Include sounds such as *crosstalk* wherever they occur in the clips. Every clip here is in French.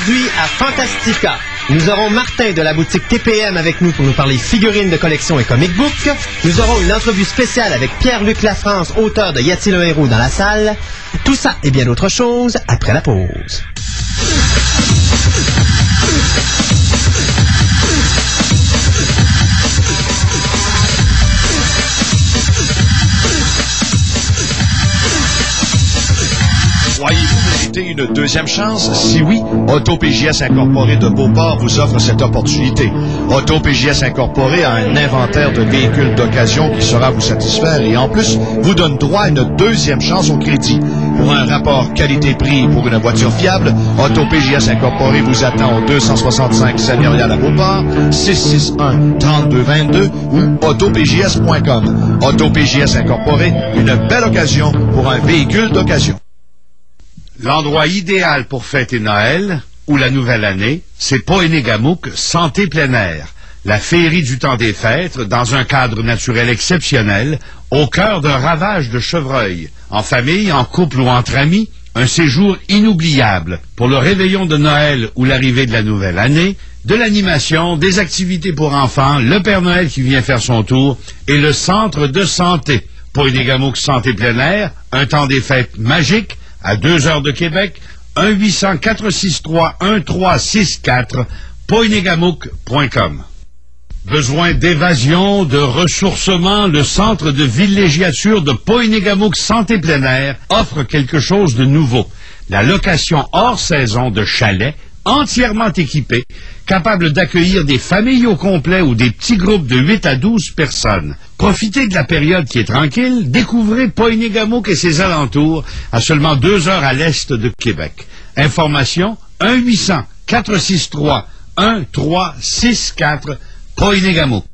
Aujourd'hui, à Fantastica, nous aurons Martin de la boutique TPM avec nous pour nous parler figurines de collection et comic book. Nous aurons une entrevue spéciale avec Pierre-Luc Lafrance, auteur de Y a-t-il un héros dans la salle? Tout ça et bien d'autres choses après la pause. Une deuxième chance? Si oui, AutoPGS Incorporé de Beauport vous offre cette opportunité. AutoPGS Incorporé a un inventaire de véhicules d'occasion qui sera vous satisfaire et en plus vous donne droit à une deuxième chance au crédit. Pour un rapport qualité-prix pour une voiture fiable, AutoPGS Incorporé vous attend au 265 Saint-Myrial à Beauport, 661-3222 ou autopgs.com. AutoPGS Incorporé, une belle occasion pour un véhicule d'occasion. L'endroit idéal pour fêter Noël ou la nouvelle année, c'est Poénégamouk Santé plein. La féerie du temps des fêtes, dans un cadre naturel exceptionnel, au cœur d'un ravage de chevreuil. En famille, en couple ou entre amis, un séjour inoubliable pour le réveillon de Noël ou l'arrivée de la nouvelle année, de l'animation, des activités pour enfants, le Père Noël qui vient faire son tour et le centre de santé. Poénégamouk Santé plein un temps des fêtes magique, à deux heures de Québec, 1-800-463-1364, poinégamouk.com. Besoin d'évasion, de ressourcement, le centre de villégiature de Poinégamouk Santé plein air offre quelque chose de nouveau. La location hors saison de chalets entièrement équipés, capables d'accueillir des familles au complet ou des petits groupes de 8 à 12 personnes. Profitez de la période qui est tranquille, découvrez Poinégamouk et ses alentours à seulement deux heures à l'est de Québec. Information 1-800-463-1364 Poinégamouk.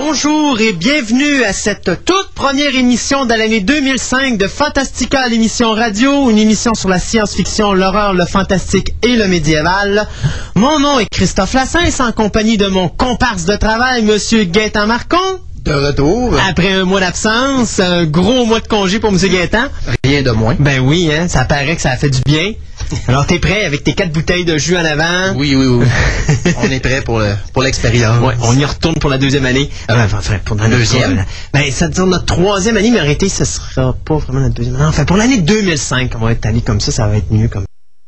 Bonjour et bienvenue à cette toute première émission de l'année 2005 de Fantastica, l'émission radio, une émission sur la science-fiction, l'horreur, le fantastique et le médiéval. Mon nom est Christophe Lassens en compagnie de mon comparse de travail, Monsieur Gaëtan Marcon. De retour. Après un mois d'absence, un gros mois de congé pour Monsieur Gaëtan. Rien de moins. Ben oui, hein, ça paraît que ça a fait du bien. Alors t'es prêt avec tes quatre bouteilles de jus en avant? Oui, oui, oui. *laughs* on est prêt pour le- pour l'expérience. Ouais, on y retourne pour la deuxième année. Euh, enfin, enfin, pour la Deuxième. notre- Ben, ça veut dire notre troisième année, mais arrêtez, ce sera pas vraiment notre deuxième année. Enfin, pour l'année 2005, on va être allé comme ça, ça va être mieux comme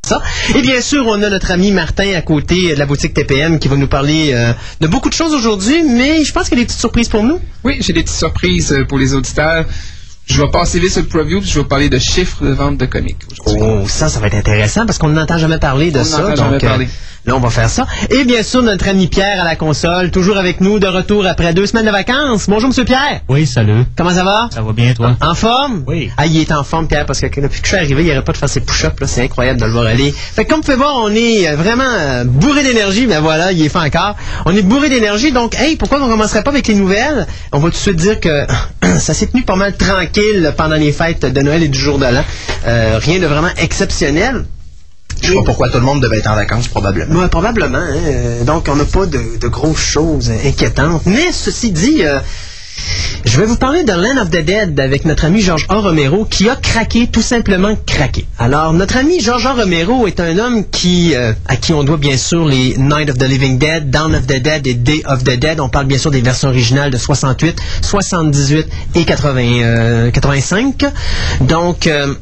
ça. Et bien sûr, on a notre ami Martin à côté de la boutique TPM qui va nous parler euh, de beaucoup de choses aujourd'hui, mais je pense qu'il y a des petites surprises pour nous. Oui, j'ai des petites surprises euh, pour les auditeurs. Je vais passer vite sur le preview, puis je vais parler de chiffres de vente de comics. Oh, ça, ça va être intéressant parce qu'on n'entend jamais parler de On ça. n'entend donc, jamais parler. là, on va faire ça. Et bien sûr, notre ami Pierre à la console, toujours avec nous, de retour après deux semaines de vacances. Bonjour, Monsieur Pierre. Oui, salut. Comment ça va? Ça va bien, toi? En forme? Oui. Ah, il est en forme, Pierre, parce que depuis que je suis arrivé, il arrête pas de faire ses push-ups, là. C'est incroyable de le voir aller. Fait que comme vous pouvez voir, on est euh, vraiment euh, bourré d'énergie. Mais voilà, il est fait encore. On est bourré d'énergie. Donc, hey, pourquoi on commencerait pas avec les nouvelles? On va tout de suite dire que *clears throat* ça s'est tenu pas mal tranquille pendant les fêtes de Noël et du jour de l'an. Euh, rien de vraiment exceptionnel. Je sais pas pourquoi tout le monde devait être en vacances, probablement. Ouais, probablement. hein. Euh, Donc, on n'a pas de, de grosses choses inquiétantes. Mais ceci dit, euh, je vais vous parler de Land of the Dead avec notre ami George A. Romero qui a craqué, tout simplement craqué. Alors, notre ami George A. Romero est un homme qui, euh, à qui on doit bien sûr les Night of the Living Dead, Dawn of the Dead et Day of the Dead. On parle bien sûr des versions originales de 68, 78 et 80, euh, 85. Donc... euh,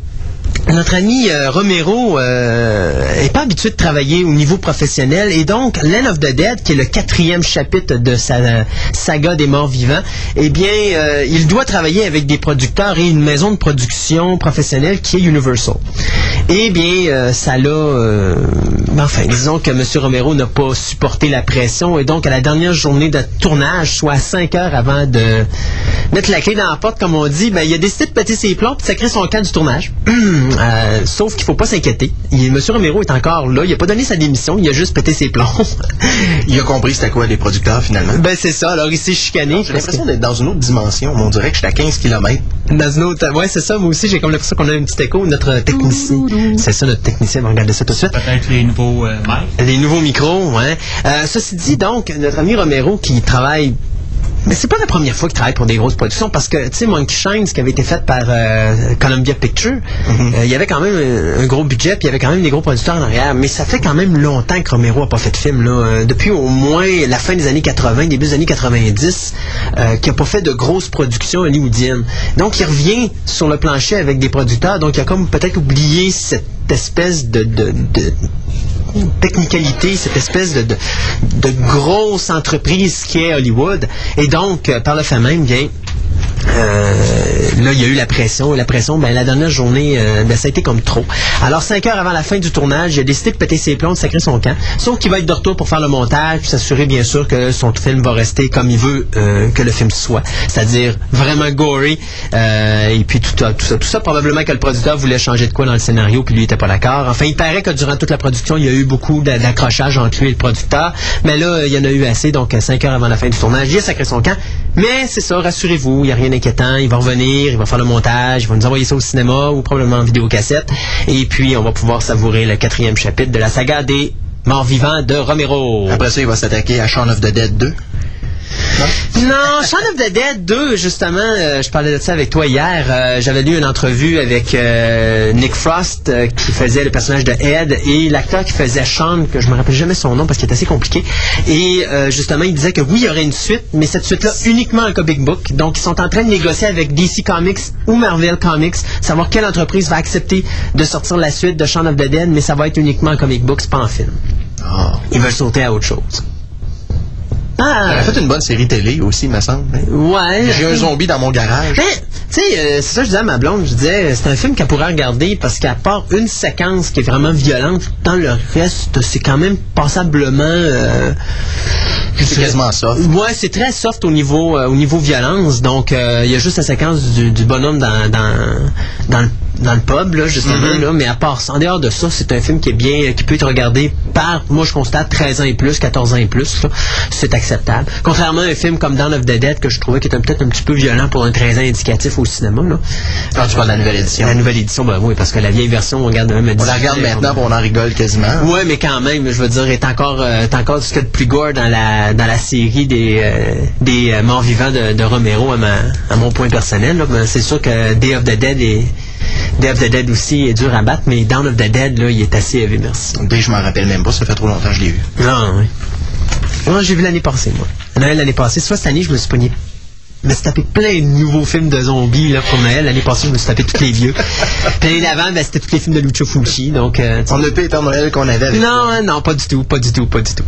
notre ami euh, Romero euh, est pas habitué de travailler au niveau professionnel et donc Land of the Dead, qui est le quatrième chapitre de sa saga des morts vivants, eh bien, euh, il doit travailler avec des producteurs et une maison de production professionnelle qui est Universal. Eh bien, euh, ça l'a... ben, enfin, disons que M. Romero n'a pas supporté la pression et donc à la dernière journée de tournage, soit à 5 heures avant de mettre la clé dans la porte, comme on dit, ben, il a décidé de péter ses plombs et de sacrer son camp du tournage. *clears throat* Euh, sauf qu'il faut pas s'inquiéter. Il- M. Romero est encore là. Il a pas donné sa démission. Il a juste pété ses plombs. *laughs* Il a compris c'était quoi les producteurs, finalement. ben, c'est ça. Alors, il s'est chicané. J'ai que- l'impression d'être dans une autre dimension. On dirait que je suis à 15 km Dans une autre... Ouais, c'est ça. Moi aussi, j'ai comme l'impression qu'on a un petit écho. Notre technicien... C'est ça, notre technicien va regarder ça tout de suite. Peut-être les nouveaux euh, mics. Les nouveaux micros, ouais. Euh, ceci dit, donc, notre ami Romero qui travaille mais c'est pas la première fois qu'il travaille pour des grosses productions parce que, tu sais, Monkey Shines, qui avait été fait par euh, Columbia Pictures, Mhm. euh, il y avait quand même un, un gros budget, puis il y avait quand même des gros producteurs en arrière. Mais ça fait quand même longtemps que Romero a pas fait de film. Là. Euh, depuis au moins la fin des années 80, début des années 90, euh, qu'il a pas fait de grosses productions hollywoodiennes. Donc, il revient sur le plancher avec des producteurs. Donc, il a comme peut-être oublié cette espèce de, de, de technicalité, cette espèce de, de, grosse entreprise qui est Hollywood. Et donc, euh, par le fait même, bien, euh, là, il y a eu la pression. Et la pression, ben, la dernière journée, euh, ben, ça a été comme trop. Alors, cinq heures avant la fin du tournage, il a décidé de péter ses plombs, de sacrer son camp. Sauf qu'il va être de retour pour faire le montage, puis s'assurer, bien sûr, que son film va rester comme il veut que le film soit. C'est-à-dire vraiment gory. et puis, tout, ça- tout ça. Tout ça, probablement que le producteur voulait changer de quoi dans le scénario, puis lui, il était pas d'accord. Enfin, il paraît que durant toute la production, il y a eu beaucoup d'a- d'accrochages entre lui et le producteur. Mais là, il y en a eu assez. Donc, euh, cinq heures avant la fin du tournage, il a sacré son camp. Mais c'est ça, rassurez-vous, il n'y a rien d'inquiétant. Il va revenir, il va faire le montage, il va nous envoyer ça au cinéma ou probablement en vidéocassette. Et puis, on va pouvoir savourer le quatrième chapitre de la saga des morts vivants de Romero. Après ça, il va s'attaquer à Shaun of the Dead 2. Non, Shaun of the Dead 2, justement, euh, je parlais de ça avec toi hier. Euh, J'avais lu une entrevue avec euh, Nick Frost qui faisait le personnage de Ed et l'acteur qui faisait Sean, que je me rappelle jamais son nom parce qu'il est assez compliqué. Et justement, il disait que oui, il y aurait une suite, mais cette suite-là uniquement un comic book. Donc, ils sont en train de négocier avec DC Comics ou Marvel Comics, savoir quelle entreprise va accepter de sortir la suite de Shaun of the Dead, mais ça va être uniquement un comic book, c'est pas en film. Ah. Ils veulent sauter à autre chose. Ah, a fait une bonne série télé aussi, me semble. ouais. J'ai un zombie dans mon garage. Mais, tu sais, euh, c'est ça que je disais à ma blonde, je disais, c'est un film qu'elle pourrait regarder parce qu'à part une séquence qui est vraiment violente, dans le reste, c'est quand même passablement... euh, C'est quasiment soft. Ouais, c'est très soft au niveau, euh, au niveau violence. Donc, euh, il y a juste la séquence du, du bonhomme dans, dans, dans, le, dans le pub, là, justement. Mm-hmm. là, mais à part ça, en dehors de ça, c'est un film qui est bien, qui peut être regardé par, moi je constate, 13 ans et plus, 14 ans et plus. C'est acceptable. Contrairement à un film comme Dawn of the Dead, que je trouvais qui était peut-être un petit peu violent pour un 13 ans indicatif au cinéma. Là. Quand tu vois la nouvelle édition. La nouvelle édition, ben oui, parce que la vieille version, on regarde même On la 18, regarde maintenant, puis on en rigole quasiment. Ouais, mais quand même, je veux dire, est encore, euh, est encore ce qu'il y a de plus gore dans la, dans la série des, euh, des euh, morts vivants de, de Romero, à, ma, à mon point personnel. Ben, c'est sûr que Day of the Dead est, Day of the Dead aussi est dur à battre, mais Dawn of the Dead, là, il est assez élevé, merci. Dès je m'en rappelle même pas, ça fait trop longtemps que je l'ai vu. Non, oui. Moi, j'ai vu l'année passée, moi. Noël l'année passée. Soit cette année, je me suis pogné. Me suis tapé plein de nouveaux films de zombies là, pour Noël. L'année passée, je me suis tapé tous les vieux. *laughs* Puis l'année d'avant, ben, c'était tous les films de Lucio Fulci. Donc, euh. On n'a pas Père Noël qu'on avait avec non, toi. hein, non, pas du tout, pas du tout, pas du tout.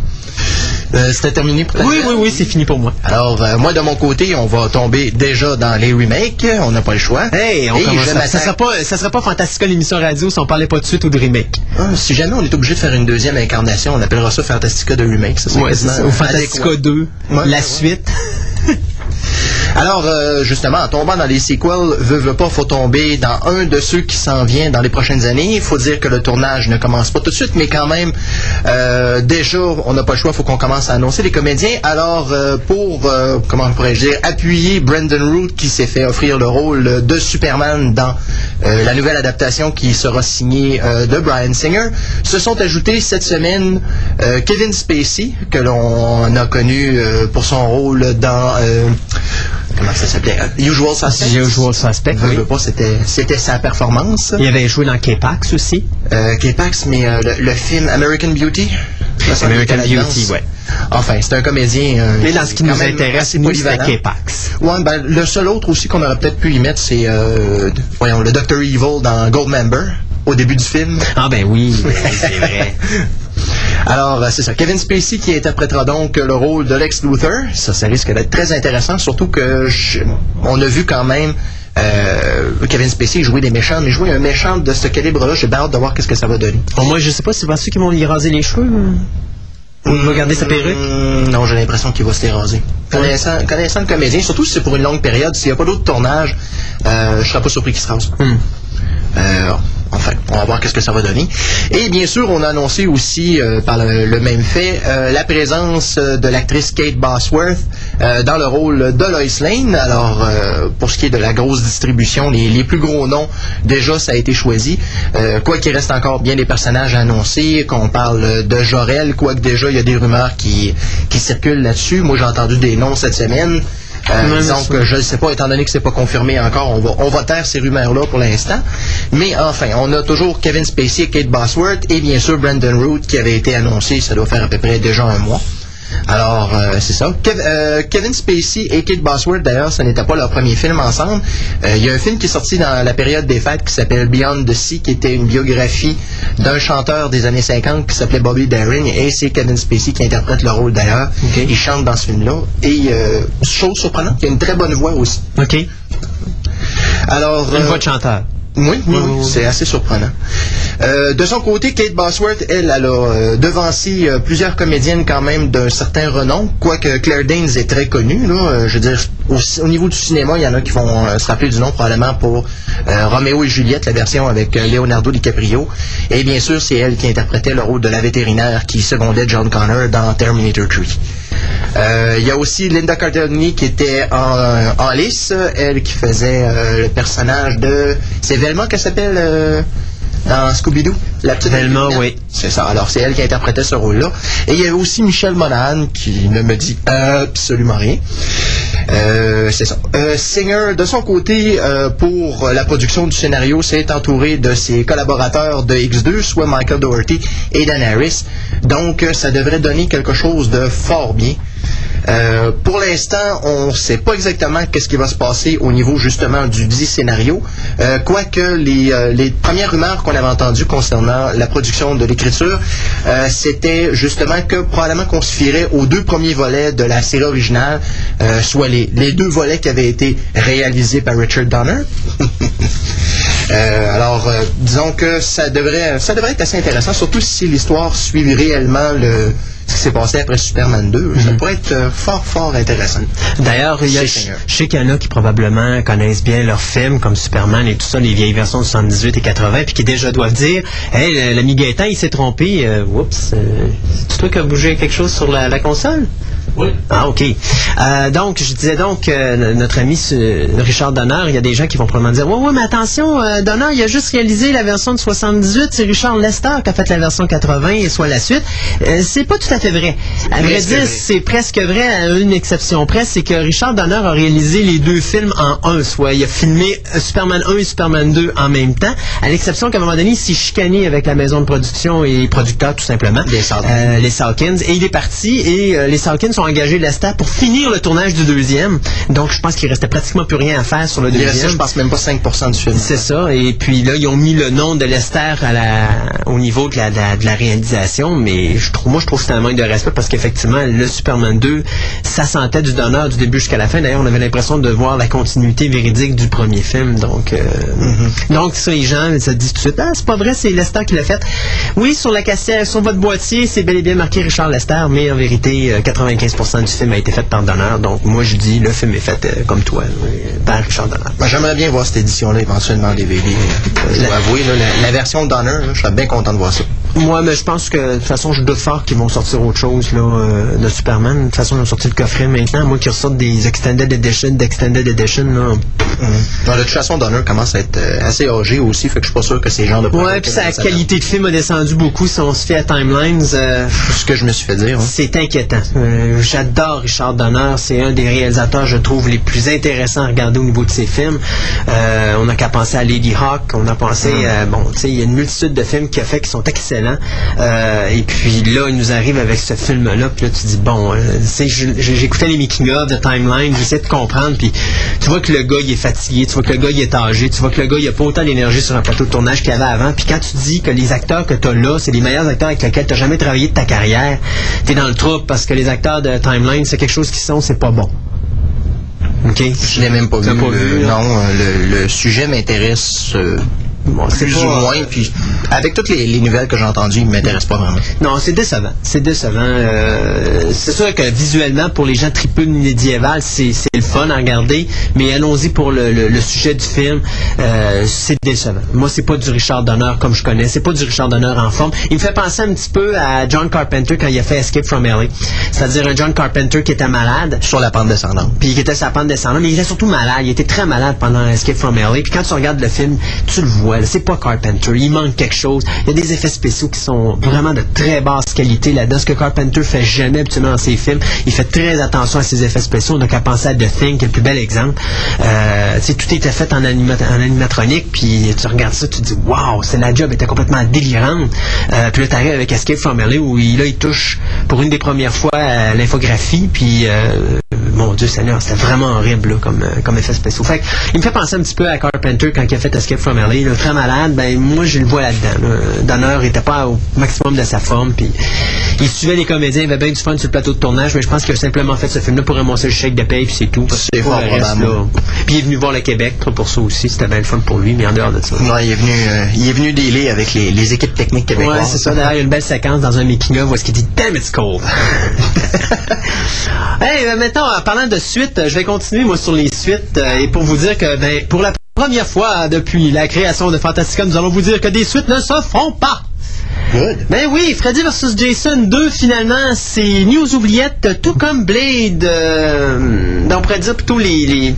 Euh, C'était terminé pour Oui, oui, oui, c'est fini pour moi. Alors, euh, moi, de mon côté, on va tomber déjà dans les remakes. On n'a pas le choix. Hey, on Et commence je ça. Serait pas, ça serait pas Fantastica l'émission radio si on parlait pas de suite ou de remake. Ah, si jamais on est obligé de faire une deuxième incarnation, on appellera ça Fantastica de remake. Ça, Ouais, ça. Ou Fantastica adéquat. 2, Ouais, la ouais. suite. *laughs* Alors, euh, justement, en tombant dans les sequels, veut, veut pas, faut tomber dans un de ceux qui s'en vient dans les prochaines années. Il faut dire que le tournage ne commence pas tout de suite, mais quand même, euh, déjà, on n'a pas le choix, faut qu'on commence à annoncer les comédiens. Alors, euh, pour, comment pourrais-je dire, appuyer Brendan Root, qui s'est fait offrir le rôle de Superman dans la nouvelle adaptation qui sera signée de Brian Singer, se sont ajoutés cette semaine Kevin Spacey, que l'on a connu pour son rôle dans... comment ça s'appelait? Euh, Usual Suspect. Usual Suspect, oui. pas, c'était c'était sa performance. Il avait joué dans K-Pax aussi. Euh, K-Pax, mais euh, le, le film American Beauty. Ça, c'est American. Beauty, ouais. Enfin, c'est un comédien. euh, Mais dans ce qui nous intéresse, nous, polyvalent. K-Pax. Ouais, ben, le seul autre aussi qu'on aurait peut-être pu y mettre, c'est voyons, le Dr. Evil dans Goldmember, au début du film. Ah ben oui, *laughs* c'est vrai. Alors, euh, c'est ça. Kevin Spacey qui interprétera donc le rôle de Lex Luthor. Ça, ça risque d'être très intéressant, surtout que je- on a vu quand même euh, Kevin Spacey jouer des méchants, mais jouer un méchant de ce calibre-là, j'ai hâte de voir qu'est-ce que ça va donner. Bon, moi, je sais pas, c'est pas ceux qui vont lui raser les cheveux. Ou il va garder sa perruque? Hum, non, j'ai l'impression qu'il va se les raser. Connaissant, connaissant le comédien, surtout si c'est pour une longue période, s'il n'y a pas d'autre tournage, euh, je serais pas surpris qu'il se rase. Hmm. Euh, enfin, on va voir qu'est-ce que ça va donner. Et bien sûr, on a annoncé aussi, euh, par le, même fait, euh, la présence euh, de l'actrice Kate Bosworth dans le rôle de Lois Lane. Alors, pour ce qui est de la grosse distribution, les, plus gros noms, déjà, ça a été choisi. Quoi qu'il reste encore bien des personnages à annoncer, qu'on parle de Jorel, quoique déjà, il y a des rumeurs qui circulent là-dessus. Moi, j'ai entendu des noms cette semaine. Euh, que je ne sais pas, étant donné que c'est pas confirmé encore, on va, on va taire ces rumeurs-là pour l'instant. Mais enfin, on a toujours Kevin Spacey et Kate Bosworth et bien sûr Brandon Root qui avait été annoncé, ça doit faire à peu près déjà un mois. Alors, euh, c'est ça. Kev- euh, Kevin Spacey et Kate Bosworth, d'ailleurs, ce n'était pas leur premier film ensemble. Euh, Il y a un film qui est sorti dans la période des fêtes qui s'appelle Beyond the Sea, qui était une biographie d'un chanteur des années 50 qui s'appelait Bobby Darin, et c'est Kevin Spacey qui interprète le rôle d'ailleurs. Il chante dans ce film-là. Et, chose surprenante, il a une très bonne voix aussi. OK. Alors, Une voix de chanteur. Oui, oui, Oui, c'est assez surprenant. Euh, de son côté, Kate Bosworth, elle, elle a euh, devancé euh, plusieurs comédiennes quand même d'un certain renom, quoique Claire Danes est très connue. Là, Euh, je veux dire, au, au niveau du cinéma, il y en a qui vont euh, se rappeler du nom probablement pour euh, Roméo et Juliette, la version avec Leonardo DiCaprio. Et bien sûr, c'est elle qui interprétait le rôle de la vétérinaire qui secondait John Connor dans Terminator 3. Euh, Il y a aussi Linda Cardellini qui était en, en lice, elle qui faisait euh, le personnage de... C'est Velma qu'elle s'appelle euh, dans Scooby-Doo? La petite Velma, oui. C'est ça. Alors, c'est elle qui interprétait ce rôle-là. Et il y avait aussi Michel Monahan qui ne me dit absolument rien. Euh, c'est ça. Euh, Singer, de son côté, euh, pour la production du scénario, s'est entouré de ses collaborateurs de X2, soit Michael Doherty et Dan Harris. Donc, ça devrait donner quelque chose de fort bien. Euh, pour l'instant, on ne sait pas exactement qu'est-ce qui va se passer au niveau justement du dit scénario. Euh, quoique les, euh, les premières rumeurs qu'on avait entendues concernant la production de l'écriture, c'était justement que probablement qu'on se fierait aux deux premiers volets de la série originale, soit les, deux volets qui avaient été réalisés par Richard Donner. *laughs* Alors, disons que ça devrait, ça devrait être assez intéressant, surtout si l'histoire suit réellement le, ce qui s'est passé après Superman 2. Ça pourrait être euh, fort, fort intéressant. D'ailleurs, il y a- je sais qu'il y en a qui probablement connaissent bien leurs films comme Superman et tout ça, les vieilles versions de 78 et 80, puis qui déjà doivent dire Hey, l'ami Gaëtan, il s'est trompé. Euh, oups, euh, c'est toi qui as bougé quelque chose sur la, la console Oui. Ah, OK. Euh, donc, je disais donc, euh, notre ami euh, Richard Donner, il y a des gens qui vont probablement dire Ouais, ouais, mais attention, euh, Donner, il a juste réalisé la version de 78, c'est Richard Lester qui a fait la version 80 et soit la suite. C'est pas tout à fait vrai. À vrai dire, c'est presque vrai à une exception près, c'est que Richard Donner a réalisé les deux films en un, soit il a filmé Superman 1 et Superman 2 en même temps, à l'exception qu'à un moment donné, il s'est chicané avec la maison de production et les producteurs, tout simplement. Les Salkins. Et il est parti et les Salkins ont engagé Lester pour finir le tournage du deuxième. Donc, je pense qu'il restait pratiquement plus rien à faire sur le Il deuxième. restait, je pense, même pas 5% du film. C'est ça. Et puis là, ils ont mis le nom de Lester à la, au niveau de la, de la, de la réalisation. Mais je trouve, moi, je trouve que c'est un manque de respect parce qu'effectivement, le Superman 2, ça sentait du donneur du début jusqu'à la fin. D'ailleurs, on avait l'impression de voir la continuité véridique du premier film. Donc, euh, donc ça, les gens se disent tout de suite, ah, c'est pas vrai, c'est Lester qui l'a fait. Oui, sur la cassette, sur votre boîtier, c'est bel et bien marqué Richard Lester, mais en vérité, euh, 95% du film a été fait par Donner. Donc, moi, je dis, le film est fait euh, comme toi, euh, par Richard Donner. Moi, J'aimerais bien voir cette édition-là éventuellement en DVD. Euh, Je dois avouer, là, la, la version Donner, je serais bien content de voir ça. Moi, mais je pense que de toute façon, je doute fort qu'ils vont sortir autre chose là, euh, de Superman. De toute façon, ils ont sorti le coffret maintenant. Moi, qui ressortent des Extended Edition, d'Extended Edition. Là. Bon, de toute façon, Donner commence à être euh, assez âgé aussi, fait que je suis pas sûr que ces genres de Ouais, puis sa qualité de film a descendu beaucoup si on se fait à Timelines. euh, C'est ce que je me suis fait dire. hein. c'est inquiétant. Euh, J'adore Richard Donner. C'est un des réalisateurs, je trouve, les plus intéressants à regarder au niveau de ses films. On n'a qu'à penser à Lady Hawk. On a pensé, euh, bon, tu sais, il y a une multitude de films qu'il a fait qui sont excellents. Euh, et puis là, il nous arrive avec ce film-là. Puis là, tu dis, bon, euh, tu sais, j'écoutais les making-of de Timeline. J'essayais de comprendre. Puis tu vois que le gars, il est fatigué. Tu vois que le gars, il est âgé. Tu vois que le gars, il a pas autant d'énergie sur un plateau de tournage qu'il y avait avant. Puis quand tu dis que les acteurs que tu as là, c'est les meilleurs acteurs avec lesquels tu n'as jamais travaillé de ta carrière, tu es dans le trouble parce que les acteurs de Timeline, c'est quelque chose qui sont, c'est pas bon. OK? Je l'ai même pas vu. pas vu, là? non, euh, le, le sujet m'intéresse euh, bon, plus pas- ou moins. Puis avec toutes les, les nouvelles que j'ai entendues, il m'intéresse pas vraiment. Non, c'est décevant. C'est décevant. Euh, c'est sûr que visuellement, pour les gens tripeux médiéval, c'est c'est le fun à regarder. Mais allons-y pour le, le- le sujet du film. Euh, c'est décevant. Moi, c'est pas du Richard Donner comme je connais. C'est pas du Richard Donner en forme. Il me fait penser un petit peu à John Carpenter quand il a fait Escape from LA. C'est-à-dire un John Carpenter qui était malade. Sur la pente descendante. Puis il était sa pente descendante, mais il était surtout malade. Il était très malade pendant Escape from LA. Puis quand tu regardes le film, tu le vois. C'est pas Carpenter. Il manque quelque chose. Il y a des effets spéciaux qui sont vraiment de très basse qualité là-dedans. Ce que Carpenter fait jamais habituellement dans ses films. Il fait très attention à ses effets spéciaux. Donc à penser à The Thing, qui est le plus bel exemple. Euh, tout était fait en, en animatronique. Puis tu regardes ça, tu te dis, waouh, c'est la job était complètement délirante. Euh, puis là, t'arrives avec Escape from LA où il, là, il touche pour une des premières fois l'infographie. Puis euh, mon Dieu Seigneur, c'était vraiment horrible comme, euh, comme effet spécial. Fait il me fait penser un petit peu à Carpenter quand il a fait Escape from LA, très malade. Ben moi je le vois là-dedans. Là. Donner était pas au maximum de sa forme, puis il suivait les comédiens, il avait bien du fun sur le plateau de tournage, mais je pense qu'il a simplement fait ce film-là pour ramasser le chèque de paye, puis c'est tout. C'est fort le reste, probable. là, Puis il est venu voir le Québec pour ça aussi, c'était bien le fun pour lui, mais en dehors de ça. Ouais, il est venu, euh, il est venu dealer avec les, les équipes techniques québécoises. Ouais, c'est ça. D'ailleurs, il y a une belle séquence dans un making-of où est-ce qu'il dit Damn it's cold. *laughs* hey, ben, maintenant, en parlant de suite, euh, je vais continuer moi sur les suites euh, et pour vous dire que ben, pour la première fois depuis la création de Fantastica, nous allons vous dire que des suites ne se font pas. Ben oui, Freddy vs Jason 2, finalement, c'est news oubliettes, tout comme Blade. euh, on pourrait dire plutôt les, les-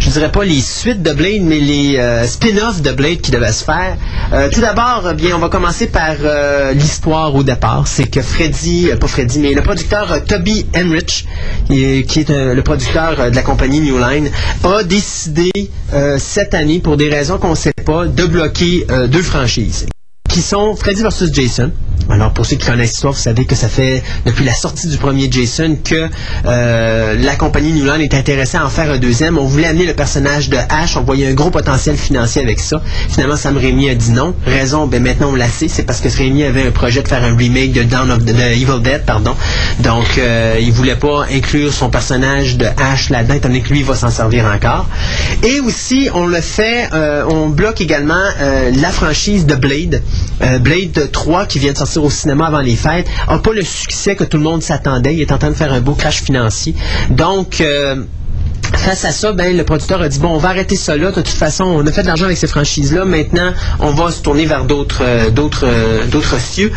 je dirais pas les suites de Blade, mais les euh, spin-offs de Blade qui devaient se faire. Euh, tout d'abord, eh bien, on va commencer par euh, l'histoire au départ. C'est que Freddy, euh, pas Freddy, mais le producteur euh, Toby Enrich, qui est, euh, le producteur euh, de la compagnie New Line, a décidé euh, cette année, pour des raisons qu'on ne sait pas, de bloquer euh, deux franchises qui sont Freddy vs. Jason. Alors, pour ceux qui connaissent l'histoire, vous savez que ça fait depuis la sortie du premier Jason que euh, la compagnie New Line est intéressée à en faire un deuxième. On voulait amener le personnage de Ash, on voyait un gros potentiel financier avec ça. Finalement, Sam Raimi a dit non. Raison, ben maintenant on l'a sait, c'est parce que Raimi avait un projet de faire un remake de Dawn of the, Evil Dead, pardon. Donc, euh, il voulait pas inclure son personnage de Ash là-dedans, étant donné que lui va s'en servir encore. Et aussi, on le fait, euh, on bloque également euh, la franchise de Blade. Euh, Blade 3, qui vient de sortir au cinéma avant les fêtes, n'a pas le succès que tout le monde s'attendait. Il est en train de faire un beau crash financier. Donc, euh, Face à ça, ben, le producteur a dit bon, on va arrêter ça là. De toute façon, on a fait de l'argent avec ces franchises-là. Maintenant, on va se tourner vers d'autres, euh, cieux.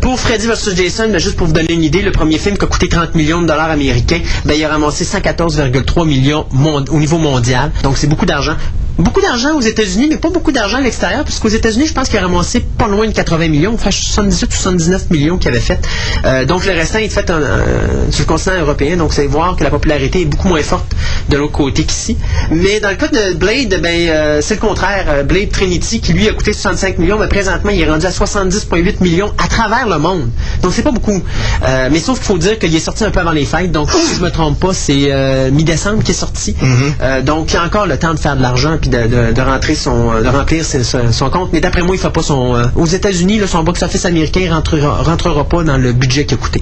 Pour Freddy vs Jason, ben, juste pour vous donner une idée, le premier film qui a coûté 30 millions de dollars américains, ben, il a ramassé 114,3 millions au niveau mondial. Donc, c'est beaucoup d'argent. Beaucoup d'argent aux États-Unis, mais pas beaucoup d'argent à l'extérieur, puisqu'aux États-Unis, je pense qu'il a ramassé pas loin de 80 millions, enfin 78 ou 79 millions qu'il avait fait. Euh, donc le restant est fait en- euh, sur le continent européen, donc c'est voir que la popularité est beaucoup moins forte de l'autre côté qu'ici. Mais dans le cas de Blade, ben euh, c'est le contraire. Blade Trinity, qui lui a coûté 65 millions, mais présentement il est rendu à 70,8 millions à travers le monde. Donc c'est pas beaucoup. Mais sauf qu'il faut dire qu'il est sorti un peu avant les fêtes, donc si je me trompe pas, c'est mi-décembre qu'il est sorti. Euh, donc il y a encore le temps de faire de l'argent de, de- rentrer son, euh, de remplir son, compte. Mais d'après moi, il fait pas son. euh, aux États-Unis, son box-office américain rentrera, rentrera pas dans le budget qu'il a coûté,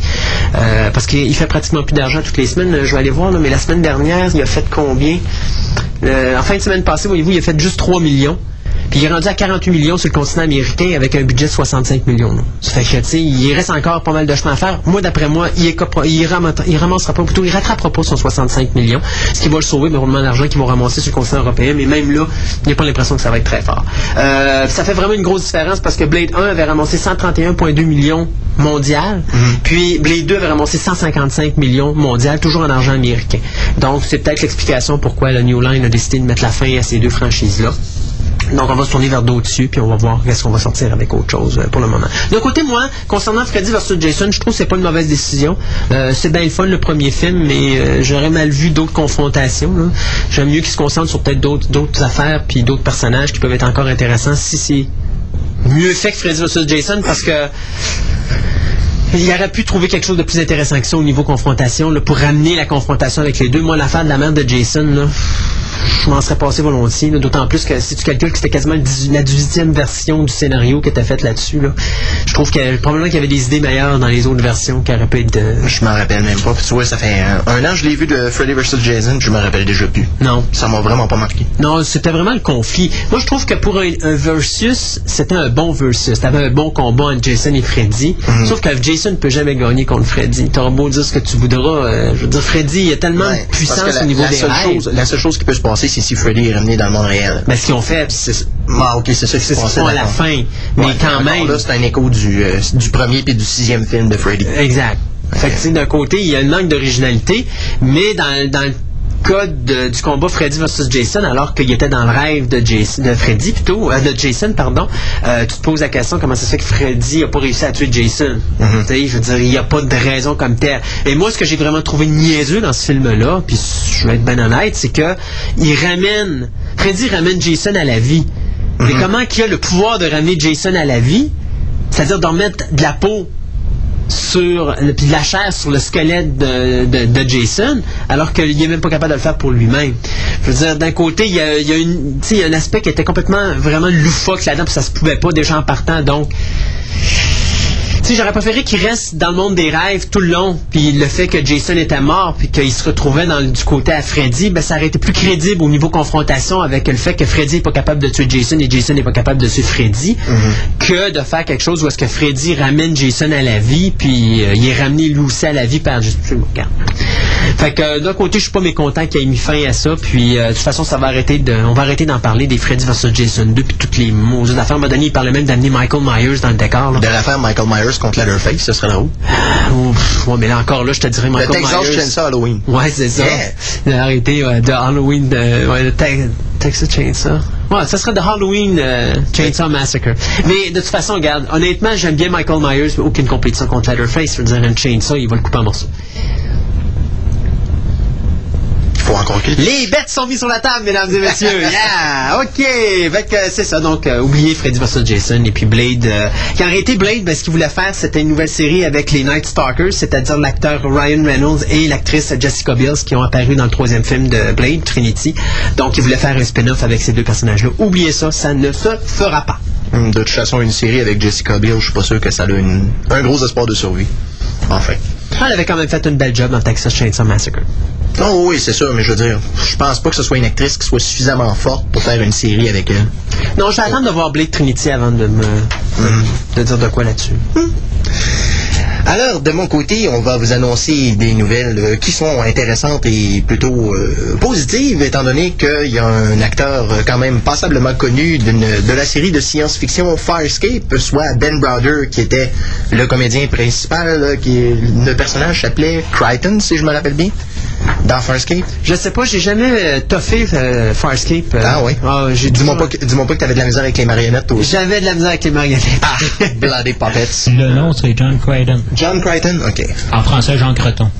Euh, parce qu'il fait pratiquement plus d'argent toutes les semaines. Je vais aller voir, mais la semaine dernière, il a fait combien? En fin de semaine passée, voyez-vous, il a fait juste 3 millions. Puis il est rendu à 48 millions sur le continent américain avec un budget de 65 millions. là. Ça fait que, tu sais, il reste encore pas mal de chemin à faire. Moi, d'après moi, il, est il, ramassera, il ramassera pas, plutôt, il rattrapera pas son 65 millions. Ce qui va le sauver, mais roulement d'argent qu'il va ramasser sur le continent européen. Mais même là, il n'y a pas l'impression que ça va être très fort. Euh, ça fait vraiment une grosse différence parce que Blade 1 avait ramassé 131,2 millions mondial. Puis Blade 2 avait ramassé 155 millions mondial, toujours en argent américain. Donc, c'est peut-être l'explication pourquoi la New Line a décidé de mettre la fin à ces deux franchises-là. Donc, on va se tourner vers d'autres dessus, puis on va voir qu'est-ce qu'on va sortir avec autre chose euh, pour le moment. D'un côté, moi, concernant Freddy vs. Jason, je trouve que c'est pas une mauvaise décision. Euh, c'est bien le fun, le premier film, mais euh, j'aurais mal vu d'autres confrontations. J'aime mieux qu'ils se concentrent sur peut-être d'autres, affaires, puis d'autres personnages qui peuvent être encore intéressants si c'est mieux fait que Freddy vs. Jason, parce que il aurait pu trouver quelque chose de plus intéressant que ça au niveau confrontation, pour ramener la confrontation avec les deux. Moi, l'affaire de la mère de Jason, là, je m'en serais passé volontiers. D'autant plus que si tu calcules que c'était quasiment le 18 la 18e version du scénario que tu as faite là-dessus, là, je trouve que probablement qu'il y avait des idées meilleures dans les autres versions qui auraient pu être. euh, Je m'en rappelle même pas. Puis tu vois, ça fait un, un an que je l'ai vu de Freddy vs. Jason, je me rappelle déjà plus. non. Ça m'a vraiment pas marqué. Non, c'était vraiment le conflit. Moi, je trouve que pour un, un versus, c'était un bon versus. T'avais un bon combat entre Jason et Freddy. Mhm. Sauf que Jason ne peut jamais gagner contre Freddy. T'auras beau dire ce que tu voudras. euh, je veux dire, Freddy, il y a tellement Ouais, de la, au niveau la des seule rêves. chose, la seule chose qui peut se c'est si Freddy est ramené dans le monde réel. Ben, ce qu'ils ont fait, C'est- Ah, ok, c'est ça qui c'est se ce passait. qu'ils font à la fin. Mais Ouais, quand même. Là, c'est un écho du, euh, du premier puis du sixième film de Freddy. Exact. Fait que, d'un côté, il y a une manque d'originalité, mais dans, dans le cas de- du combat Freddy versus Jason, alors qu'il était dans le rêve de, Jason, de Freddy plutôt, euh, de Jason, pardon, euh, tu te poses la question comment ça se fait que Freddy n'a pas réussi à tuer Jason. Sais, je veux dire, il n'y a pas de raison comme telle. Et moi, ce que j'ai vraiment trouvé niaiseux dans ce film-là, puis je vais être ben honnête, c'est que il ramène, Freddy ramène Jason à la vie. Mais comment qu'il a le pouvoir de ramener Jason à la vie? C'est-à-dire d'en mettre de la peau sur puis de la chair sur le squelette de, de- Jason, alors qu'il n'est même pas capable de le faire pour lui-même. Je veux dire, d'un côté, il y a un aspect qui était complètement vraiment loufoque là-dedans, puis ça se pouvait pas déjà en partant, donc. Sais, j'aurais préféré qu'il reste dans le monde des rêves tout le long, puis le fait que Jason était mort, puis qu'il se retrouvait dans, du côté à Freddy, ben ça aurait été plus crédible au niveau confrontation avec le fait que Freddy n'est pas capable de tuer Jason et Jason n'est pas capable de tuer Freddy, que de faire quelque chose où est-ce que Freddy ramène Jason à la vie, puis euh, il est ramené lui aussi à la vie par juste regarde. Fait que euh, d'un côté, je suis pas mécontent qu'il ait mis fin à ça, puis euh, de toute façon, ça va arrêter de, on va arrêter d'en parler des Freddy vs Jason 2 puis toutes les mots affaires. Moment donné, il parlait même d'amener Michael Myers dans le décor. là. De l'affaire Michael Myers contre Leatherface, ce serait drôle. Pff, ouais, mais là encore, là, je te dirais Le Michael Texas Myers. Chainsaw Halloween. Ouais, c'est ça. Yeah. Il a arrêté ouais, de Halloween, de, ouais, le Te- Texas Chainsaw. Ouais, ça serait de Halloween euh, Chainsaw Massacre. Mais de toute façon, regarde, honnêtement, j'aime bien Michael Myers, mais aucune compétition contre Leatherface. Je veux dire, un Chainsaw, il va le couper en morceaux. Encore Les bêtes sont mises sur la table, mesdames et messieurs. *laughs* Yeah! OK! C'est ça. Donc, euh, oubliez Freddy vs. Jason et puis Blade. euh, qui a arrêté Blade, ben, ce qu'il voulait faire, c'était une nouvelle série avec les Night Stalkers, c'est-à-dire l'acteur Ryan Reynolds et l'actrice Jessica Biel qui ont apparu dans le troisième film de Blade, Trinity. Donc, il voulait faire un spin-off avec ces deux personnages-là. Oubliez ça, ça ne se fera pas. De toute façon, une série avec Jessica Biel, je suis pas sûr que ça a une- un gros espoir de survie. Enfin. Elle avait quand même fait une belle job dans Texas Chainsaw Massacre. Oh oui, c'est sûr, mais je veux dire, je pense pas que ce soit une actrice qui soit suffisamment forte pour faire une série avec elle. Non, je vais attendre de voir Blade Trinity avant de me de dire de quoi là-dessus. Alors, de mon côté, on va vous annoncer des nouvelles euh, qui sont intéressantes et plutôt euh, positives, étant donné qu'il y a un acteur euh, quand même passablement connu de la série de science-fiction Farscape, soit Ben Browder, qui était le comédien principal, là, qui est- le personnage s'appelait Crichton, si je me rappelle bien, dans Farscape. Je sais pas, j'ai jamais euh, toffé euh, Farscape. euh. Ah oui? j'ai Dis-moi pas, que- dis-moi pas que t'avais de la misère avec les marionnettes aussi. J'avais de la misère avec les marionnettes. Ah, *laughs* Bloody Puppets. Le nom, c'est John Crichton. John Crichton, ok. En français, Jean Creton. *laughs*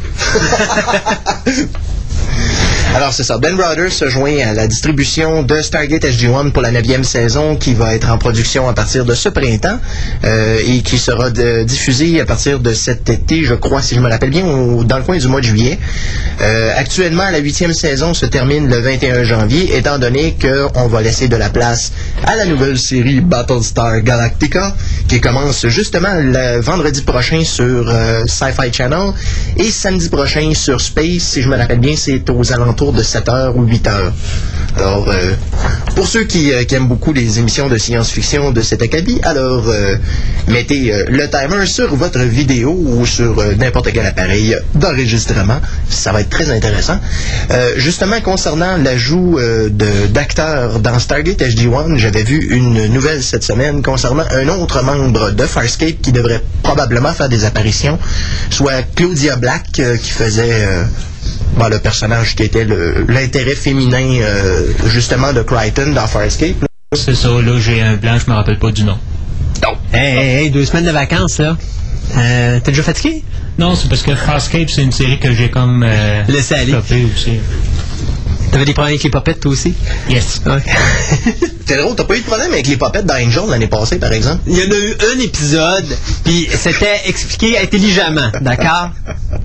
Alors, c'est ça. Ben Browder se joint à la distribution de Stargate SG-1 pour la neuvième saison qui va être en production à partir de ce printemps euh, et qui sera diffusée à partir de cet été, je crois, si je me rappelle bien, au- dans le coin du mois de juillet. Euh, actuellement, la huitième saison se termine le 21 janvier, étant donné qu'on va laisser de la place à la nouvelle série Battlestar Galactica qui commence justement le vendredi prochain sur euh, Sci-Fi Channel et samedi prochain sur Space, si je me rappelle bien, c'est aux alentours de 7h ou 8h. Alors, euh, pour ceux qui, euh, qui aiment beaucoup les émissions de science-fiction de cet acabit, alors euh, mettez le timer sur votre vidéo ou sur n'importe quel appareil d'enregistrement. Ça va être très intéressant. Justement, concernant l'ajout d'acteurs dans Stargate SG-1, j'avais vu une nouvelle cette semaine concernant un autre membre de Farscape qui devrait probablement faire des apparitions, soit Claudia Black qui faisait... bon, le personnage qui était le- l'intérêt féminin euh, justement de Crichton dans Farscape. C'est ça, là, j'ai un blanc, je me rappelle pas du nom. hey, hey, hey, deux semaines de vacances, là. Euh, T'es déjà fatigué? Non, c'est parce que Farscape, c'est une série que j'ai comme... Euh, Laissez aller. aussi. T'avais des problèmes avec les popettes, toi aussi? Yes. *laughs* C'est drôle, t'as pas eu de problème avec les popettes d'Angel l'année passée, par exemple? Il y en a eu un épisode, puis c'était expliqué intelligemment, d'accord?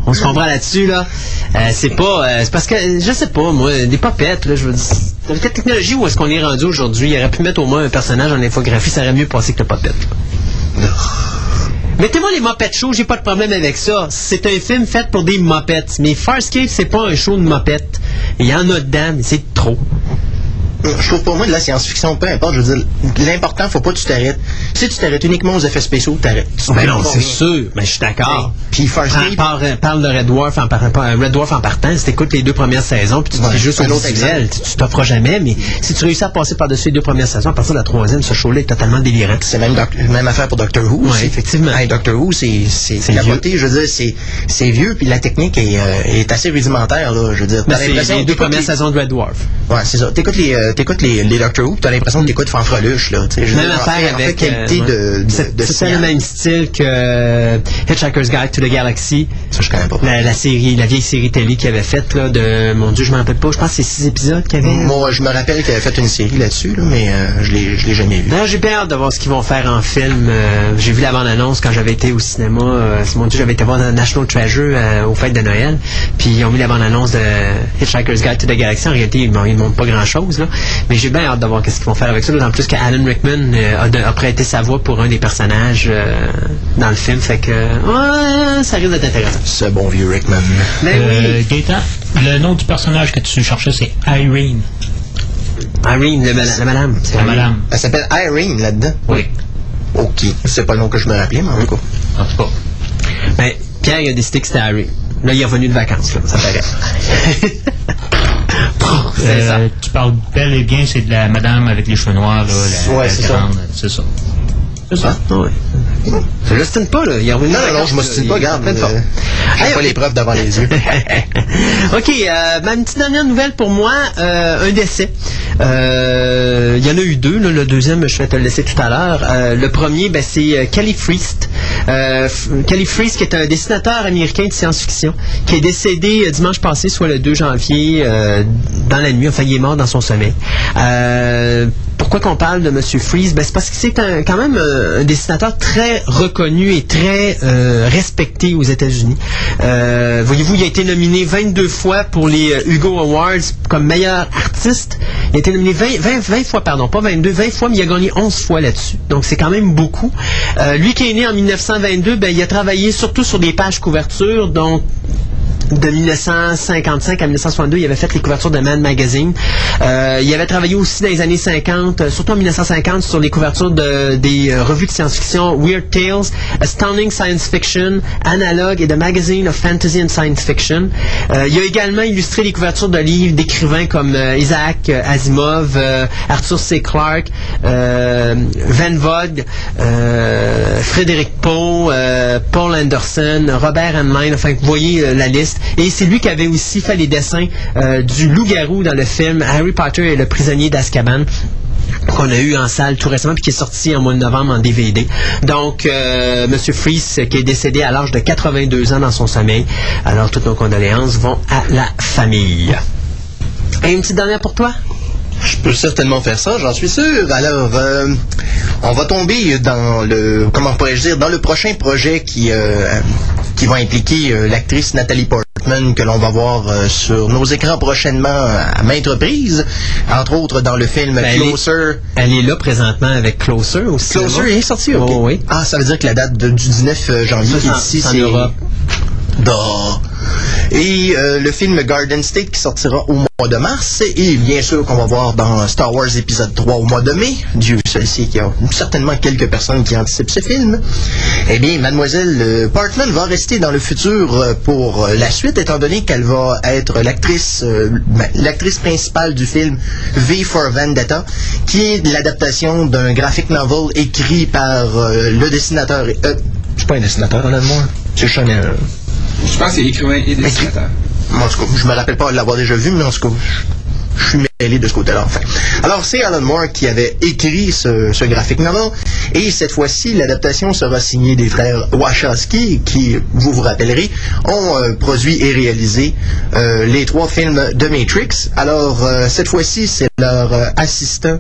On se comprend là-dessus, là. Euh, c'est pas. euh, c'est parce que, je sais pas, moi, des popettes, là, je veux dire. Avec la technologie où est-ce qu'on est rendu aujourd'hui, il aurait pu mettre au moins un personnage en infographie, ça aurait mieux passé que le popette. Mettez-moi les Muppet Show, j'ai pas de problème avec ça. C'est un film fait pour des Muppets. Mais Farscape, c'est pas un show de Muppets. Il y en a dedans, mais c'est trop. Je trouve pour moi de la science-fiction, peu importe, je veux dire, l'important, faut pas que tu t'arrêtes. Si tu t'arrêtes uniquement aux effets spéciaux, t'arrêtes. Mais t'arrêtes non, pas, c'est sûr. Mais je suis d'accord. Puis Farscape, Parle, parle- parle de Red Dwarf en, Red Dwarf en partant, si t'écoutes les deux premières saisons, puis tu fais juste au visuel, tu t'offres jamais, mais si tu réussis à passer par-dessus les deux premières saisons, à partir de la troisième, ce show-là est totalement délirant. c'est même, même affaire pour Doctor Who. Effectivement. Doctor Who, c'est C'est capoté. Je veux dire, c'est vieux, puis la technique est, euh, est assez rudimentaire. Là, je veux dire, c'est les deux premières saisons de Red Dwarf. Ouais, c'est ça. T'écoutes les, euh, t'écoutes les, les Doctor Who, t'as l'impression que t'écoutes Fanfreluche, là. Même affaire en fait, avec. qualité euh, de, ouais. de, C'est de c'est signal. le même style que euh, Hitchhiker's Guide to the Galaxy. Ça, je connais pas. La, la série, la vieille série télé qu'il avait faite, là, de. Mon Dieu, je m'en rappelle pas. Je pense que c'est six épisodes qu'il y avait. Moi, je me rappelle qu'il avait fait une série là-dessus, là, mais euh, je l'ai je l'ai jamais vu. Non, j'ai bien hâte de voir ce qu'ils vont faire en film. Euh, j'ai vu la bande-annonce quand j'avais été au cinéma. Euh, mon Dieu, j'avais été voir National Treasure euh, aux fêtes de Noël. Puis ils ont mis la bande-annonce de Hitchhiker's Guide to the Galaxy. En réalité, ils ne montrent pas grand-chose. Mais j'ai bien hâte de voir qu'est-ce qu'ils vont faire avec ça. D'autant plus qu'Alan Rickman euh, a, de- a prêté sa voix pour un des personnages euh, dans le film. Fait que ouais, ça risque d'être intéressant. Ce bon vieux Rickman. Mais Euh, oui, Gaëtan, le nom du personnage que tu cherchais, c'est Irene. Irene, le la madame. c'est La Irene. madame. Elle s'appelle Irene là-dedans? Oui. Ok. C'est pas le nom que je me rappelais, mais en tout cas. En tout cas. Ben, Pierre il a décidé que c'était Irene. Là, il est revenu de vacances, là, ça paraît. *laughs* ça. Euh, tu parles bel et bien, c'est de la madame avec les cheveux noirs, là, la, Ouais, la c'est ça. grande, c'est ça. C'est ça. Ah, ouais. Je l'ostine pas, là. Il Non, non, non, je m'ostine pas, garde. pleine forme. J'ai Hey, pas les preuves devant les yeux. *laughs* OK, euh, ma petite dernière nouvelle pour moi, euh, un décès. Euh, Il y en a eu deux, là, le deuxième, je vais te le laisser tout à l'heure. Euh, le premier, ben, c'est Kelly Freast. Euh, F- Kelly Freast, qui est un dessinateur américain de science-fiction, qui est décédé dimanche passé, soit le 2 janvier, dans la nuit. Enfin, il est mort dans son sommeil. Euh, pourquoi qu'on parle de M. Freeze? Ben, c'est parce que c'est un- quand même un, un dessinateur très reconnu et très euh, respecté aux États-Unis. Euh, Voyez-vous, il a été nominé 22 fois pour les euh, Hugo Awards comme meilleur artiste. Il a été nominé 20, 20, 20 fois, pardon, pas 22, 20 fois, mais il a gagné 11 fois là-dessus. Donc, c'est quand même beaucoup. Euh, lui qui est né en 1922, ben, il a travaillé surtout sur des pages couvertures, donc de 1955 à 1962, il avait fait les couvertures de Man Magazine. Euh, il avait travaillé aussi dans les années 50, euh, surtout en 1950, sur les couvertures de, des euh, revues de science-fiction Weird Tales, Astounding Science Fiction, Analog et The Magazine of Fantasy and Science Fiction. Il a également illustré les couvertures de livres d'écrivains comme Isaac Asimov, Arthur C. Clarke, Van Vogt, Frédéric Poe, Paul Anderson, Robert Heinlein, enfin vous voyez la liste. Et c'est lui qui avait aussi fait les dessins euh, du loup-garou dans le film Harry Potter et le prisonnier d'Azkaban qu'on a eu en salle tout récemment puis qui est sorti en mois de novembre en DVD. Donc, euh, Monsieur Freeze, qui est décédé à l'âge de 82 ans dans son sommeil. Alors, toutes nos condoléances vont à la famille. Et une petite dernière pour toi? Je peux certainement faire ça, j'en suis sûr. Alors, euh, on va tomber dans le, comment pourrais-je dire, dans le prochain projet qui, euh, qui va impliquer euh, l'actrice Nathalie Portman que l'on va voir sur nos écrans prochainement à maintes reprises, entre autres dans le film Ben, elle est- Closer. Elle est là présentement avec Closer aussi. Closer est sorti. Oh, oui. Ah, ça veut dire que la date de- du 19 janvier Ça, ici, c'est c'est. Et euh, le film Garden State qui sortira au mois de mars. Et bien sûr qu'on va voir dans Star Wars épisode 3 au mois de mai. Dieu seul sait qu'il y a certainement quelques personnes qui anticipent ce film. Eh bien, mademoiselle euh, Portman va rester dans le futur euh, pour la suite, étant donné qu'elle va être l'actrice ben, l'actrice principale du film V for Vendetta, qui est l'adaptation d'un graphic novel écrit par le dessinateur... Suis pas un dessinateur. C'est Chanel. Je pense que c'est écrivain et dessinateur. En tout cas, je me rappelle pas l'avoir déjà vu, mais en tout cas, je, je Alors, c'est Alan Moore qui avait écrit ce, graphic novel, et cette fois-ci, l'adaptation sera signée des frères Wachowski, qui, vous vous rappellerez, ont euh, produit et réalisé euh, les trois films de Matrix. Alors, euh, cette fois-ci, c'est leur assistant,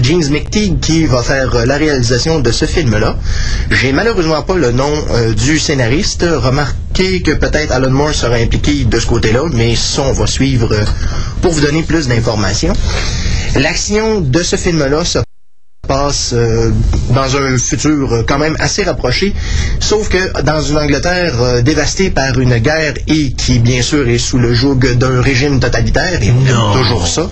James McTeague, qui va faire la réalisation de ce film-là. J'ai malheureusement pas le nom du scénariste. Remarque indiqué que peut-être Alan Moore sera impliqué de ce côté-là, mais ça, on va suivre pour vous donner plus d'informations. L'action? De ce film-là se passe euh, dans un futur euh, quand même assez rapproché, sauf que dans une Angleterre euh, dévastée par une guerre et qui bien sûr est sous le joug d'un régime totalitaire, et on aime toujours ça.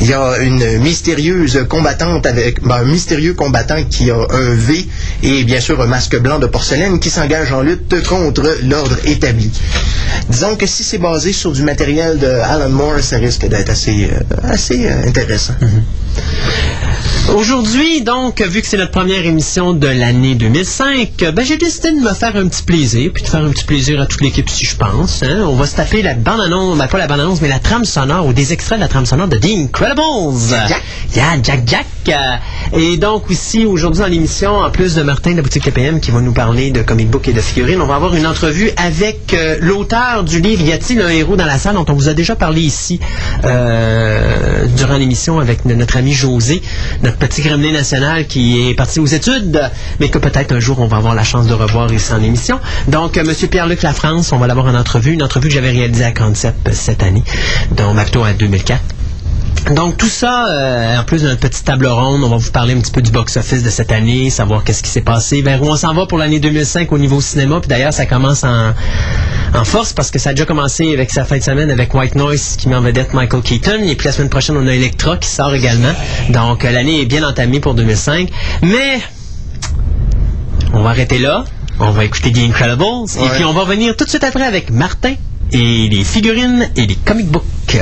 Il y a une mystérieuse combattante avec ben, un mystérieux combattant qui a un V et bien sûr un masque blanc de porcelaine qui s'engage en lutte contre l'ordre établi. Disons que si c'est basé sur du matériel de Alan Moore, ça risque d'être assez, euh, assez euh, intéressant. Aujourd'hui, donc, vu que c'est notre première émission de l'année 2005, ben, j'ai décidé de me faire un petit plaisir, puis de faire un petit plaisir à toute l'équipe si je pense. hein. On va se taper la bande-annonce, ben, pas la bande-annonce, mais la trame sonore ou des extraits de la trame sonore de The Incredibles. Jack. Yeah, Jack Jack. Euh, Et donc, aussi, aujourd'hui dans l'émission, en plus de Martin de la boutique TPM qui va nous parler de comic book et de figurines, on va avoir une entrevue avec euh, l'auteur du livre Y a-t-il un héros dans la salle dont on vous a déjà parlé ici euh, durant l'émission avec notre ami José, notre petit gremlin national qui est parti aux études, mais que peut-être un jour on va avoir la chance de revoir ici en émission. Donc, euh, Monsieur Pierre-Luc Lafrance, on va l'avoir en entrevue, une entrevue que j'avais réalisée à Concept cette année, donc plutôt en 2004. Donc tout ça, euh, en plus de notre petite table ronde, on va vous parler un petit peu du box-office de cette année, savoir qu'est-ce qui s'est passé, vers où on s'en va pour l'année 2005 au niveau cinéma. Puis d'ailleurs, ça commence en, en force parce que ça a déjà commencé avec sa fin de semaine avec White Noise qui met en vedette Michael Keaton. Et puis la semaine prochaine, on a Electra qui sort également. Donc euh, l'année est bien entamée pour 2005. Mais on va arrêter là. On va écouter The Incredibles. Et puis on va revenir tout de suite après avec Martin et les figurines et les comic books.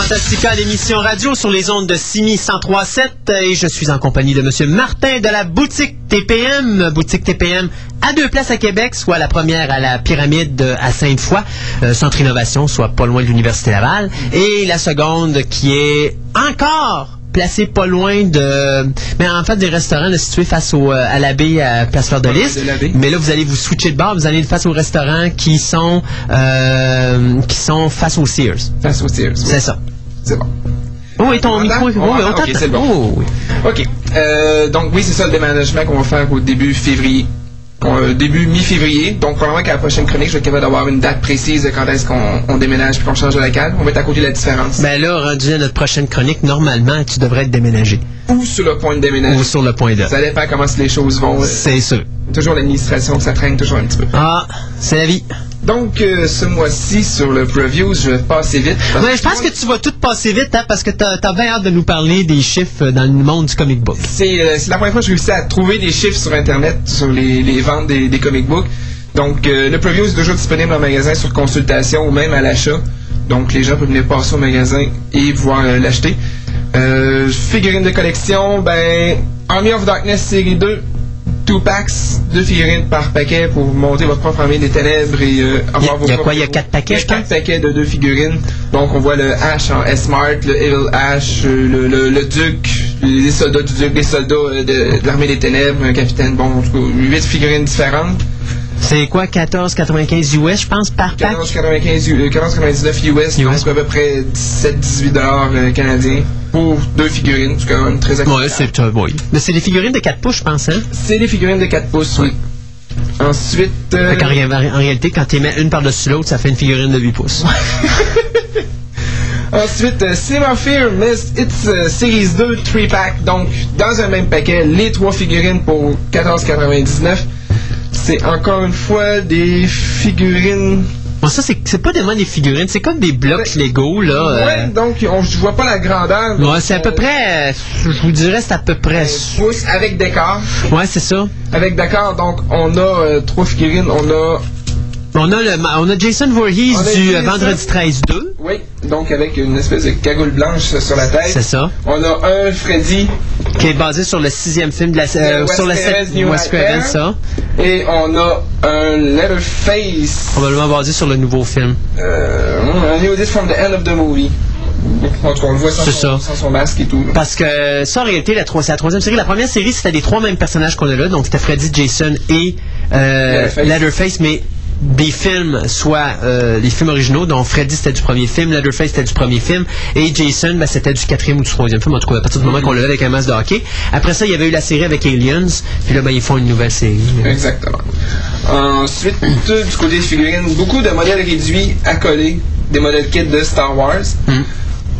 Fantastica, l'émission radio sur les ondes de Simi 103.7 et je suis en compagnie de Monsieur Martin de la boutique TPM, boutique TPM à deux places à Québec, soit la première à la Pyramide à Sainte-Foy, euh, centre innovation, soit pas loin de l'Université Laval, et la seconde qui est encore placée pas loin de... Mais en fait, des restaurants là, situés face au, euh, à l'abbé à Place Fleur de Lys. Mais là, vous allez vous switcher de bar, vous allez face aux restaurants qui sont, euh, qui sont face aux Sears. Face au Sears. oui. C'est ça. Micro. Oh, On t'entend. c'est bon. Oh, oui. OK. Euh, donc oui, c'est ça le déménagement qu'on va faire au début février. Euh, début mi-février. Donc probablement qu'à la prochaine chronique, je vais être capable d'avoir une date précise de quand est-ce qu'on on déménage puis qu'on change de local. On va être à côté de la différence. Ben là, rendu à notre prochaine chronique, normalement, tu devrais être déménagé. Ou sur le point de déménager. Ou sur le point de. Ça dépend comment les choses vont. C'est sûr. toujours l'administration, ça traîne toujours un petit peu. Ah, c'est la vie. Donc, euh, ce mois-ci, sur le preview, je vais passer vite. Ouais, je pense que tu vas tout passer vite, hein, parce que t'as as bien hâte de nous parler des chiffres euh, dans le monde du comic book. C'est euh, c'est la première fois que je réussis à trouver des chiffres sur Internet sur les, les ventes des, des comic books. Donc, euh, le preview est toujours disponible en magasin sur consultation ou même à l'achat. Donc, les gens peuvent venir passer au magasin et pouvoir l'acheter. Euh, figurines de collection, ben, Army of Darkness série 2, 2 packs, deux figurines par paquet pour monter votre propre armée des ténèbres et euh, avoir Il y a- vos il y a propres quoi, il y a héros. quatre paquets, je paquets de deux figurines. Donc, on voit le Ash en S-Mart, le Evil Ash, euh, le, le, le Duc, les soldats du Duc, les soldats euh, de, de l'armée des ténèbres, un capitaine, bon, en tout cas, huit figurines différentes. C'est quoi, 14,95 US, je pense, par pack? 14,95 U- euh, 14,99 US, donc à peu près 17-18 dollars euh, canadiens pour deux figurines. C'est quand même très Ouais, accessible. c'est euh, oui. Mais c'est des figurines de 4 pouces, je pense, hein? C'est des figurines de 4 pouces, oui. Ensuite, euh, ré- en réalité, quand tu mets une par-dessus l'autre, ça fait une figurine de 8 pouces. *laughs* Ensuite, euh, Cinema Fear Miss It's euh, Series 2 3-pack. Donc, dans un même paquet, les trois figurines pour 14,99. C'est encore une fois des figurines. Bon, ça, c'est pas tellement des figurines, c'est comme des blocs Lego, là. euh, Ouais, donc on, je vois pas la grandeur. Ouais, c'est à peu près, euh, je vous dirais, c'est à peu près. un pouce avec décor. Ouais, c'est ça. Avec décor, donc on a euh, trois figurines. On a, On a, le, on a Jason Voorhees a du euh, Jason. Vendredi 13 2. oui, donc avec une espèce de cagoule blanche sur la tête. C'est ça. On a un Freddy Qui est basé sur le sixième film de la euh, sur la Nightmare. ça. et on a un Letterface. Probablement basé sur le nouveau film. Euh, un New from the End of the Movie. En tout cas, on le voit sans, son, ça. sans son masque et tout. Parce que ça, en réalité, la c'est la troisième série. La première série, c'était les trois mêmes personnages qu'on a là. Donc, c'était Freddy, Jason et euh, Leatherface. Leatherface, mais des films, soit euh, les films originaux, donc Freddy c'était du premier film, Leatherface c'était du premier film, et Jason ben, c'était du quatrième ou du troisième film, en tout cas à partir du moment qu'on l'a avec un masque de hockey. Après ça, il y avait eu la série avec Aliens, puis là ben, ils font une nouvelle série. Exactement. Ensuite, du côté des figurines, beaucoup de modèles réduits à coller, des modèles kits de Star Wars. Hmm.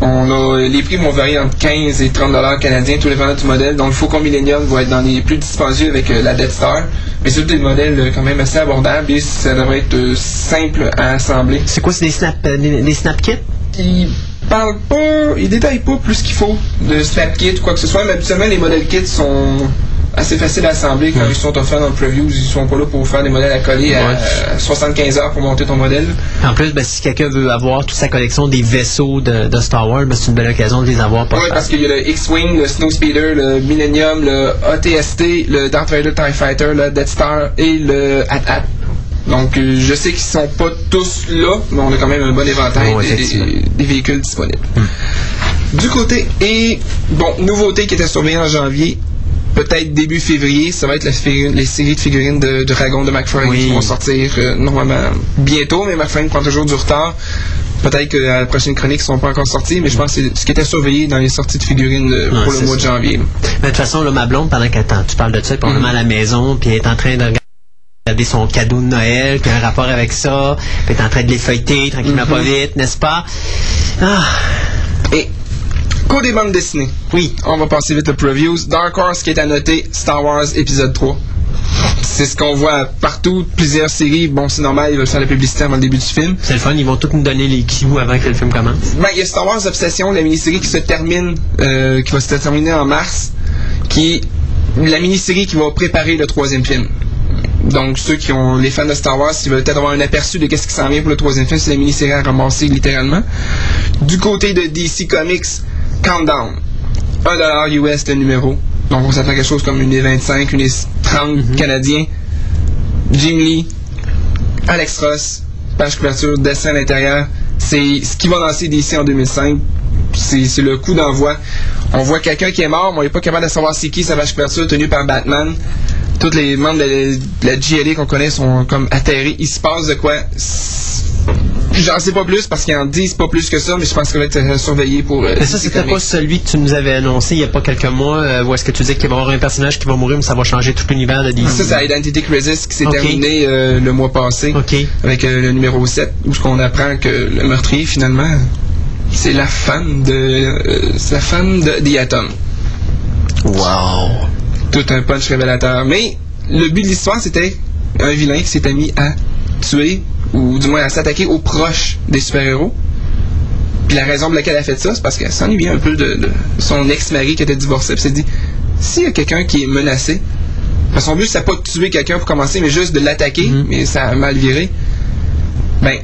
On a, euh, les prix vont varier entre 15 et 30 dollars canadiens, tous les vendeurs du modèle. Donc, le Faucon Millennium va être dans les plus dispendieux avec euh, la Death Star. Mais c'est des modèles euh, quand même assez abordables et ça devrait être euh, simple à assembler. C'est quoi, c'est des snap, euh, des, des snap kits? il parle pas, il détaille pas plus qu'il faut de snap kit ou quoi que ce soit, mais habituellement les modèles kits sont assez faciles à assembler quand ils sont offerts dans le preview. Ils sont pas là pour faire des modèles à coller à, Ouais. à 75 heures pour monter ton modèle. En plus, ben, si quelqu'un veut avoir toute sa collection des vaisseaux de, de Star Wars, ben, c'est une belle occasion de les avoir. Oui, parce qu'il y a le X-Wing, le Snowspeeder, le Millennium, le ATST, le Darth Vader TIE Fighter, le Death Star et le AT-AT. Donc, euh, je sais qu'ils sont pas tous là, mais on a quand même un bon éventail des- effectivement. des, des véhicules disponibles. Du côté, et bon, nouveauté qui était surveillée en janvier, peut-être début février, ça va être la les séries de figurines de, de Dragon de McFarlane Oui. qui vont sortir euh, normalement bientôt, mais McFarlane prend toujours du retard. Peut-être que à la prochaine chronique, ils sont pas encore sortis, mais je pense que c'est ce qui était surveillé dans les sorties de figurines euh, pour le mois de janvier. Mais de toute façon, là, ma blonde, pendant qu'elle tu parles de ça, elle est probablement à la maison, puis elle est en train de regarder son cadeau de Noël, puis un rapport avec ça, puis elle est en train de les feuilleter, tranquillement pas vite, n'est-ce pas? Ah, Et côté bandes dessinées, oui. on va passer vite le previews. Dark Horse qui est à noter, Star Wars épisode 3. C'est ce qu'on voit partout, plusieurs séries. Bon, c'est normal, ils veulent faire la publicité avant le début du film. C'est le fun, ils vont tous nous donner les cues avant que le film commence. Ben, il y a Star Wars Obsession, la mini-série qui se termine, euh, qui va se terminer en mars, qui est la mini-série qui va préparer le troisième film. Donc, ceux qui ont les fans de Star Wars, qui veulent peut-être avoir un aperçu de qu'est-ce qui s'en vient pour le troisième film, c'est la mini-série à ramasser littéralement. Du côté de DC Comics, Countdown. 1$ US le numéro. Donc, on s'attend à quelque chose comme une 25, une 30 canadiens. Jim Lee, Alex Ross, page couverture, dessin à l'intérieur. C'est ce qui va lancer DC en 2005. C'est c'est le coup d'envoi. On voit quelqu'un qui est mort, mais on n'est pas capable de savoir c'est qui sa page couverture tenue par Batman. Tous les membres de la, de la GLA qu'on connaît sont comme atterrés. Il se passe de quoi? J'en sais pas plus parce qu'ils en disent pas plus que ça, mais je pense qu'il va être euh, surveillé pour. euh, Mais ça, c'était pas celui que tu nous avais annoncé il y a pas quelques mois, euh, où est-ce que tu disais qu'il va y avoir un personnage qui va mourir, mais ça va changer tout l'univers de DC. Ça, c'est Identity Crisis qui s'est terminé euh, le mois passé. Avec le numéro 7, où on apprend que le meurtrier, finalement, c'est la femme de. c'est la femme de The Atom. Wow. Tout un punch révélateur. Mais le but de l'histoire, c'était un vilain qui s'était mis à tuer, ou du moins à s'attaquer aux proches des super-héros. Puis la raison pour laquelle elle a fait ça, c'est parce qu'elle s'ennuyait un peu de, de son ex-mari qui était divorcé. Puis elle s'est dit s'il y a quelqu'un qui est menacé, parce que son but, c'est pas de tuer quelqu'un pour commencer, mais juste de l'attaquer, mais ça a mal viré. Ben,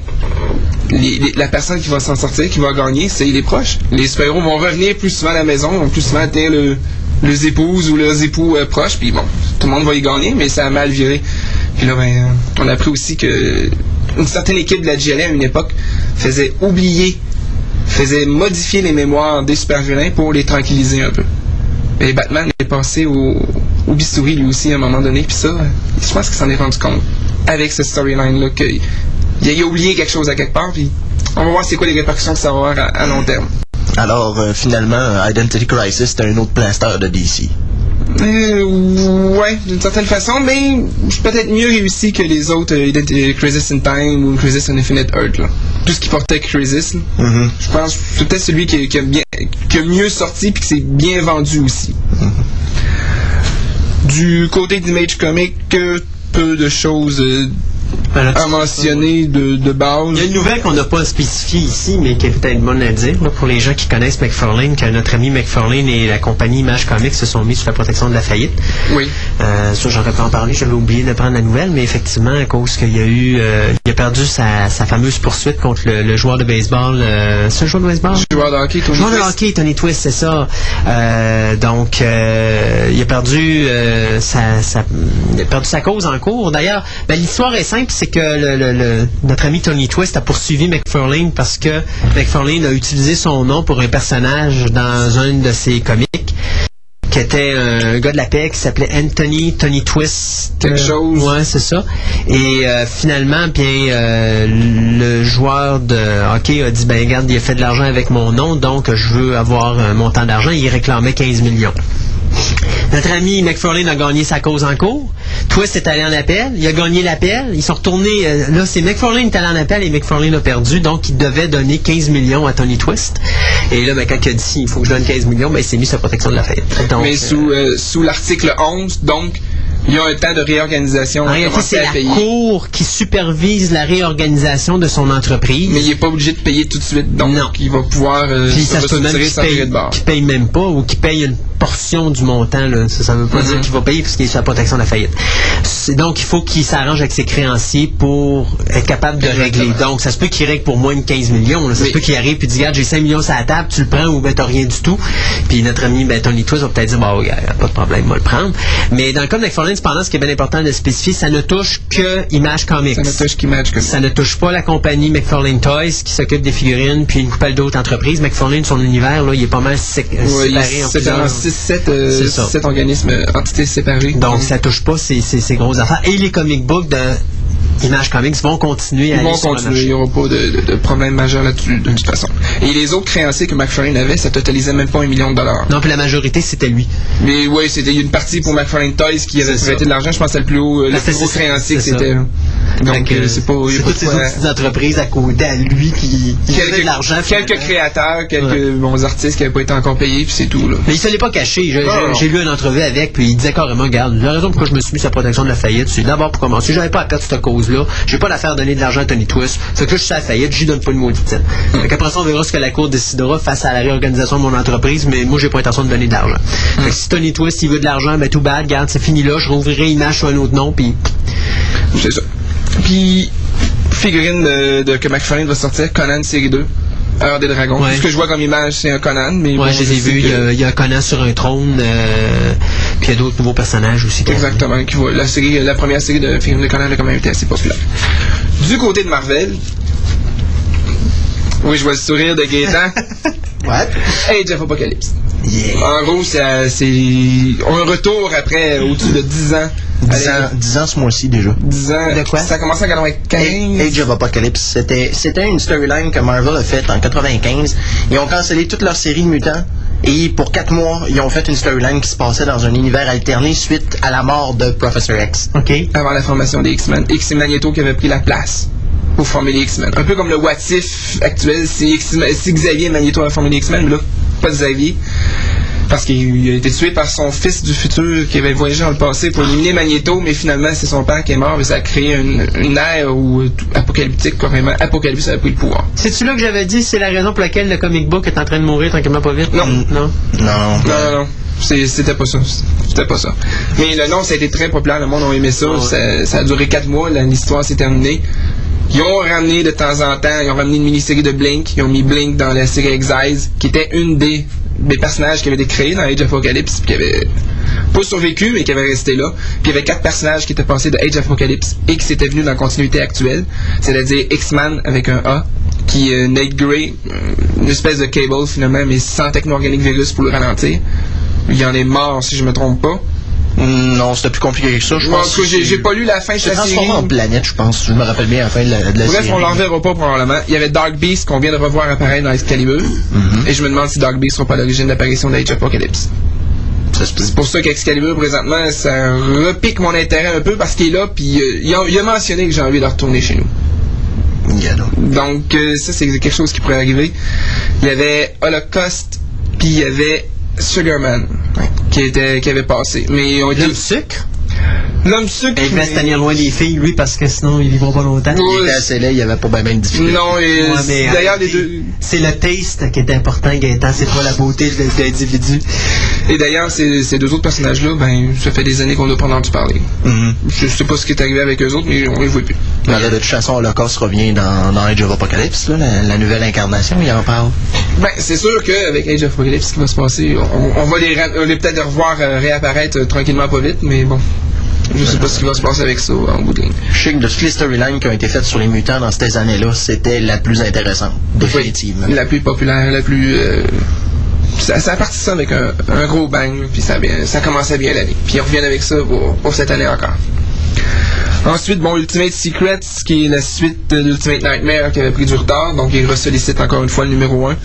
les- les- la personne qui va s'en sortir, qui va gagner, c'est les proches. Les super-héros vont revenir plus souvent à la maison, vont plus souvent atteindre le, leurs épouses ou leurs époux euh, proches, puis bon, tout le monde va y gagner, mais ça a mal viré. Puis là, ben, on a appris aussi que une certaine équipe de la GLA à une époque faisait oublier, faisait modifier les mémoires des super-vilains pour les tranquilliser un peu. Et Batman est passé au, au bistouri lui aussi à un moment donné, puis ça, je pense qu'il s'en est rendu compte avec ce storyline-là, qu'il il a, oublié quelque chose à quelque part, puis on va voir c'est quoi les répercussions que ça va avoir à, long terme. Alors, euh, finalement, Identity Crisis, c'est un autre plaster de DC. Euh, ouais, d'une certaine façon, mais c'est peut-être mieux réussi que les autres euh, Ident- Crisis in Time ou Crisis on Infinite Earth. Là. Tout ce qui portait Crisis. Mhm. je pense que c'est peut-être celui qui, qui a bien, qui a mieux sorti puis qui s'est bien vendu aussi. Du côté d'Image Comic, peu de choses euh, à mentionner de, de base. Il y a une nouvelle qu'on n'a pas spécifiée ici, mais qui est peut-être bonne à dire là, pour les gens qui connaissent McFarlane, que notre ami McFarlane et la compagnie Image Comics se sont mis sous la protection de la faillite. Oui. Euh, ça, j'aurais pas en parler, j'avais oublié de prendre la nouvelle, mais effectivement, à cause qu'il y a eu, euh, il a perdu sa, sa fameuse poursuite contre le, le joueur de baseball. Euh, c'est un joueur de baseball? Joueur de hockey, Tony Joueur de Twist. hockey, Tony Twist, c'est ça. Euh, donc, euh, il a perdu euh, sa, sa- il a perdu sa cause en cours. D'ailleurs, ben, l'histoire est simple, c'est que le, le- le- notre ami Tony Twist a poursuivi McFarlane parce que McFarlane a utilisé son nom pour un personnage dans un de ses comics qui était un gars de la paix qui s'appelait Anthony Tony Twist. Quelque Euh, chose. Ouais, c'est ça. Et euh, finalement, bien, euh, le joueur de hockey a dit, ben regarde, il a fait de l'argent avec mon nom, donc je veux avoir un montant d'argent. Il réclamait 15 millions. Notre ami McFarlane a gagné sa cause en cours. Twist est allé en appel. Il a gagné l'appel. Ils sont retournés. euh, là, c'est McFarlane qui est allé en appel et McFarlane a perdu. Donc, il devait donner 15 millions à Tony Twist. Et là, ben, quand il a dit il faut que je donne 15 millions, ben, il s'est mis sur la protection de la fête. Donc, Mais euh, sous, euh, sous l'article 11, donc, il y a un temps de réorganisation. en réalité, c'est la payer. cour qui supervise la réorganisation de son entreprise. Mais il n'est pas obligé de payer tout de suite. Donc, Non. il va pouvoir euh, Puis ça se peut même qu'il paye, même pas ou qu'il paye une portion du montant. Là. Ça ne veut pas Mhm. dire qu'il va payer parce qu'il est sur la protection de la faillite. Donc, il faut qu'il s'arrange avec ses créanciers pour être capable de Exactement. régler. Donc, ça se peut qu'il règle pour moins de 15 millions. là. Ça Oui. se peut qu'il arrive et dise, regarde, j'ai 5 millions sur la table, tu le prends ou ben t'as rien du tout. Puis notre ami ben, Tony Twist va peut-être dire, bon, regarde, pas de problème, va le prendre. Mais dans le cas de Cependant, ce qui est bien important de spécifier, ça ne touche que Image Comics. Ça ne touche qui match que Ça ne touche pas la compagnie McFarlane Toys qui s'occupe des figurines puis une couple d'autres entreprises. McFarlane, son univers, là, il est pas mal sé- Ouais, il séparé en c'est plusieurs. en 6-7 euh, C'est sept organismes, euh, entités séparées. Donc, ça touche pas ces, ces, ces grosses affaires. Et les comic books de Image Comics vont continuer à Ils vont aller sur le continuer, il n'y aura pas de, de- de problème majeur là-dessus, de toute façon. Et les autres créanciers que McFarlane avait, ça totalisait même pas un million de dollars. Non, puis la majorité, c'était lui. Mais oui, c'était une partie pour McFarlane Toys qui avait prêté de l'argent. Je pense c'est le plus haut, euh, le Ben, plus gros créancier que c'était. Donc, euh, c'est pas. c'est toutes ces autres petites entreprises à côté à lui qui, qui faisaient de l'argent. quelques créateurs, quelques Ouais. bons artistes qui n'avaient pas été encore payés, puis c'est tout. Là. Mais il se l'est pas caché. J'ai lu une entrevue avec, puis il disait carrément, regarde, la raison pourquoi je me suis mis sur la protection de la faillite, c'est d'abord pour commencer. J'avais pas à perdre cette cause-là. J'ai pas l'affaire de donner de l'argent à Tony Twist. Fait que là, je suis à la faillite, j'y donne pas de maudit titre. Fait qu'après ça, on verra ce que la Cour décidera face à la réorganisation de mon entreprise, mais moi, j'ai pas intention de donner de l'argent. Fait que si Tony Twist, il veut de l'argent, ben tout bad, regarde, c'est fini là, je rouvrirai Image sur un autre nom, puis C'est ça. Puis, figurine de, de que McFarlane va sortir, Conan série 2. Heure des Dragons. Ouais. Tout ce que je vois comme image, c'est un Conan, mais Ouais, bon, je les ai vus. que- Il y a- il y, a Conan sur un trône, euh, puis il y a d'autres nouveaux personnages aussi. Exactement. Qui la, série, la première série de films de Conan a quand même été assez populaire. Du côté de Marvel, oui, je vois le sourire de Gaëtan. *laughs* What? Age of Apocalypse. Yeah. En gros, c'est un retour après au-dessus de 10 ans. 10 ans, Allez, 10 ans ce mois-ci déjà. 10 ans. De quoi? Ça a commencé en 95. Age of Apocalypse, c'était c'était une storyline que Marvel a faite en 95. Ils ont cancellé toute leur série de mutants et pour 4 mois, ils ont fait une storyline qui se passait dans un univers alterné suite à la mort de Professor X. OK. avant la formation des X-Men. X et Magneto qui avait pris la place pour former les X-Men. Un peu comme le What If actuel, si, Xavier et Magneto avaient formé les X-Men, mais là, pas Xavier. Parce qu'il a été tué par son fils du futur qui avait voyagé dans le passé pour éliminer Magneto, mais finalement c'est son père qui est mort, mais ça a créé une, une ère où euh, tout- apocalyptique, carrément, Apocalypse avait pris le pouvoir. C'est-tu là que j'avais dit c'est la raison pour laquelle le comic book est en train de mourir tranquillement pas vite? Non. Non. Non. Non, non, C'était pas ça. C'était pas ça. Mais le nom, ça a été très populaire. Le monde a aimé ça. Ça, ça a duré 4 mois. L'histoire s'est terminée. Ils ont ramené de temps en temps, ils ont ramené une mini-série de Blink. Ils ont mis Blink dans la série Exiles, qui était une des, des personnages qui avait été créés dans Age of Apocalypse, qui avait pas survécu, mais qui avait resté là. Puis il y avait quatre personnages qui étaient passés de Age of Apocalypse et qui s'étaient venus dans la continuité actuelle, c'est-à-dire X-Man avec un A, qui est Nate Grey, euh, une espèce de Cable finalement, mais sans techno-organique virus pour le ralentir. Il en est mort, si je me trompe pas. Mm, Non, c'était plus compliqué que ça. Je pense j'ai j'ai pas lu la fin de la série. en planète, je pense. Je me rappelle bien la fin de la, de la Bref, série. on l'en verra pas probablement. Il y avait Dark Beast qu'on vient de revoir apparaître dans Excalibur. Mm-hmm. Et je me demande si Dark Beast sera pas à l'origine de l'apparition d'Age of Apocalypse. C'est pour ça qu'Excalibur, présentement, ça repique mon intérêt un peu parce qu'il est là, puis euh, il, a, il a mentionné que j'ai envie de retourner chez nous. Yeah, donc. Donc, euh, ça, c'est quelque chose qui pourrait arriver. Il y avait Holocaust, puis il y avait Sugarman, qui, était, qui avait passé. Mais ils ont été... Le sucre? L'homme sucre... Il devait se tenir loin des filles, lui, parce que sinon, ils vivront pas longtemps. Il Ouais, était assez laid, il y avait pas bien ben de difficultés. Non, et Ouais, d'ailleurs, les deux... C'est le taste qui est important, Gaëtan. C'est pas la beauté de l'individu. Et d'ailleurs, ces, ces deux autres personnages-là, ben, ça fait des années qu'on n'a pas entendu parler. Mhm. Je sais pas ce qui est arrivé avec eux autres, mais on les voit plus. Là, de toute façon, Holocaust revient dans, dans Age of Apocalypse, là, la, la nouvelle incarnation, il en parle. Ben, c'est sûr qu'avec Age of Apocalypse, ce qui va se passer, on, on va les, les peut-être revoir euh, réapparaître euh, tranquillement pas vite, mais bon. Je sais pas ce qui va se passer avec ça en bout de ligne. Je sais que de toutes les storylines qui ont été faites sur les mutants dans ces années-là, c'était la plus intéressante, définitivement. La plus populaire, la plus. euh, ça, ça a parti ça avec un, un gros bang, puis ça, a bien, ça commençait bien l'année. Puis ils reviennent avec ça pour, pour cette année encore. Ensuite, bon, Ultimate Secrets, qui est la suite de l'Ultimate Nightmare qui avait pris du retard, donc ils ressollicitent encore une fois le numéro 1. Et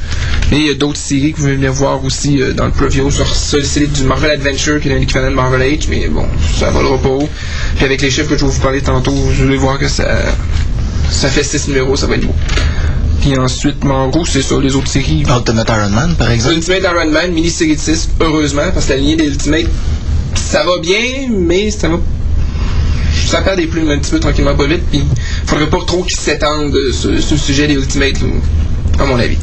il y a d'autres séries que vous pouvez venir voir aussi euh, dans le preview sur sollicite du Marvel Adventure qui est l'équivalent de Marvel Age, mais bon, ça volera pas haut. Puis avec les chiffres que je vais vous parler tantôt, je vais voir que ça, ça fait 6 numéros, ça va être beau. Puis ensuite, en gros, c'est ça, les autres séries. Ultimate Iron Man, par exemple. Ultimate Iron Man, mini-série de 6, heureusement, parce que la lignée des Ultimate, ça va bien, mais ça va. Ça perd des plumes un petit peu tranquillement pas vite, puis faudrait pas trop qu'ils s'étendent euh, sur, sur le sujet des Ultimate, là, à mon avis.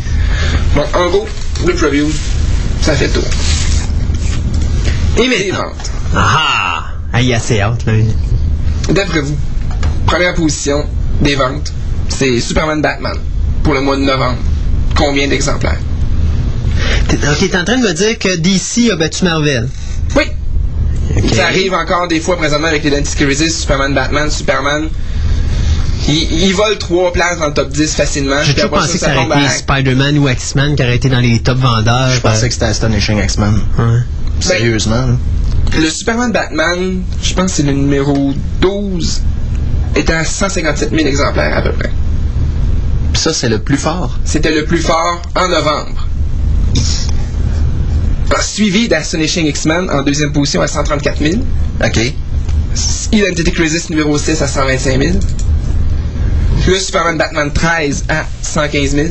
Bon, en gros, le preview, ça fait le tour. Et maintenant, Ah! Ah, il y a assez hâte, là. d'après vous, première position des ventes, c'est Superman Batman pour le mois de novembre. Combien d'exemplaires? T'es en train de me dire que DC a battu Marvel. Ça arrive encore des fois présentement avec les Identity Crisis, Superman, Batman, Superman. Ils, ils volent trois places dans le top 10 facilement. J'ai toujours pensé que ça, ça ça aurait été à- Spider-Man ou X-Men qui aurait été dans les top vendeurs. Je pensais que c'était Astonishing X-Men. Ouais. Sérieusement. Le Superman Batman, je pense que c'est le numéro 12, était à 157 000 exemplaires à peu près. Puis ça, c'est le plus fort. C'était le plus fort en novembre. Suivi d'Astonishing X-Men en deuxième position à 134 000. OK. Identity Crisis numéro 6 à 125 000. Plus Superman Batman 13 à 115 000.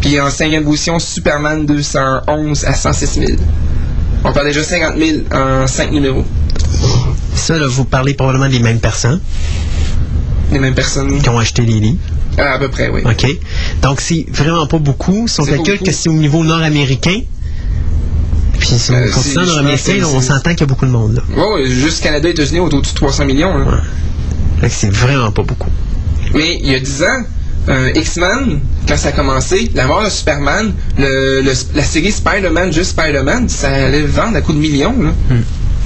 Puis en cinquième position, Superman 211 à 106 000. On parle déjà 50 000 en 5 numéros. Ça, là, vous parlez probablement des mêmes personnes Les mêmes personnes. qui ont acheté les livres. Ah, à peu près, oui. OK. Donc, c'est vraiment pas beaucoup. Si on calcule que c'est au niveau nord-américain, puis si on Euh, continue pense là, que on s'entend qu'il y a beaucoup de monde. Ouais, ouais, juste Canada et États-Unis autour de 300 millions. là. C'est vraiment pas beaucoup. Mais il y a 10 ans, euh, X-Men, quand ça a commencé, la mort de Superman, le, le- la série Spider-Man, juste Spider-Man, ça allait vendre à coups de millions. là.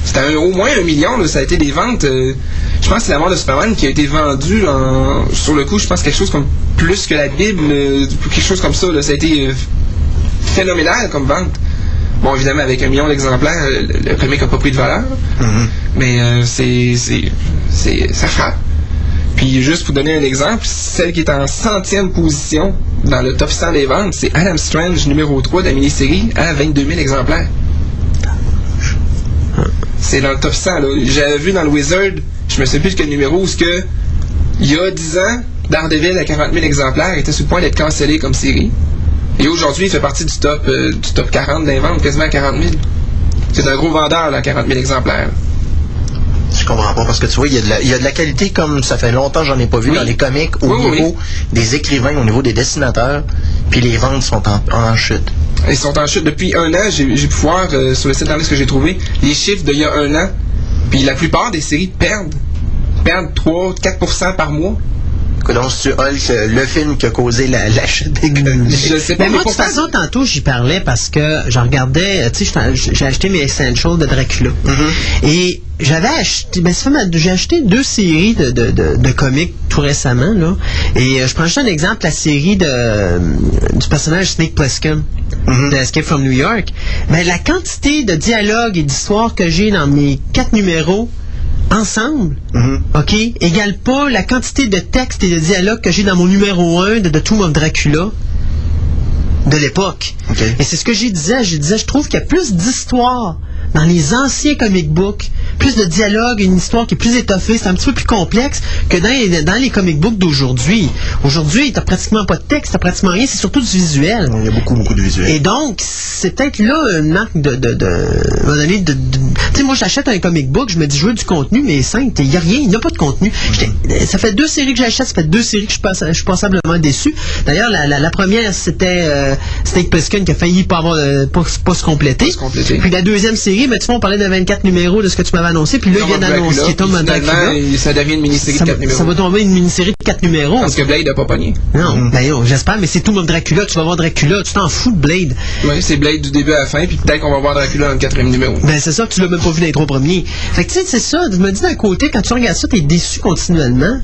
C'était au moins un million, là, ça a été des ventes. euh, je pense que c'est la mort de Superman qui a été vendue en- sur le coup, je pense quelque chose comme plus que la Bible, euh, quelque chose comme ça. là. ça a été phénoménal comme vente. Bon, évidemment, avec un million d'exemplaires, le, le comic n'a pas pris de valeur. Mais euh, c'est, c'est, c'est, ça frappe. Puis juste pour donner un exemple, celle qui est en centième position dans le top 100 des ventes, c'est Adam Strange numéro 3 de la mini-série à 22 000 exemplaires. C'est dans le top 100. Là. J'avais vu dans le Wizard, je me sais plus de quel numéro, où ce que il y a 10 ans, Daredevil à 40 000 exemplaires était sur le point d'être cancellé comme série. Et aujourd'hui, il fait partie du top, euh, du top 40 des ventes, quasiment à 40 000. C'est un gros vendeur, là, 40 000 exemplaires. Je comprends pas parce que tu vois, il y, a de la- il y a de la qualité comme ça fait longtemps que j'en ai pas vu Oui. dans les comics au Oui, oui, niveau des écrivains, au niveau des dessinateurs, puis les ventes sont en, en chute. Ils sont en chute depuis un an. J'ai j'ai pu voir euh, sur le site internet que j'ai trouvé les chiffres d'il y a un an. Puis la plupart des séries perdent. Perdent 3-4% par mois. Donc, si tu Hulk, euh, le film qui a causé la, la chute des comics. Je sais pas. Mais moi, de toute façon, tantôt, j'y parlais parce que j'en regardais, euh, tu sais, j'ai acheté mes Essentials de Dracula. Et j'avais acheté, ben, j'ai acheté deux séries de, de, de, de comics tout récemment, là. Et euh, je prends juste un exemple, la série de, du personnage Snake Plissken. de Escape from New York, ben, la quantité de dialogues et d'histoires que j'ai dans mes quatre numéros ensemble, OK, égale pas la quantité de textes et de dialogues que j'ai dans mon numéro 1 de The Tomb of Dracula de l'époque. Et c'est ce que j'ai disais. Je disais, je trouve qu'il y a plus d'histoires dans les anciens comic books, plus de dialogue, une histoire qui est plus étoffée, c'est un petit peu plus complexe que dans les, dans les comic books d'aujourd'hui. Aujourd'hui, t'as pratiquement pas de texte, t'as pratiquement rien, c'est surtout du visuel. Il y a beaucoup, beaucoup de visuels. Et donc, c'est peut-être là un manque de. de, de, tu sais, moi, j'achète un comic book, je me dis, je veux du contenu, mais simple, il n'y a rien, il n'y a pas de contenu. Ça fait deux séries que j'achète, ça fait deux séries que je, passe, je suis passablement déçu. D'ailleurs, la, la, la première, c'était euh, Snake Plissken qui a failli pas, avoir, euh, pas, pas se compléter. Pas se compléter. Puis la deuxième série, mais tu vois, on parlait de 24 numéros de ce que tu m'avais annoncé, puis là, il vient d'annoncer il- ça devient une mini-série de 4 numéros. ça va tomber une mini-série de 4 numéros. Parce que Blade n'a pas pogné. Non, ben non, j'espère, mais c'est tout mon Dracula. Tu vas voir Dracula, tu t'en fous de Blade. Oui, c'est Blade du début à la fin, puis peut-être qu'on va voir Dracula dans le quatrième numéro. Ben c'est ça, tu l'as même pas vu dans les trois premiers. Fait que tu sais, c'est ça, je me dis d'un côté, quand tu regardes ça, t'es déçu continuellement.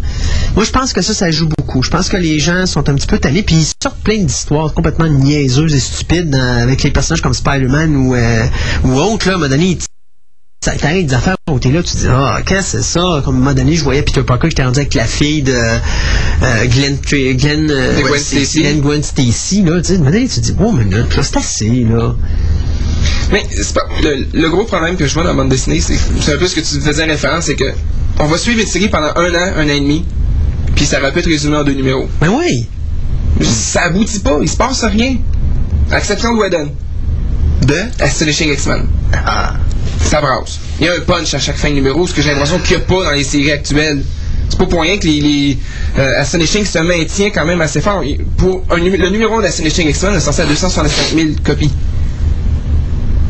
Moi, je pense que ça, ça joue beaucoup. Je pense que les gens sont un petit peu tannés, puis ils sortent plein d'histoires complètement niaiseuses et stupides dans- avec les personnages comme Spider-Man ou, euh, ou autres, là, moment donné, ils- ça t'arrive des affaires où t'es là, tu te dis, ah, qu'est-ce que c'est ça? Comme à un moment donné, je voyais Peter Parker qui était rendu avec la fille de euh, Glenn, Glenn, euh, Gwen Stacy. Glenn Gwen Stacy, là, tu sais, donné, tu te dis, bon, minute, là, c'est assez, là. Mais pas- le, le gros problème que je vois dans la bande dessinée, c'est un peu ce que tu faisais référence, c'est que on va suivre une série pendant un an, un an et demi, puis ça va peut être résumé en deux numéros. Ben oui. Ça aboutit pas, il se passe rien. Exception de Whedon, De? Astonishing X-Men. Ah. Ça brasse. Il y a un punch à chaque fin de numéro, ce que j'ai l'impression qu'il n'y a pas dans les séries actuelles. C'est pas pour rien que les, les euh, Astonishing se maintient quand même assez fort. Il- Pour un, le numéro 1 d'Astonishing X-Men est censé à 265 000 copies.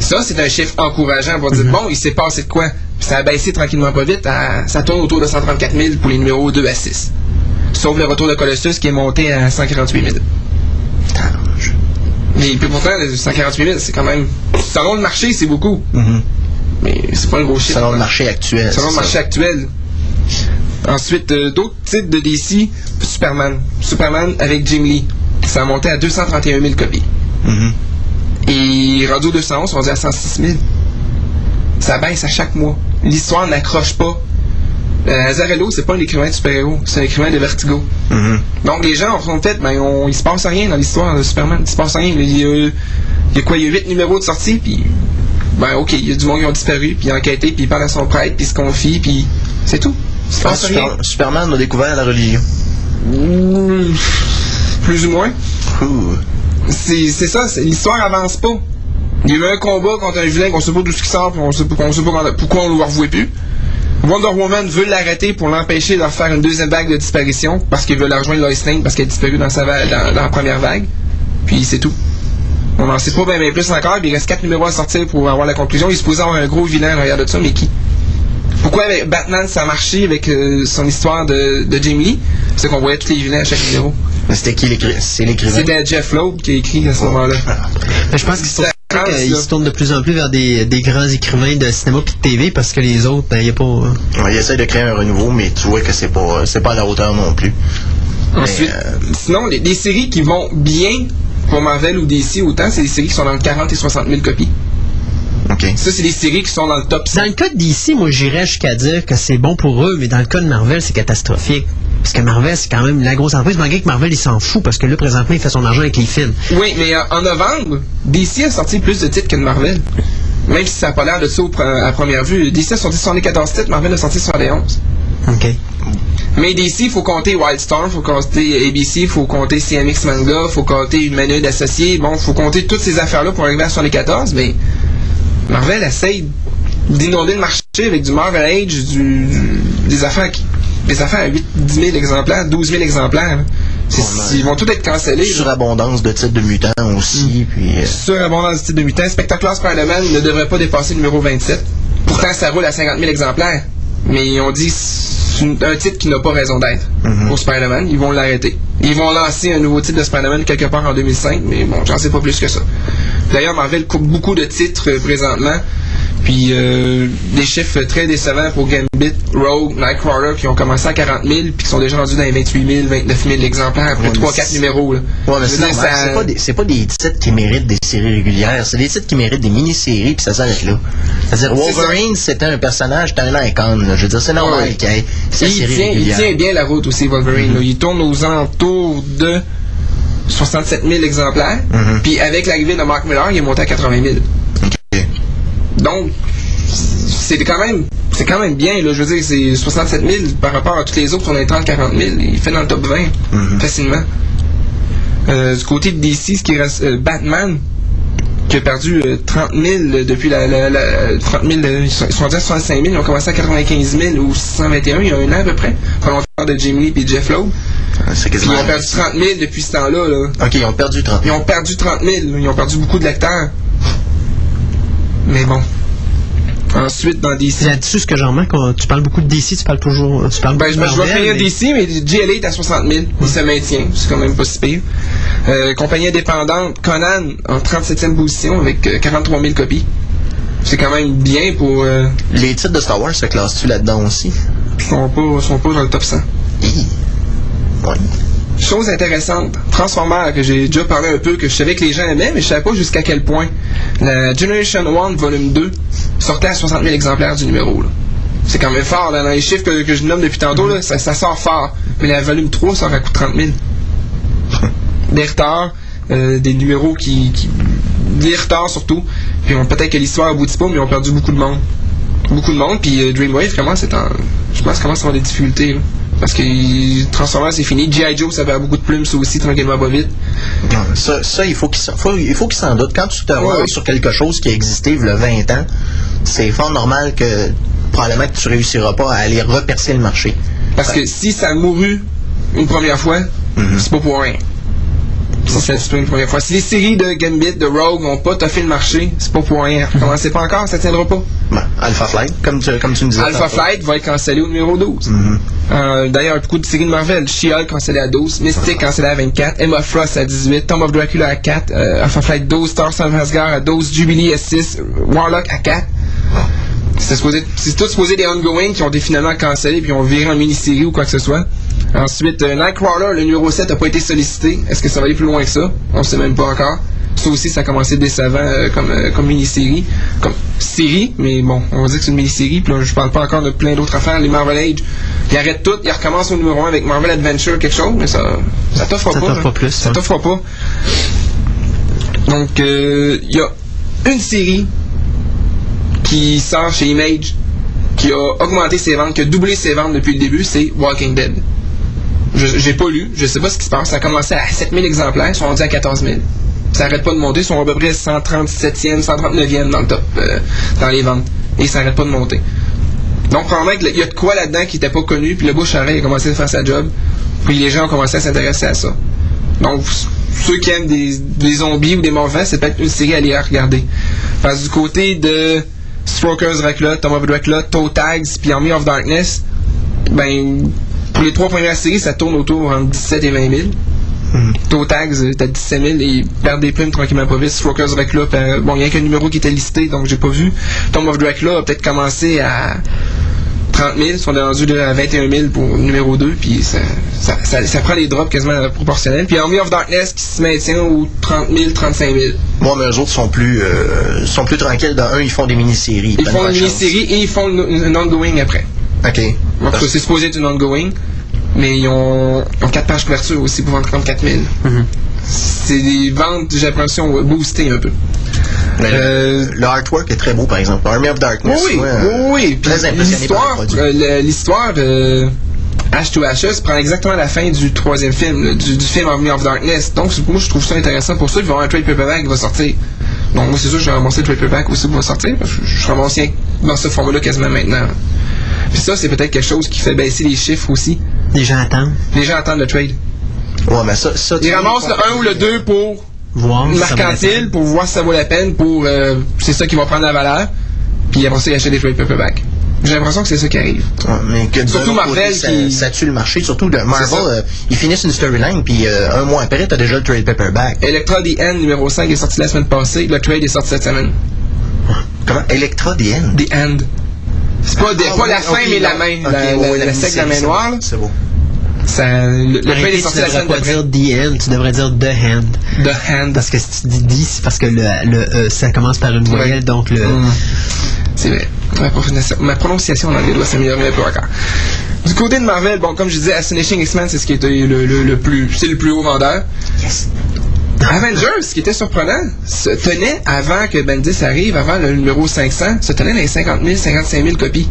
Ça, c'est un chiffre encourageant pour dire, bon, il s'est passé de quoi? Puis ça a baissé tranquillement pas vite. à- ça tourne autour de 134 000 pour les numéros 2 à 6. Sauf le retour de Colossus qui est monté à 148 000. Mais puis pourtant, le 148 000, c'est quand même. Selon le marché, c'est beaucoup. Mhm. Mais c'est pas un gros chiffre. Selon le marché actuel. Selon le marché ça. actuel. Ensuite, euh, d'autres titres de DC, Superman. Superman avec Jim Lee. Ça a monté à 231 000 copies. Mhm. Et rendu au 211, on dit à 106 000. Ça baisse à chaque mois. L'histoire n'accroche pas. Euh, Azarello, c'est pas un écrivain de super-héros, c'est un écrivain de Vertigo. Mhm. Donc les gens, en fait, ben, on, il se passe rien dans l'histoire de Superman. Il se passe rien. Il y a, il y a quoi Il y a 8 numéros de sortie, puis. Ben, ok, il y a du monde qui ont disparu, puis enquêté, puis il parle à son prêtre, puis il se confie, puis c'est tout. Il se Ah, passe rien. Super- Superman a découvert la religion. Plus ou moins. C'est ça, c'est- l'histoire avance pas. Il y a eu un combat contre un vilain qu'on sait pas d'où ce qui sort, puis on sait, pas- on sait pas pourquoi on le revoit plus. Wonder Woman veut l'arrêter pour l'empêcher de faire une deuxième vague de disparition parce qu'il veut la rejoindre Lois Lane parce qu'elle a disparu dans, sa va- dans, la première vague. Puis c'est tout. On n'en sait pas bien, plus encore. puis il reste quatre numéros à sortir pour avoir la conclusion. Il est supposé avoir un gros vilain en arrière de ça, mais qui? Pourquoi avec Batman ça a marché avec euh, son histoire de, de Jamie Lee? C'est qu'on voyait tous les vilains à chaque numéro. Mais C'était qui l'écri- C'est l'écrivain? C'était Jeff Loeb qui a écrit à ce moment-là. *laughs* Mais je pense qu'il se tourne- C'est la qu'il là. se tourne de plus en plus vers des, des grands écrivains de cinéma puis de TV parce que les autres, il n'y a pas. euh, Ouais, il essaie de créer un renouveau, mais tu vois que c'est pas, c'est pas à la hauteur non plus. Ensuite, Mais, euh, sinon, les, les séries qui vont bien pour Marvel ou DC autant, c'est des séries qui sont dans le 40 et 60 000 copies. OK. Ça, c'est des séries qui sont dans le top 100. Dans le cas d'ici, moi, j'irais jusqu'à dire que c'est bon pour eux, mais dans le cas de Marvel, c'est catastrophique. Parce que Marvel, c'est quand même la grosse entreprise, malgré que Marvel, il s'en fout, parce que là, présentement, il fait son argent avec les films. Oui, mais euh, en novembre, DC a sorti plus de titres que de Marvel. Même si ça n'a pas l'air de ça à première vue. DC a sorti 74 titres, Marvel a sorti 71. OK. Mais DC, il faut compter Wildstorm, faut compter ABC, faut compter CMX Manga, faut compter une menu d'associés. Bon, faut compter toutes ces affaires-là pour arriver à 74, mais Marvel essaye d'inonder le marché avec du Marvel Age, du, du- des affaires qui, des affaires à 8, 10 000 exemplaires, 12 000 exemplaires. là. Ils vont tous être cancellés. Surabondance de titres de mutants aussi, puis... euh, Surabondance du titre de mutant. Spectacular Spider-Man ne devrait pas dépasser le numéro 27. Pourtant, ça roule à 50 000 exemplaires. Mais ils ont dit c'est un titre qui n'a pas raison d'être pour Spider-Man. Ils vont l'arrêter. Ils vont lancer un nouveau titre de Spider-Man quelque part en 2005, mais bon, j'en sais pas plus que ça. D'ailleurs, Marvel coupe beaucoup de titres euh, présentement. Puis euh, des chiffres très décevants pour Gambit, Rogue, Nightcrawler qui ont commencé à 40 000 puis qui sont déjà rendus dans les 28 000, 29 000 exemplaires après Ouais, mais 3-4 c'est- numéros. Là. Ouais, mais c'est pas, des- c'est pas des titres qui méritent des séries régulières, c'est des titres qui méritent des mini-séries, puis ça s'arrête là. C'est-à-dire, C'est Wolverine, c'était un personnage, c'était un icône, là. Je veux dire, c'est normal Ouais. qu'il Il tient, il régulière. tient bien la route aussi, Wolverine. là. Il tourne aux alentours de 67 000 exemplaires. Mhm. Puis avec l'arrivée de Mark Miller, il est monté à 80 000. Ok. Donc, c'est quand même c'est quand même bien. Là. Je veux dire, c'est 67 000 par rapport à tous les autres. On est 30-40 000. Il fait dans le top 20 Mhm. facilement. Euh, du côté de DC, ce qui reste euh, Batman, qui a perdu euh, 30 000 depuis la, la, la- 30 000, euh, ils sont, ils sont déjà à 65 000, ils ont commencé à 95 000 ou 621 il y a un an à peu près, pendant le temps de Lee et Jeff. C'est Puis ils ont perdu 30 000 depuis ce temps-là. Là. Ok, ils ont perdu 30 Ils ont perdu 30 000, ils ont perdu beaucoup de lecteurs. Mais bon. Ensuite, dans DC. C'est là-dessus ce que j'en remarque. Tu parles beaucoup de DC, tu parles toujours. Tu parles Ben, je, de je vais finir mais- DC, mais GLA est à 60 000. Il se maintient. C'est quand même pas si pire. Euh, compagnie indépendante, Conan en 37e position avec euh, 43 000 copies. C'est quand même bien pour. Euh, Les titres de Star Wars se classent-tu là-dedans aussi? ils sont pas, sont pas dans le top 100. Hi. Ouais. Chose intéressante, Transformers, que j'ai déjà parlé un peu, que je savais que les gens aimaient, mais je savais pas jusqu'à quel point. La Generation 1 Volume 2 sortait à 60 000 exemplaires du numéro. là. C'est quand même fort, là, dans les chiffres que, que je nomme depuis tantôt, là, ça, ça sort fort. Mais la Volume 3 sort à coût de 30 000. *laughs* Des retards, euh, des numéros qui, qui- Des retards surtout. Puis on- peut-être que l'histoire aboutit pas, mais ils ont perdu beaucoup de monde. Beaucoup de monde, puis euh, Dreamwave commence à. Je pense commence à avoir des difficultés. là. Parce que Transformers c'est fini. G.I. Joe ça avait beaucoup de plumes ça aussi tranquillement pas vite. Ça, ça, il faut qu'il s'en, faut- il doute. Quand tu te vois Ouais. sur quelque chose qui a existé il y a 20 ans, c'est fort normal que probablement que tu réussiras pas à aller repercer le marché. Parce que si ça a mouru une première fois, c'est pas pour rien. Si ça a tué une première fois. Si les séries de Gambit, de Rogue n'ont pas toffé le marché, c'est pas pour rien. Commencez pas encore, ça tiendra pas. Bon, Alpha Flight, comme tu, comme tu me disais. Alpha. Flight va être cancellé au numéro 12. Euh, D'ailleurs, beaucoup de séries de Marvel. She-Hulk cancellé à 12, Mystic cancellé à 24, Emma Frost à 18, Tomb of Dracula à 4, euh, Alpha Flight 12, Star of Asgard à 12, Jubilee à 6, Warlock à 4. C'est tout supposé des ongoing qui ont été finalement cancellés puis ont viré en mini-série ou quoi que ce soit. Ensuite, euh, Nightcrawler, le numéro 7 n'a pas été sollicité. Est-ce que ça va aller plus loin que ça? On sait même pas encore. Ça aussi, ça a commencé décevant euh, comme, euh, comme mini-série. Comme série, mais bon, on va dire que c'est une mini-série. Puis là, je parle pas encore de plein d'autres affaires. Les Marvel Age, ils arrêtent tout. Ils recommencent au numéro 1 avec Marvel Adventure, quelque chose, mais ça, ça t'offre Ça pas. t'offre hein. pas plus, Ça hein. t'offre pas. Donc, euh, il y a une série qui sort chez Image, qui a augmenté ses ventes, qui a doublé ses ventes depuis le début, c'est Walking Dead. J'ai pas lu, je sais pas ce qui se passe. Ça a commencé à 7000 exemplaires, ils sont rendus à 14 000. Ça arrête pas de monter, ils sont à peu près 137e, 139e dans le top, euh, dans les ventes. Et ça arrête pas de monter. Donc, probablement qu'il y a de quoi là-dedans qui était pas connu, puis le bouche a commencé à faire sa job, puis les gens ont commencé à s'intéresser à ça. Donc, ceux qui aiment des, des zombies ou des morts c'est peut-être une série à aller regarder. Parce du côté de Strokers Dracula, Tom of Dracula, Toe Tags, puis Army of Darkness, ben, pour les trois premières séries, ça tourne autour entre 17 et 20 000. Toe Tags, euh, t'as 17 000 et perdent des plumes tranquillement pas vite. Strokers Dracula, ben, bon, il y a qu'un numéro qui était listé, donc j'ai pas vu. Tom of Dracula a peut-être commencé à 30 000, ils sont rendus à 21 000 pour numéro 2, puis ça, ça, ça, ça prend les drops quasiment proportionnels. Puis Army of Darkness qui se maintient aux 30 000, 35 000. Moi, mais eux autres sont plus, euh, sont plus tranquilles. Dans un, ils font des mini-séries. Ils font une chance. mini-série et ils font une, ongoing après. OK. C'est supposé être une ongoing, mais ils ont, ils ont 4 pages couverture aussi pour vendre 34 000. C'est des ventes, j'ai l'impression, boostées un peu. Euh, le artwork est très beau, par exemple. Army of Darkness. oui, oui, euh, oui. Puis Très impressionné par le L'histoire, euh, le- l'histoire de Ash to Ashes prend exactement la fin du troisième film, le- du, du film Army of Darkness. Donc, moi, je trouve ça intéressant pour ça. Il va y avoir un trade paperback qui va sortir. Donc, moi, c'est sûr, je vais ramasser le trade paperback aussi qui va sortir, parce que je, je ramasse rien dans ce format-là quasiment maintenant. Puis ça, c'est peut-être quelque chose qui fait baisser les chiffres aussi. Les gens attendent. Les gens attendent le trade. Ouais, mais ça, Ils ramassent le 1 ou le 2 pour Voir. mercantile, pour voir si ça vaut la peine, pour... euh, c'est ça qui va prendre la valeur. Puis après ça, ils achètent des trade paperback. J'ai l'impression que c'est ça qui arrive. Ouais, mais que Surtout Marvel côté, ça, qui- ça tue le marché. Surtout de Marvel, euh, ils finissent une storyline, puis euh, un mois après, t'as déjà le trade paperback. Electra The End numéro 5 est sorti la semaine passée. Le trade est sorti cette semaine. Comment? Electra the End? The End. C'est pas, des- Ah, pas oui, la fin, mais la main. Ok, la, ouais, la, main noire. C'est beau. Ça, le, le Arrêtez, tu devrais pas dire the end, tu devrais dire the hand. The Hand. Parce que si tu dis D, c'est parce que le, le E, ça commence par une voyelle, Ouais. donc le. Mm. C'est vrai. Ma prononciation, ma prononciation en anglais doit s'améliorer un peu encore. Du côté de Marvel, bon, comme je disais, Astonishing X-Men, c'est ce qui était le, le, le plus, c'est le plus haut vendeur. Avengers, ce qui était surprenant, se tenait avant que Bendis arrive, avant le numéro 500, se tenait dans les 50 000, 55 000 copies.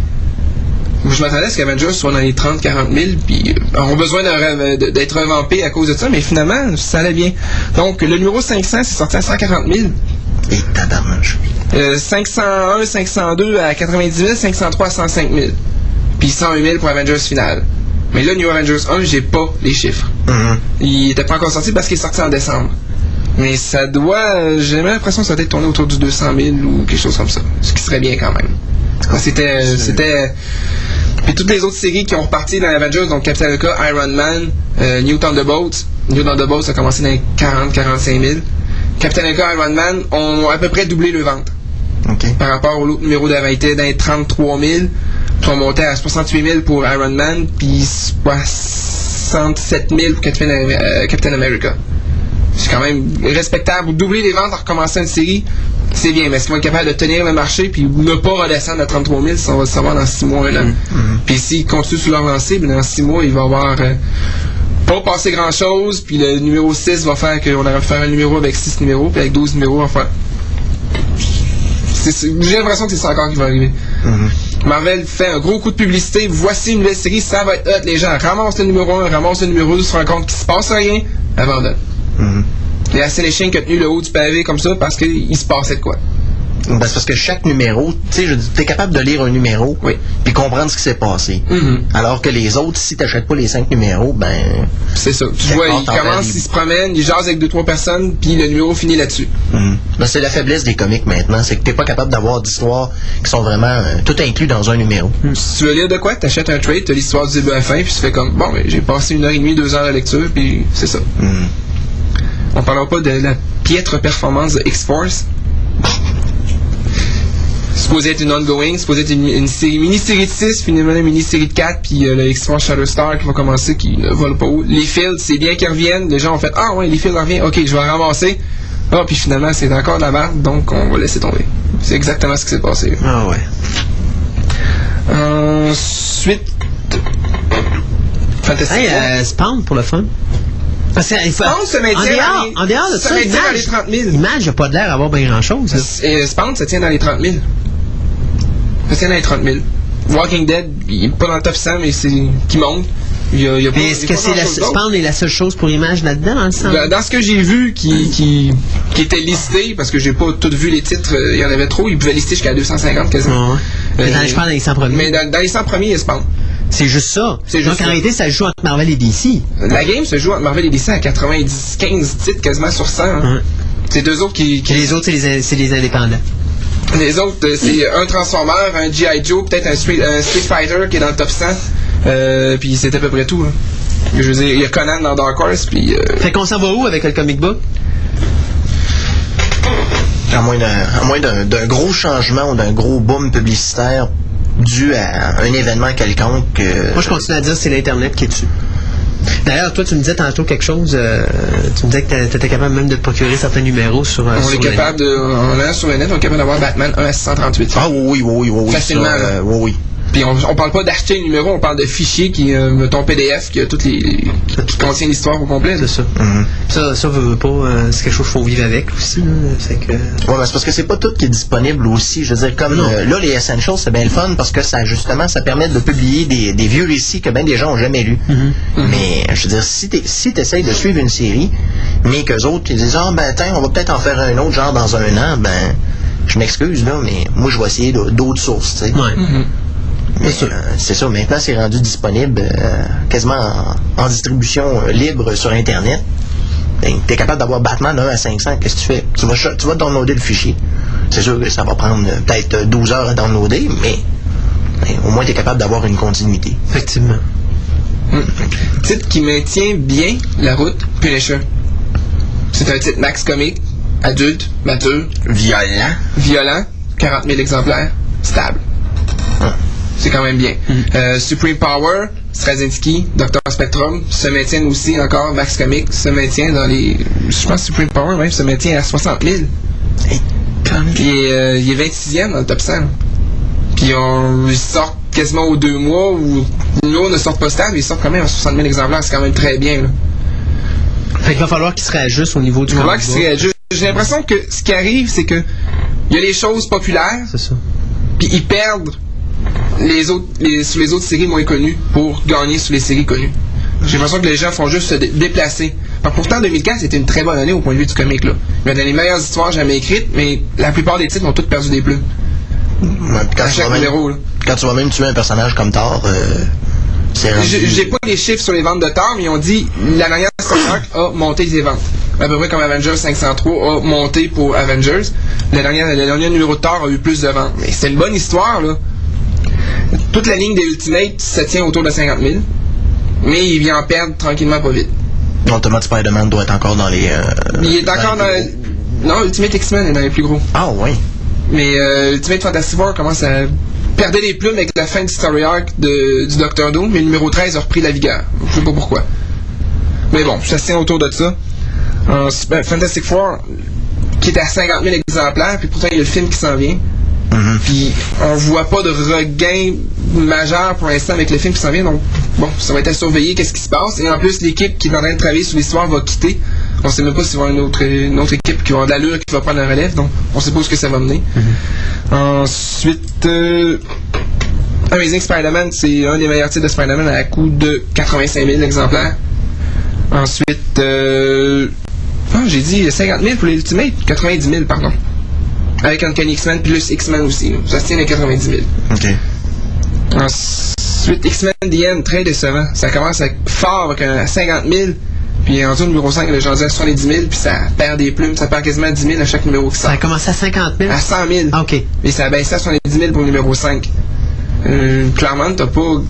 Je m'attendais à ce qu'Avengers soit dans les 30, 40 000, puis euh, ont besoin de- d'être revampés à cause de ça, mais finalement, ça allait bien. Donc, le numéro 500, c'est sorti à 140 000. Et tabarnouche. Euh, 501, 502 à 90 000, 503 à 105 000. Puis 101 000 pour Avengers final. Mais là, New Avengers 1, j'ai pas les chiffres. Mhm. Il était pas encore sorti parce qu'il est sorti en décembre. Mais ça doit. euh, J'ai même l'impression que ça doit être tourné autour du 200 000 ou quelque chose comme ça. Ce qui serait bien quand même. C'était. euh, C'était. Puis toutes les autres séries qui ont reparti dans Avengers, donc Captain America, Iron Man, euh, New Thunderbolts. New Thunderbolts a commencé dans les 40-45 000. Captain America, Iron Man ont à peu près doublé le vente OK. par rapport au l'autre numéro d'avant. Était dans les 33 000. Puis on montait à 68 000 pour Iron Man, puis 67 000 pour Captain, euh, Captain America. C'est quand même respectable. Doubler les ventes en recommençant une série, c'est bien. Mais est-ce qu'ils vont être capables de tenir le marché puis ne pas redescendre à 33 000 ça, on va le savoir dans 6 mois, un an. Puis s'ils continuent sur leur lancée, ben dans 6 mois, il va y avoir euh, pas passé grand chose. Puis le numéro 6 va faire qu'on aurait pu faire un numéro avec 6 numéros, puis avec 12 numéros, c'est- J'ai l'impression que c'est ça encore qui va arriver. Marvel fait un gros coup de publicité. Voici une nouvelle série, ça va être hot. Les gens ramassent le numéro 1, ramassent le numéro 2, se rendent compte qu'il se passe rien, abandonnent. Mhm. Il y a Astonishing qui a tenu le haut du pavé comme ça parce qu'il se passait de quoi. Ben, c'est parce que chaque numéro, tu sais, je dis, t'es capable de lire un numéro, Oui. puis comprendre ce qui s'est passé. Mhm. Alors que les autres, si t'achètes pas les cinq numéros, ben, C'est ça. Tu vois, part, il t'en commence, fais des- il se promène, il jase avec deux trois personnes, puis le numéro finit là-dessus. mhm. Ben, c'est la faiblesse des comics maintenant, c'est que t'es pas capable d'avoir d'histoires qui sont vraiment euh, tout inclus dans un numéro. Si tu veux lire de quoi, t'achètes un trade, t'as l'histoire du début à la fin, puis tu fais comme, bon, ben, j'ai passé une heure et demie, deux heures de lecture, puis c'est ça. On parlera pas de la piètre performance de X-Force. supposé être une ongoing, supposé être une, une série, mini-série de 6, finalement une mini-série de 4, puis euh, le X-Force Shatterstar qui va commencer, qui ne vole pas haut. Les Fields, c'est bien qu'ils reviennent. Les gens ont fait Ah ouais, les Fields reviennent, ok, je vais ramasser. Ah, puis finalement, c'est encore de la merde, donc on va laisser tomber. C'est exactement ce qui s'est passé. Ah ouais. Ensuite. Fantastique. Hey, euh, Spawn pour le fun. Parce que, il faut, Spawn se maintient en dehors, dans les- en dehors de se ça, maintient dans les Image, 30 000. Image n'a pas l'air d'avoir bien grand chose. Et Spawn, ça tient dans les 30 000. Ça tient dans les 30 000. Walking Dead, il est pas dans le top 100, mais c'est qui monte. Il y a, il y a Mais est-ce que c'est la, grand-chose. Spawn est la seule chose pour image là-dedans, dans le sens? Dans, dans ce que j'ai vu qui, qui, qui était listé, parce que j'ai pas tout vu les titres, euh, il y en avait trop, ils pouvaient lister jusqu'à 250 quasiment. Ouais. Mais dans- Euh, je parle dans les 100 premiers. Mais dans, dans les 100 premiers, il y a Spawn. C'est juste ça. C'est Donc juste en réalité, ça joue entre Marvel et DC. La game se joue entre Marvel et DC à 90, 15 titres quasiment sur 100. hein. Ouais. C'est deux autres qui, les autres, c'est les, indépendants. Les autres, euh, c'est un Transformer, un G.I. Joe, peut-être un Street, un Street Fighter qui est dans le top 100. Euh, puis c'est à peu près tout. hein. Je veux dire, il y a Conan dans Dark Horse, puis... euh, Fait qu'on s'en va où avec le comic book? À moins d'un gros changement ou d'un gros boom publicitaire dû à un événement quelconque. euh, Moi, je continue à dire que c'est l'Internet qui est dessus. D'ailleurs, toi, tu me disais tantôt quelque chose. euh, tu me disais que tu étais capable même de te procurer certains numéros sur. euh, on sur est le capable de... On est sur le net, on est capable d'avoir Batman 1 à 638. Ah oui, oui, oui, oui. Facilement, euh, oui, oui. Puis on, on parle pas d'acheter un numéro, on parle de fichier qui, euh, mettons PDF, qui a toutes les... qui, qui contient l'histoire au complet. C'est ça. Mhm. Ça, ça veut, veut pas. euh, c'est quelque chose qu'il faut vivre avec aussi. Là. Fait que, Ouais, mais c'est parce que c'est pas tout qui est disponible aussi. Je veux dire, comme euh, là, les Essentials, c'est bien le fun parce que ça, justement, ça permet de publier des, des vieux récits que bien des gens ont jamais lus. Mais, je veux dire, si tu si essayes de suivre une série, mais qu'eux autres, ils disent, ah, ben, tiens, on va peut-être en faire un autre, genre dans un an, ben, je m'excuse, là, mais moi, je vais essayer d'au- d'autres sources, tu sais. ouais. C'est ça, maintenant c'est rendu disponible euh, quasiment en, en distribution euh, libre sur Internet. Ben, t'es capable d'avoir Batman 1 à 500, qu'est-ce que tu fais? Tu vas, tu vas downloader le fichier. C'est sûr que ça va prendre euh, peut-être euh, 12 heures à downloader, mais ben, au moins t'es capable d'avoir une continuité. Effectivement. Titre qui maintient bien la route, Punisher. C'est un titre Max Comic, adulte, mature, Violent. violent, 40 000 exemplaires, stable. C'est quand même bien. Euh, Supreme Power, Straczynski, Dr. Spectrum se maintiennent aussi encore. Max Comics se maintient dans les. Je pense que Supreme Power même se maintient à 60 000. Hey, il est, euh, il est 26e dans le top 100. Puis on, ils sortent quasiment aux deux mois où nous ne sortent pas stable, ils sortent quand même à 60 000 exemplaires. C'est quand même très bien. Là. Fait qu'il va falloir qu'il se réajuste au niveau du Il va falloir qu'ils se réajustent. J'ai l'impression que ce qui arrive, c'est que il y a les choses populaires, C'est ça. puis ils perdent les autres, les, sur les autres séries moins connues pour gagner sur les séries connues. J'ai l'impression que les gens font juste se dé- déplacer. Alors, pourtant, 2004, c'était une très bonne année au point de vue du comic. Là. Il y a des meilleures histoires jamais écrites, mais la plupart des titres ont tous perdu des. Ouais, puis quand, À tu chaque même, numéro. Là. quand tu vas même tuer un personnage comme Thor, euh, c'est J'ai pas les chiffres sur les ventes de Thor, mais ils ont dit la dernière Stock a monté les ventes. À peu près comme Avengers 503 a monté pour Avengers. Le dernier, le dernier numéro de Thor a eu plus de ventes. Mais c'est une bonne histoire, là. Toute la ligne des Ultimates se tient autour de 50 000. Mais il vient en perdre tranquillement pas vite. Ultimate Spider-Man doit être encore dans les... euh, Il est encore dans les. Non, Ultimate X-Men est dans les plus gros. Ah oui. Mais euh, Ultimate Fantasy Four commence à perdre des plumes avec la fin du story arc de, du Doctor Doom, mais le numéro 13 a repris la vigueur. Je sais pas pourquoi. Mais bon, ça se tient autour de ça. Euh, Fantastic Four, qui est à 50 000 exemplaires, puis pourtant il y a le film qui s'en vient. Mhm. Puis on voit pas de regain majeur pour l'instant avec le film qui s'en vient, donc bon, ça va être à surveiller qu'est-ce qui se passe. Et en plus, l'équipe qui est en train de travailler sur l'histoire va quitter. On sait même pas s'il va y avoir une autre, une autre équipe qui va avoir de l'allure qui va prendre la relève, donc on sait pas où ce que ça va mener. Ensuite, euh, Amazing Spider-Man, c'est un des meilleurs titres de Spider-Man à coût de 85 000 exemplaires. Ensuite, euh, ah, j'ai dit 50 000 pour les Ultimates, 90 000, pardon. Avec Uncanny X-Men plus X-Men aussi. Ça se tient à 90 000. OK. Ensuite, X-Men The End, très décevant. Ça commence avec fort avec un 50 000, puis en tout numéro 5, le genre à 70 000, puis ça perd des plumes, ça perd quasiment 10 000 à chaque numéro qui Ça sort. a commencé à 50 000. À 100 000. Ah, OK. Et ça a baissé à 70 000 pour le numéro 5. Euh, clairement, t'as pas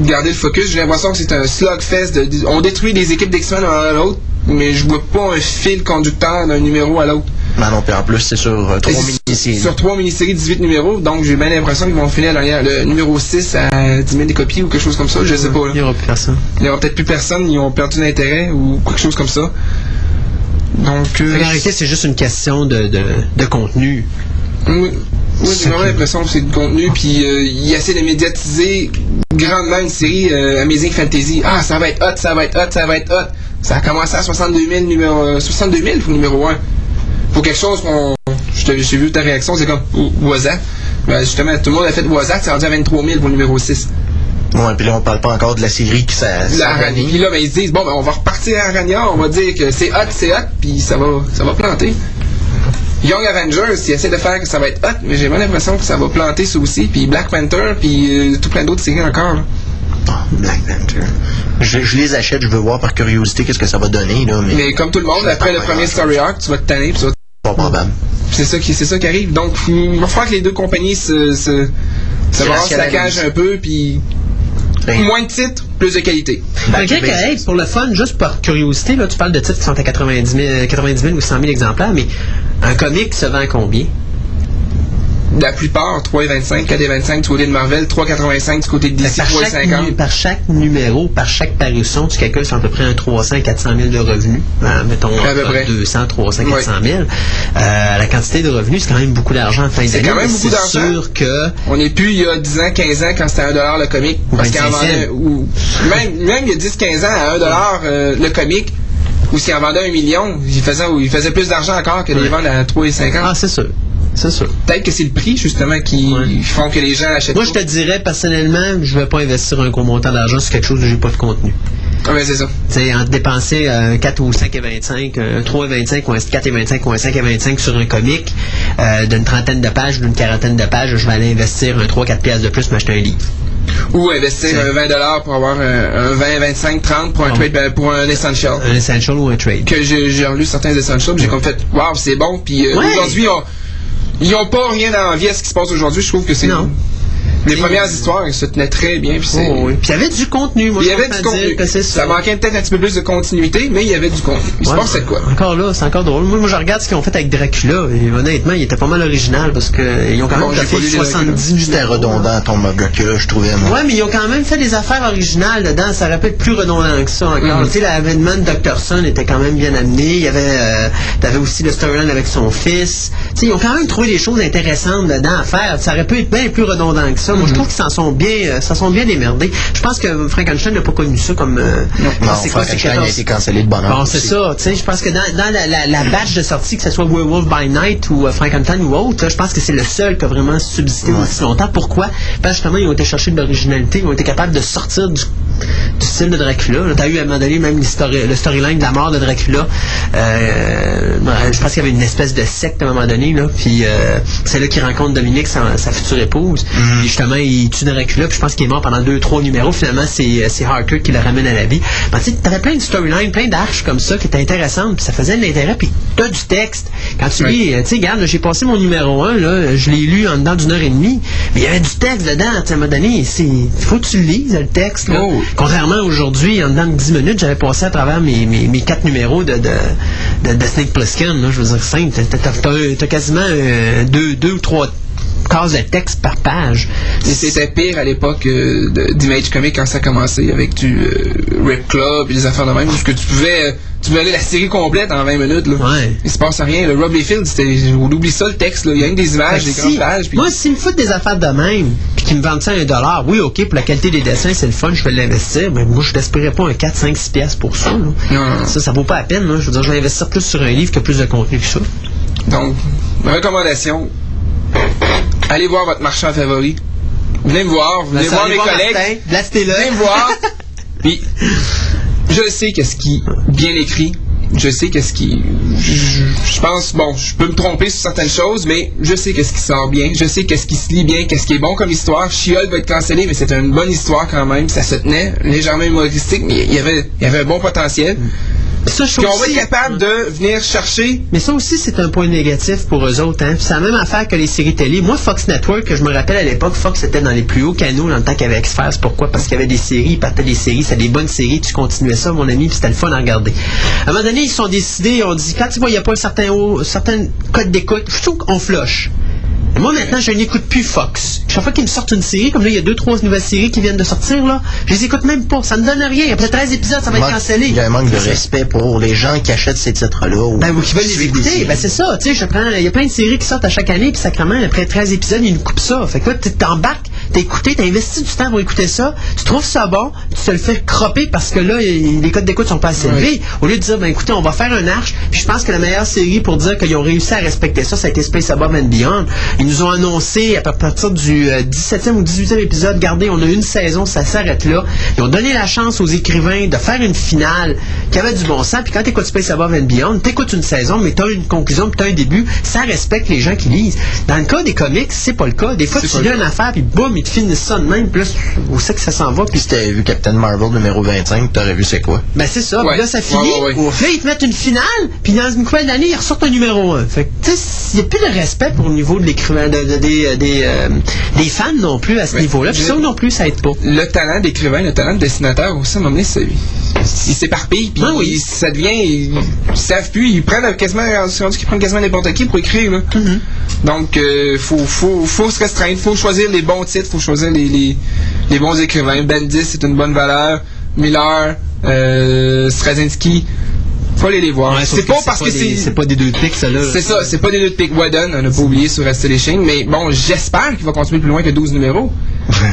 gardé le focus. J'ai l'impression que c'est un slugfest. De, de- on détruit des équipes d'X-Men l'un à l'autre, mais je vois pas un fil conducteur d'un numéro à l'autre. Ben non, puis en plus, c'est sur euh, trois mini-séries. Sur trois mini-séries, 18 numéros, donc j'ai bien l'impression qu'ils vont finir derrière le numéro 6 à 10 000 copies ou quelque chose comme ça, je sais pas. là. Il n'y aura plus personne. Il n'y aura peut-être plus personne, ils ont perdu d'intérêt ou quelque chose comme ça. Donc, euh, c'est juste une question de, de, de contenu. Oui, oui, j'ai vraiment l'impression que c'est du contenu, puis euh, il essaie de médiatiser grandement une série euh, Amazing Fantasy. Ah, ça va être hot, ça va être hot, ça va être hot. Ça a commencé à 62 000, numéro, euh, 62 000 pour le numéro 1. Pour quelque chose qu'on. J'ai vu ta réaction, c'est comme Wazat. Ben, justement, tout le monde a fait Wazat, c'est rendu à 23 000 pour le numéro 6. Ouais, puis là, on parle pas encore de la série qui ça. La. Puis là, ben, ils se disent, bon, ben, on va repartir à Arania, on va dire que c'est hot, c'est hot, puis ça va, ça va planter. Young Avengers, ils essaient de faire que ça va être hot, mais j'ai pas l'impression que ça va planter ça aussi. Puis Black Panther, puis euh, tout plein d'autres séries encore. là. Ah, Black Panther. Je, je les achète, je veux voir par curiosité qu'est-ce que ça va donner, là, mais, Mais comme tout le monde, après le premier story arc, tu vas te tanner, puis ça va pas probable. C'est ça qui, c'est ça qui arrive. Donc, il va falloir que les deux compagnies se, se, se brassent la cage un peu, puis Ben, moins de titres, plus de qualité. que, basics. hey, pour le fun, juste par curiosité, là, tu parles de titres qui sont à 90 000, 90 000 ou 100 000 exemplaires, mais un comic se vend à combien? La plupart, 3,25, 4,25 du côté de Marvel, 3,85 du côté de DC, Fait que par, chaque, nu- 3,50. par chaque numéro, par chaque parution, tu calcules sur à peu près un 300 400 000 de revenus. Hein, mettons À peu entre près. 200, 300, Ouais. 400 000. Euh, la quantité de revenus, c'est quand même beaucoup d'argent en fin C'est d'année. quand même beaucoup C'est d'argent. sûr que On n'est plus il y a 10 ans, 15 ans quand c'était à 1$ le comic. Ou Parce qu'il en 25 vendait, cents. ou même, même il y a 10, 15 ans à 1$ euh, le comic, ou s'il en vendait un million, il faisait, il faisait plus d'argent encore que de les vendre à 3,50. Ah, c'est sûr. C'est sûr. Peut-être que c'est le prix, justement, qui Ouais. font que les gens achètent Moi, je te dirais, personnellement, je vais pas investir un gros montant d'argent sur quelque chose où j'ai pas de contenu. Ah, ben, c'est ça. Tu sais, en dépenser euh, 4 ou 5 et 25, euh, 3 et 25 ou un 4 et 25 ou un 5 et 25 sur un comic euh, d'une trentaine de pages, d'une quarantaine de pages, je vais aller investir un 3-4 piastres de plus, m'acheter un livre. Ou investir un 20$ pour avoir un, un 20, 25, 30 pour un Ah. trade, ben, pour un essential. Un essential ou un trade. que j'ai relu certains essentials, j'ai comme fait, waouh, c'est bon. Puis euh, Ouais. aujourd'hui, on- ils n'ont pas rien à envier à ce qui se passe aujourd'hui. Je trouve que c'est. Non. Les premières histoires, ils se tenaient très bien. Puis c'est- Oh, oui. Puis il y avait du contenu, moi Il y je avait du contenu. que c'est Ça ça. manquait peut-être un petit peu plus de continuité, mais il y avait du contenu. Il se Ouais, passait de quoi? Encore là, c'est encore drôle. Moi, moi, je regarde ce qu'ils ont fait avec Dracula, et honnêtement, il était pas mal original parce qu'ils ont quand Bon, même fait lu les 70 C'était redondant, ton Dracula, je trouvais, moi. Ouais, mais ils ont quand même fait des affaires originales dedans. Ça aurait pu être plus redondant que ça encore. Mhm. Tu sais, l'avènement de Dr. Son était quand même bien amené. Il y avait, euh, t'avais aussi le storyline avec son fils. Tu sais, ils ont quand même trouvé des choses intéressantes dedans à faire. Ça aurait pu être bien plus redondant que ça. Moi, je Mhm. trouve qu'ils s'en sont bien, euh, s'en sont bien démerdés. Je pense que Frankenstein n'a pas connu ça comme. euh, Non, c'est quoi, c'est Frankenstein a 14? été cancellé de bonheur. Bon, c'est ça. Tu sais, je pense que dans, dans la, la, la batch de sortie, que ce soit Werewolf by Night ou euh, Frankenstein ou autre, là, je pense que c'est le seul qui a vraiment subsisté Ouais. aussi longtemps. Pourquoi? Parce que justement, ils ont été chercher de l'originalité, ils ont été capables de sortir du, du style de Dracula. Tu as eu à un moment donné même le storyline de la mort de Dracula. Euh, je pense qu'il y avait une espèce de secte à un moment donné, là, puis euh, c'est là qu'il rencontre Dominique, sa, sa future épouse. Mm-hmm. Puis justement, il tue Dracula, puis je pense qu'il est mort pendant deux, trois numéros. Finalement, c'est c'est Harker qui le ramène à la vie. Ben, tu sais, t'avais plein de storylines, plein d'arches comme ça qui étaient intéressantes, puis ça faisait de l'intérêt, puis t'as du texte. Quand tu lis, euh, tu sais, regarde, j'ai passé mon numéro 1, là, je l'ai lu en dedans d'une heure et demie, mais il y avait du texte dedans, tu sais, à un moment donné, c'est, il faut que tu le lises, le texte, là. Oh. Contrairement aujourd'hui, en dedans de 10 minutes, j'avais passé à travers mes, mes, mes quatre numéros de, de, de, de Snake Plissken, je veux dire, simple, t'as, quasiment euh, deux, deux ou trois cases de texte par page. C'était pire à l'époque euh, d'Image Comics quand ça a commencé avec du euh, Rip Club et des affaires de même, parce que tu pouvais, euh, tu pouvais aller la série complète en 20 minutes. Là. Ouais. Il se passe rien. Le Rob c'était, on oublie ça le texte. Là. Il y a une des images, des grandes si- pages. Moi, s'ils me foutent des affaires de même, puis qu'ils me vendent ça à un dollar, oui, ok, pour la qualité des dessins, c'est le fun, je vais l'investir, mais moi, je n'espérais pas un 4, 5, 6 piastres pour ça. là. Non. Ça, ça vaut pas la peine. là. Je veux dire, je vais investir plus sur un livre que plus de contenu que ça. Donc, recommandation, allez voir votre marchand favori. Venez me voir, venez voir mes collègues. Venez me voir. *laughs* Puis, je sais qu'est-ce qui bien écrit. Je sais qu'est-ce qui. Je, pense, bon, je peux me tromper sur certaines choses, mais je sais qu'est-ce qui sort bien. Je sais qu'est-ce qui se lit bien, qu'est-ce qui est bon comme histoire. She-Hulk va être cancellé, mais c'est une bonne histoire quand même. Ça se tenait, légèrement humoristique, mais il y il y avait un bon potentiel. Ça, je Puis trouve on va être capable de venir chercher Mais ça aussi, c'est un point négatif pour eux autres. Hein. C'est la même affaire que les séries télé. Moi, Fox Network, que je me rappelle à l'époque, Fox était dans les plus hauts canaux dans le temps qu'il y avait X-Files. Pourquoi? Parce qu'il y avait des séries, ils partaient des séries, c'était des bonnes séries, tu continuais ça, mon ami, puis c'était le fun à regarder. À un moment donné, ils se sont décidés, ils ont dit, quand ils voyaient pas un certain, haut, certain code d'écoute, je trouve qu'on flush. Moi, maintenant, je n'écoute plus Fox. Chaque fois qu'ils me sortent une série, comme là, il y a deux, trois nouvelles séries qui viennent de sortir, là, je les écoute même pas. Ça ne donne rien. Après 13 épisodes, ça va être cancellé. Il y a un manque de respect pour les gens qui achètent ces titres-là. ou Ben, ou qui veulent les écouter, ben c'est ça, tu sais, je prends, il y a plein de séries qui sortent à chaque année, puis sacrément, après 13 épisodes, ils nous coupent ça. Fait que là, tu t'embarques, t'as écouté, t'as investi du temps pour écouter ça, tu trouves ça bon, tu te le fais cropper parce que là, les codes d'écoute sont pas assez élevés. Au lieu de dire, ben écoutez, on va faire un arche, puis je pense que la meilleure série pour dire qu'ils ont réussi à respecter ça, ça a été Space Above and Beyond. Ils nous ont annoncé à partir du euh, 17e ou 18e épisode, regardez, on a une saison, ça s'arrête là. Ils ont donné la chance aux écrivains de faire une finale qui avait du bon sens, puis quand t'écoutes Space Above and Beyond, t'écoutes une saison, mais t'as une conclusion, puis t'as un début, ça respecte les gens qui lisent. Dans le cas des comics, c'est pas le cas. Des fois, tu lis une affaire, puis boum, ils te finissent ça de même, puis là, où c'est que ça s'en va, puis si t'avais vu Captain Marvel numéro 25, t'aurais vu c'est quoi? ben c'est ça, Ouais. puis là ça Ouais, finit. ouais, ouais. Là ils te mettent une finale, puis dans une nouvelle d'année ils ressortent un numéro 1. Fait que tu sais, il n'y a plus de respect pour le niveau de l'écrivain, de- de- des, des, euh, des fans non plus à ce niveau-là. Puis ça non plus ça aide pas. le talent d'écrivain, le talent de dessinateur aussi, à un moment donné, c'est- il s'éparpille, puis Ah oui. ça devient, ils, ils savent plus, ils prennent quasiment, c'est rendu qu'ils prennent quasiment n'importe qui pour écrire, là. Mm-hmm. Donc, euh, faut, faut, faut se restreindre, faut choisir les bons titres, faut choisir les, les, les bons écrivains. Bendis, c'est une bonne valeur. Miller, euh, Straczynski, faut aller les voir. c'est pas parce que c'est... c'est pas des deux pics ça là. C'est ça, c'est pas des deux de Pick Wadden, on n'a pas oublié sur Astonishing, mais bon, j'espère qu'il va continuer plus loin que 12 numéros.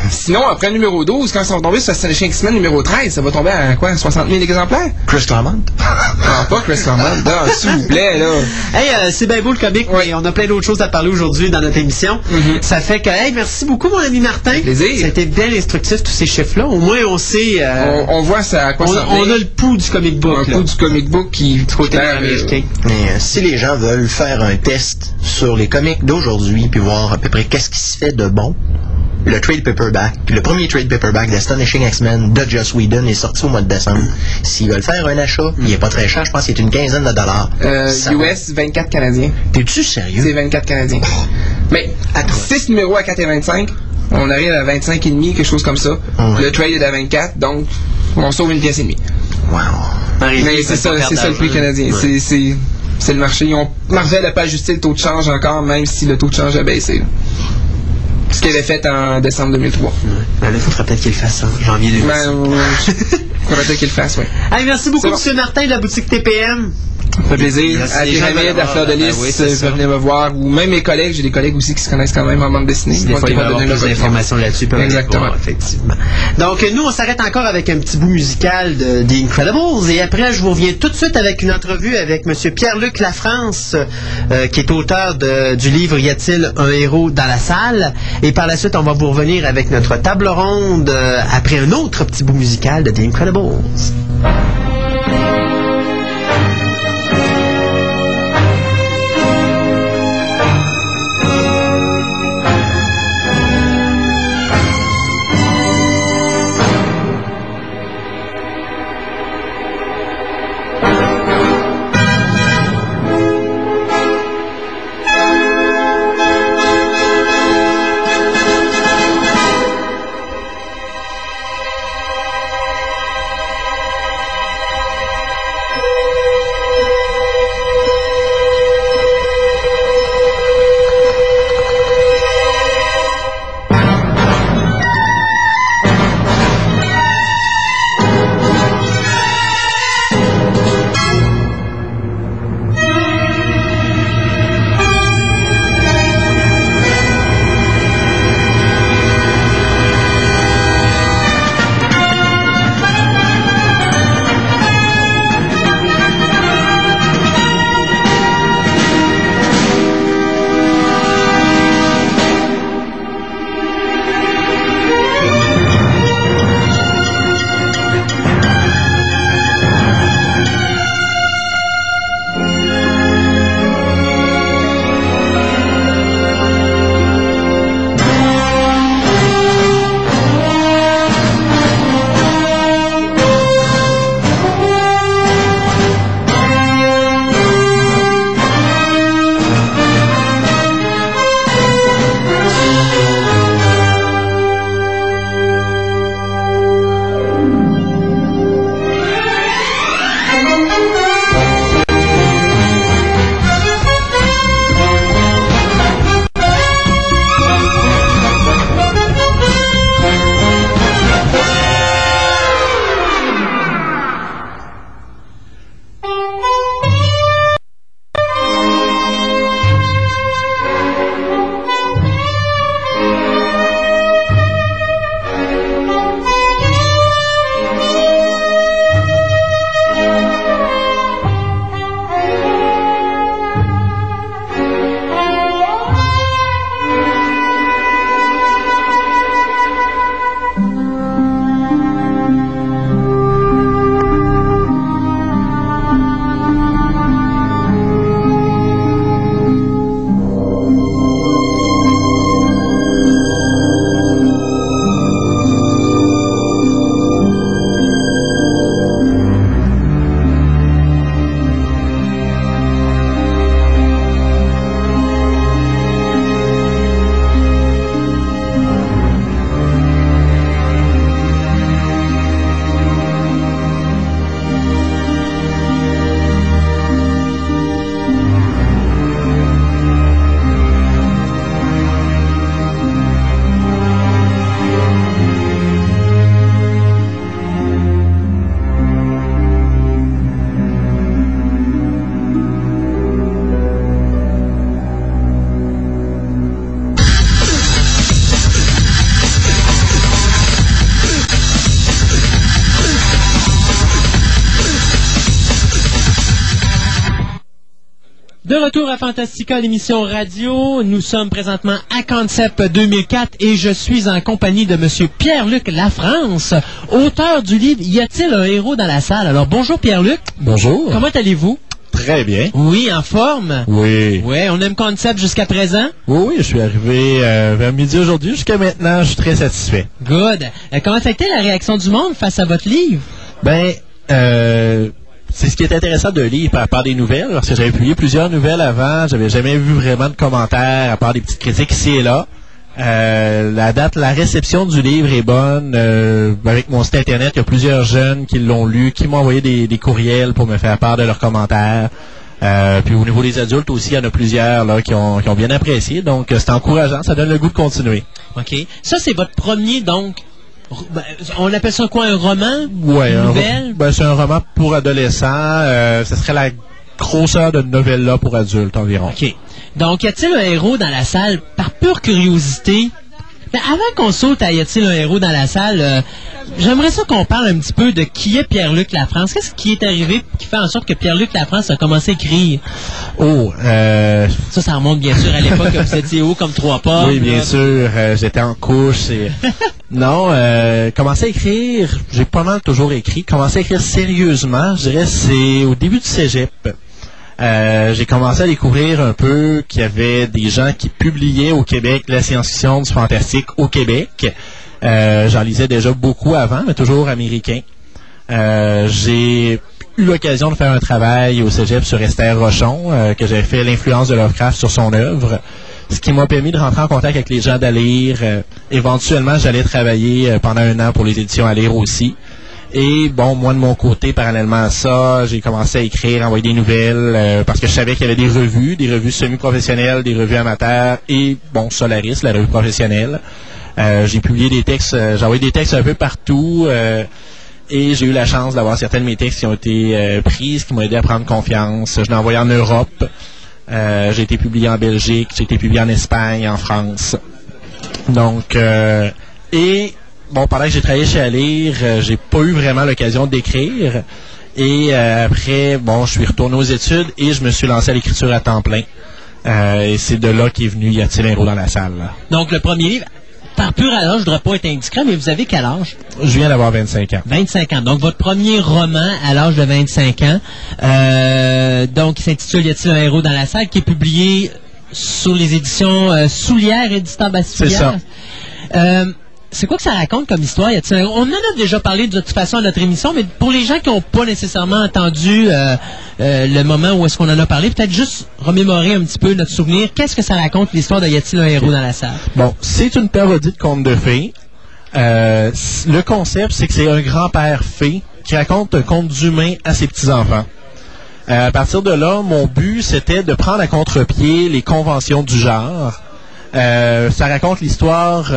*laughs* Sinon, après le numéro 12, quand ça va tomber sur Astonishing X-Men numéro 13, ça va tomber à quoi, 60 000 exemplaires? Chris Claremont? Ah, pas Chris Claremont, non, *laughs* s'il vous plaît, là. Hey, euh, c'est bien beau le comic, Ouais. mais on a plein d'autres choses à parler aujourd'hui dans notre émission. Mhm. Ça fait que, hey, merci beaucoup mon ami Martin. plaisir. Ça a été bien instructif tous ces chiffres-là. Au moins on sait, euh, On, on voit ça à quoi on, ça on a le pouls du comic book. un là. coup du comic book qui, du côté ben, américain. Mais euh, si les gens veulent faire un test sur les comics d'aujourd'hui puis voir à peu près qu'est-ce qui se fait de bon, le trade paperback, le premier trade paperback d'Astonishing X-Men de Joss Whedon est sorti au mois de décembre. S'ils veulent faire un achat, il est pas très cher, je pense qu'il est une quinzaine de dollars. euh. US 24 canadiens. T'es-tu C'est sérieux? 24 canadiens. Mais, à 6 numéros à 4,25, on arrive à 25 et demi, quelque chose comme ça. Ouais. Le trade est à 24, donc on sauve une pièce et demie. Wow. Mais c'est ça, c'est ça le prix canadien. C'est, c'est, c'est le marché. Ils ont, Marvel n'a pas ajusté le taux de change encore, même si le taux de change a baissé. là. Ce qu'il avait fait en décembre 2003. Ben là, il faudrait peut-être qu'il le fasse en janvier 2006. Ben, euh, *laughs* faudrait peut-être qu'il le fasse, oui. Hey, merci beaucoup, bon. M. Martin de la boutique TPM. Fait plaisir. À Pyramide, à Fleur de Lys, ben oui, euh, venez me voir. Ou même mes collègues, j'ai des collègues aussi qui se connaissent quand même en bande dessinée. Des fois, qui il va vont donner plus d'informations là-dessus. Exactement. effectivement. Donc, nous, on s'arrête encore avec un petit bout musical de The Incredibles. Et après, je vous reviens tout de suite avec une entrevue avec M. Pierre-Luc Lafrance, euh, qui est auteur de- du livre Y a-t-il un héros dans la salle? Et par la suite, on va vous revenir avec notre table ronde euh, après un autre petit bout musical de The Incredibles. Fantastica, l'émission radio. Nous sommes présentement à Concept 2004 et je suis en compagnie de Monsieur Pierre-Luc Lafrance, auteur du livre Y a-t-il un héros dans la salle? Alors bonjour Pierre-Luc. Bonjour. Comment allez-vous? Très bien. Oui, en forme? Oui. Ouais, on aime Concept jusqu'à présent? Oui, oui, je suis arrivé euh, vers midi aujourd'hui. Jusqu'à maintenant, je suis très satisfait. Good. Euh, comment a été la réaction du monde face à votre livre? Ben, euh, ce qui est intéressant de lire par, part des nouvelles, parce que j'avais publié plusieurs nouvelles avant, j'avais jamais vu vraiment de commentaires, à part des petites critiques ici et là. Euh, la date, la réception du livre est bonne. Euh, avec mon site internet, il y a plusieurs jeunes qui l'ont lu, qui m'ont envoyé des, courriels pour me faire part de leurs commentaires. Euh, puis au niveau des adultes aussi, il y en a plusieurs qui ont bien apprécié. Donc c'est encourageant, ça donne le goût de continuer. OK. Ça, c'est votre premier, donc, ben, on appelle ça quoi, un roman? Ouais, une un nouvelle? Ben, c'est un roman pour adolescents. Euh, ce serait la grosseur de novelle-là pour adultes environ. OK. Donc, y a-t-il un héros dans la salle par pure curiosité? Mais avant qu'on saute à y a-t-il un héros dans la salle, euh, j'aimerais ça qu'on parle un petit peu de qui est Pierre-Luc Lafrance. Qu'est-ce qui est arrivé qui fait en sorte que Pierre-Luc Lafrance a commencé à écrire? Oh, euh... Ça, ça remonte bien sûr à l'époque que vous étiez haut comme trois pas. Oui, bien sûr. Euh, J'étais en couche. Et... *laughs* non, euh, commencer à écrire, j'ai pas mal toujours écrit. Commencer à écrire sérieusement, je dirais, c'est au début du cégep. Euh, j'ai commencé à découvrir un peu qu'il y avait des gens qui publiaient au Québec la science-fiction du fantastique au Québec. Euh, J'en lisais déjà beaucoup avant, mais toujours américain. Euh, j'ai eu l'occasion de faire un travail au Cégep sur Esther Rochon, que j'avais fait l'influence de Lovecraft sur son œuvre, ce qui m'a permis de rentrer en contact avec les gens d'Alire. Euh, éventuellement, j'allais travailler pendant un an pour les éditions Alire aussi. Et bon, moi de mon côté, parallèlement à ça, j'ai commencé à écrire, à envoyer des nouvelles, euh, parce que je savais qu'il y avait des revues, des revues semi-professionnelles, des revues amateurs, et bon, Solaris, la revue professionnelle. Euh, j'ai publié des textes, euh, j'ai envoyé des textes un peu partout, euh, et j'ai eu la chance d'avoir certains de mes textes qui ont été euh, prises, qui m'ont aidé à prendre confiance. Je l'ai envoyé en Europe, j'ai été publié en Belgique, j'ai été publié en Espagne, en France. Donc, et bon, pendant que j'ai travaillé chez Alire, euh, j'ai pas eu vraiment l'occasion d'écrire. Et euh, après, bon, je suis retourné aux études et je me suis lancé à l'écriture à temps plein. Euh, et c'est de là qu'est venu Y a-t-il un héros dans la salle? là? Donc, le premier livre, par pur hasard, je ne dois pas être indiscret, mais vous avez quel âge? Je viens d'avoir 25 ans. 25 ans. Donc, votre premier roman à l'âge de 25 ans, euh, donc, il s'intitule Y a-t-il un héros dans la salle, qui est publié sur les éditions euh, Soulière, éditeur Bastillard. C'est ça. Euh, c'est quoi que ça raconte comme histoire? On en a déjà parlé de toute façon à notre émission, mais pour les gens qui n'ont pas nécessairement entendu euh, euh, le moment où est-ce qu'on en a parlé, peut-être juste remémorer un petit peu notre souvenir. Qu'est-ce que ça raconte l'histoire de Y a-t-il un héros dans la salle? Bon, c'est une parodie de conte de fées. Euh, le concept, c'est que c'est un grand-père fée qui raconte un conte d'humain à ses petits-enfants. À partir de là, mon but, c'était de prendre à contre-pied les conventions du genre. Ça raconte l'histoire,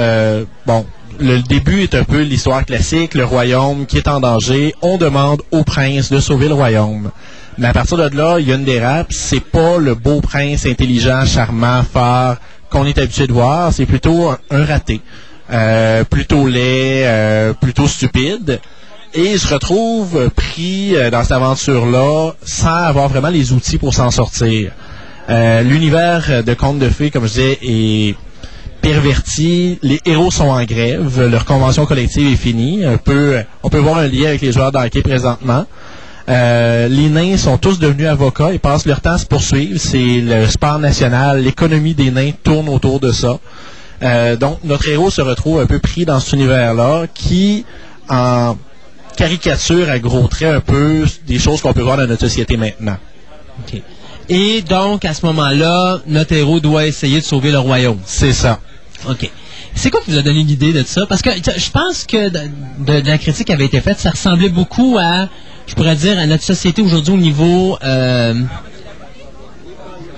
bon, le début est un peu l'histoire classique, le royaume qui est en danger, on demande au prince de sauver le royaume. Mais à partir de là, il y a une c'est pas le beau prince intelligent, charmant, fort qu'on est habitué de voir, c'est plutôt un, raté. Euh, plutôt laid, euh, plutôt stupide. Et il se retrouve pris euh, dans cette aventure-là sans avoir vraiment les outils pour s'en sortir. L'univers de Contes de Fées, comme je disais, est perverti. Les héros sont en grève. Leur convention collective est finie. Un peu, on peut voir un lien avec les joueurs d'hockey présentement. Euh, les nains sont tous devenus avocats. Ils passent leur temps à se poursuivre. C'est le sport national. L'économie des nains tourne autour de ça. Euh, donc, notre héros se retrouve un peu pris dans cet univers-là qui, en caricature à gros traits un peu des choses qu'on peut voir dans notre société maintenant. Et donc, à ce moment-là, notre héros doit essayer de sauver le royaume. C'est ça. OK. C'est quoi qui vous a donné l'idée de ça? Parce que je pense que de, de- de la critique qui avait été faite, ça ressemblait beaucoup à, je pourrais dire, à notre société aujourd'hui au niveau, euh,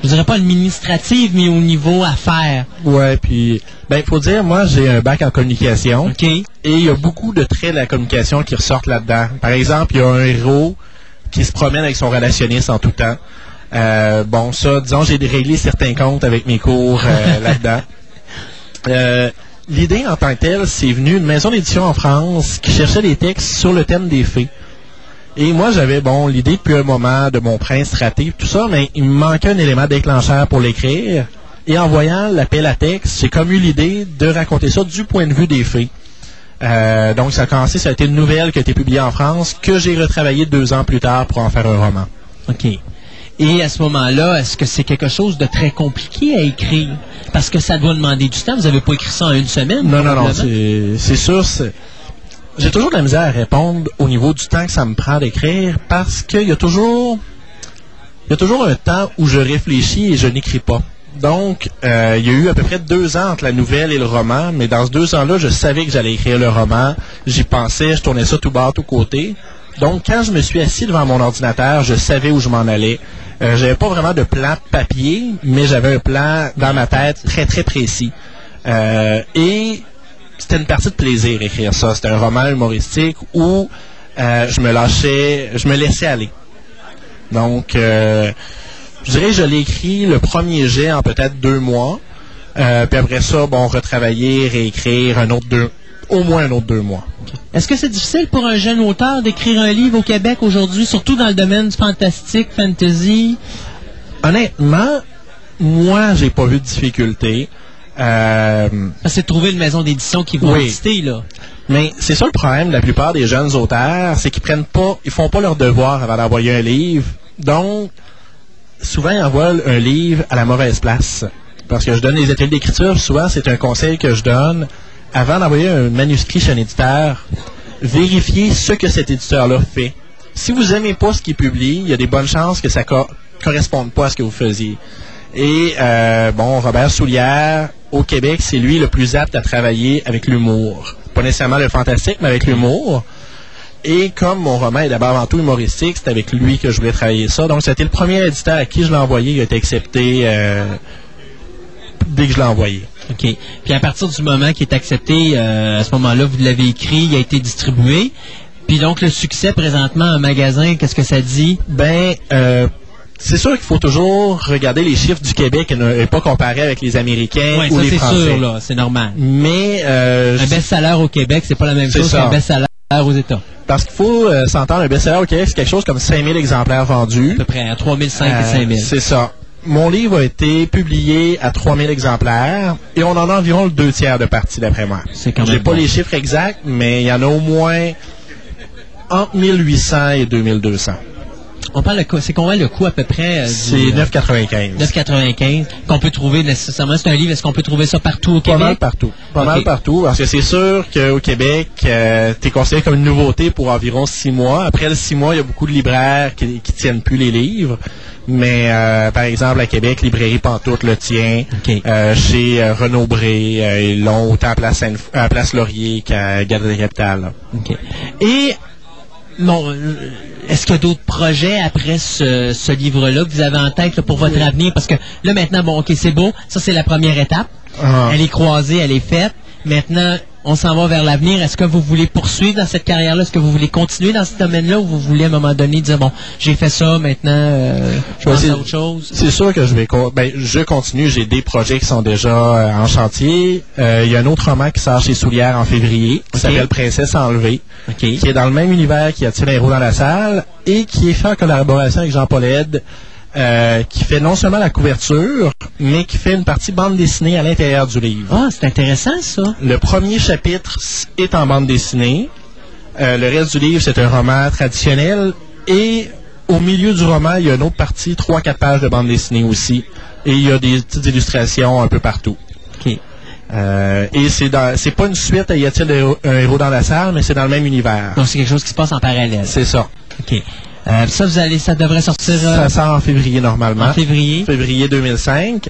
je dirais pas administratif, mais au niveau affaires. Ouais, puis ben faut dire, moi j'ai un bac en communication. OK. Et il y a beaucoup de traits de la communication qui ressortent là-dedans. Par exemple, il y a un héros qui se promène avec son relationniste en tout temps. Euh, bon, ça, disons, j'ai réglé certains comptes avec mes cours euh, *laughs* là-dedans. Euh, L'idée en tant que telle, c'est venu d'une maison d'édition en France qui cherchait des textes sur le thème des fées. Et moi, j'avais, bon, l'idée depuis un moment de mon prince raté, tout ça, mais il me manquait un élément déclencheur pour l'écrire. Et en voyant l'appel à texte, j'ai comme eu l'idée de raconter ça du point de vue des faits. Euh, donc, ça a commencé, ça a été une nouvelle qui a été publiée en France, que j'ai retravaillé deux ans plus tard pour en faire un roman. OK. Et à ce moment-là, est-ce que c'est quelque chose de très compliqué à écrire? Parce que ça doit demander du temps. Vous n'avez pas écrit ça en une semaine? Non, non, non, c'est sûr. J'ai toujours de la misère à répondre au niveau du temps que ça me prend d'écrire parce qu'il y a toujours il y a toujours un temps où je réfléchis et je n'écris pas. Donc, euh, il y a eu à peu près deux ans entre la nouvelle et le roman, mais dans ces deux ans-là, je savais que j'allais écrire le roman. J'y pensais, je tournais ça tout bas, tout côté. Donc, quand je me suis assis devant mon ordinateur, je savais où je m'en allais. Euh, j'avais pas vraiment de plan papier, mais j'avais un plan dans ma tête très, très précis. Euh, et c'était une partie de plaisir écrire ça. C'était un roman humoristique où euh, je me lâchais, je me laissais aller. Donc, je dirais que je l'ai écrit le premier jet en peut-être deux mois. Puis après ça, bon, retravailler, réécrire un autre deux, au moins un autre deux mois. Est-ce que c'est difficile pour un jeune auteur d'écrire un livre au Québec aujourd'hui, surtout dans le domaine du fantastique, fantasy? Honnêtement, moi, j'ai pas vu de difficulté. Euh, c'est de trouver une maison d'édition qui va Oui. exister, là. Mais c'est ça le problème de la plupart des jeunes auteurs, c'est qu'ils prennent pas, ils font pas leur devoir avant d'envoyer un livre. Donc, souvent ils envoient un livre à la mauvaise place. Parce que je donne les ateliers d'écriture, souvent c'est un conseil que je donne. Avant d'envoyer un manuscrit chez un éditeur, vérifiez ce que cet éditeur-là fait. Si vous aimez pas ce qu'il publie, il y a des bonnes chances que ça co- corresponde pas à ce que vous faisiez. Et euh, bon, Robert Soulière, au Québec, c'est lui le plus apte à travailler avec l'humour. Pas nécessairement le fantastique, mais avec l'humour. Et comme mon roman est d'abord avant tout humoristique, c'est avec lui que je voulais travailler ça. Donc, c'était le premier éditeur à qui je l'ai envoyé. Il a été accepté euh, dès que je l'ai envoyé. OK. Puis à partir du moment qui est accepté, euh, à ce moment-là, vous l'avez écrit, il a été distribué. Puis donc, le succès présentement en magasin, qu'est-ce que ça dit? Ben, euh, c'est sûr qu'il faut toujours regarder les chiffres du Québec et ne et pas comparer avec les Américains Oui, ou ça les c'est Français. sûr, là. C'est normal. Mais euh, Un best-seller au Québec, c'est pas la même C'est chose qu'un best-seller aux États. parce qu'il faut euh, s'entendre, un best-seller au Québec, c'est quelque chose comme 5000 exemplaires vendus. À peu près, à 3005 Euh, et 5000. C'est ça. Mon livre a été publié à 3000 exemplaires et on en a environ le deux tiers de partie, d'après moi. C'est quand J'ai même pas bon. les chiffres exacts, mais il y en a au moins entre 1800 et 2200. On parle de quoi? C'est combien le coût à peu près? euh, C'est euh, 9,95. 9,95 qu'on peut trouver nécessairement. C'est un livre, est-ce qu'on peut trouver ça partout au Pas mal Québec? partout. Pas mal partout. Parce que c'est sûr qu'au Québec, euh, t'es considéré comme une nouveauté pour environ six mois. Après les six mois, il y a beaucoup de libraires qui, qui tiennent plus les livres. Mais euh, par exemple, à Québec, Librairie Pantoute le tient. Euh, chez euh, Renaud Bré, euh, ils l'ont autant à Place, Sainte- à Place Laurier qu'à Galerie Capitale. OK. Et, bon, est-ce qu'il y a d'autres projets après ce, ce livre-là que vous avez en tête là, pour votre avenir? Parce que là, maintenant, bon, OK, c'est beau. Ça, c'est la première étape. Ah. Elle est croisée, elle est faite. Maintenant, on s'en va vers l'avenir. Est-ce que vous voulez poursuivre dans cette carrière-là? Est-ce que vous voulez continuer dans ce domaine-là ou vous voulez à un moment donné dire, bon, j'ai fait ça, maintenant, euh, je pense à autre chose? C'est sûr que je vais ben, je continue, j'ai des projets qui sont déjà euh, en chantier. Euh, Il y a un autre roman qui sort chez Soulière en février, qui s'appelle Princesse enlevée, qui est dans le même univers qui attire héros dans la salle et qui est fait en collaboration avec Jean-Paul Ed, euh, qui fait non seulement la couverture, mais qui fait une partie bande dessinée à l'intérieur du livre. Ah, c'est intéressant, ça. Le premier chapitre est en bande dessinée. Euh, le reste du livre, c'est un roman traditionnel. Et au milieu du roman, il y a une autre partie, 3-4 pages de bande dessinée aussi. Et il y a des petites illustrations un peu partout. OK. Euh, et c'est dans, c'est pas une suite à Y a-t-il un héros dans la salle, mais c'est dans le même univers. Donc, c'est quelque chose qui se passe en parallèle. C'est ça. OK. Euh, ça, vous allez, ça devrait sortir euh, Ça sort en février normalement. en février. février 2005.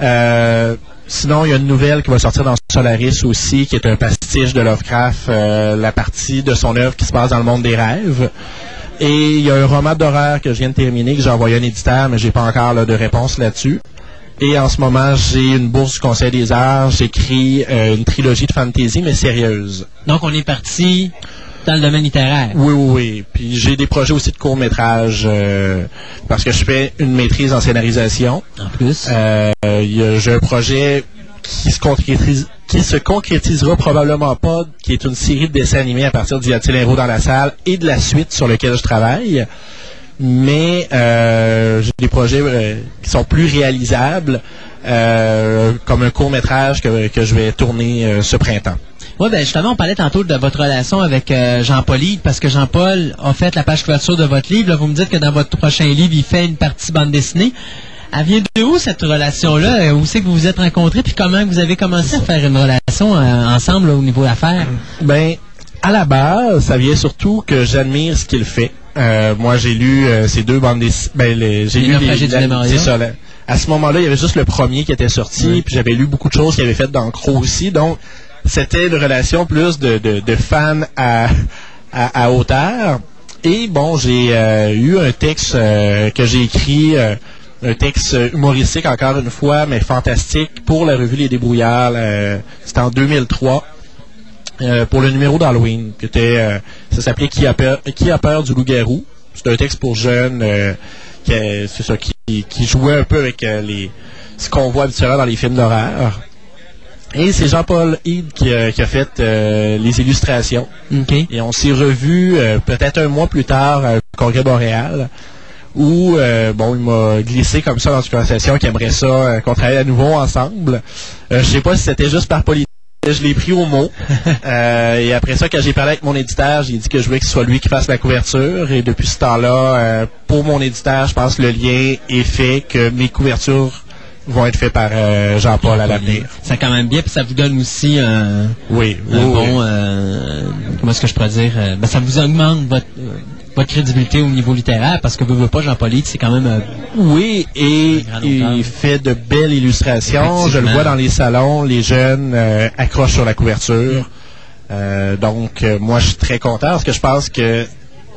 Euh, sinon, il y a une nouvelle qui va sortir dans Solaris aussi, qui est un pastiche de Lovecraft, euh, la partie de son œuvre qui se passe dans le monde des rêves. Et il y a un roman d'horreur que je viens de terminer, que j'ai envoyé à un éditeur, mais j'ai pas encore là, de réponse là-dessus. Et en ce moment, j'ai une bourse du Conseil des Arts. J'écris euh, une trilogie de fantasy, mais sérieuse. Donc, on est parti dans le domaine littéraire. Oui, oui, oui. Puis j'ai des projets aussi de court-métrage, euh, parce que je fais une maîtrise en scénarisation. En plus. Euh, y j'ai un projet qui se concrétise qui se concrétisera probablement pas, qui est une série de dessins animés à partir a-t-il un héros dans la salle et de la suite sur lequel je travaille. Mais euh, j'ai des projets euh, qui sont plus réalisables, euh, comme un court métrage que, que je vais tourner ce printemps. Oui, ben justement, on parlait tantôt de votre relation avec euh, Jean-Paul parce que Jean-Paul a fait la page couverture de votre livre. Là, vous me dites que dans votre prochain livre, il fait une partie bande dessinée. Elle vient de où cette relation-là? Euh, Où c'est que vous vous êtes rencontrés? Puis comment vous avez commencé à faire une relation euh, ensemble là, au niveau d'affaires? Ben, à la base, ça vient surtout que j'admire ce qu'il fait. Euh, moi, j'ai lu euh, ces deux bandes dessinées. Ben, les- j'ai Les lu du la- ça, là. À ce moment-là, il y avait juste le premier qui était sorti, puis j'avais lu beaucoup de choses qu'il avait faites dans Crow aussi. Donc, c'était une relation plus de, de, de fan à, à, à. Et bon, j'ai euh, eu un texte euh, que j'ai écrit, euh, un texte humoristique encore une fois, mais fantastique, pour la revue Les Débrouillards. C'était en 2003. euh, pour le numéro d'Halloween, qui était, ça s'appelait qui a peur, qui a peur du loup-garou. C'est un texte pour jeunes, qui, c'est ça, qui, qui jouait un peu avec les, ce qu'on voit habituellement dans les films d'horreur. Et c'est Jean-Paul Hyde qui, a- qui a fait euh, les illustrations. OK. Et on s'est revus euh, peut-être un mois plus tard au Congrès Boréal, où euh, bon, il m'a glissé comme ça dans une conversation qu'il aimerait ça euh, qu'on travaille à nouveau ensemble. Euh, je sais pas si c'était juste par politique. Je l'ai pris au mot. *laughs* Euh, et après ça, quand j'ai parlé avec mon éditeur, j'ai dit que je voulais que ce soit lui qui fasse la couverture. Et depuis ce temps-là, euh, pour mon éditeur, je pense que le lien est fait, que mes couvertures vont être faites par euh, Jean-Paul à l'avenir. Ça quand même bien, puis ça vous donne aussi un, Oui, un oui. bon... euh, comment est-ce que je pourrais dire? euh, ben, ça vous augmente votre, votre crédibilité au niveau littéraire, parce que vous ne pas Jean-Paul c'est quand même... Oui, et il fait de belles illustrations. Je le vois dans les salons, les jeunes accrochent sur la couverture. Donc, moi, je suis très content parce que je pense que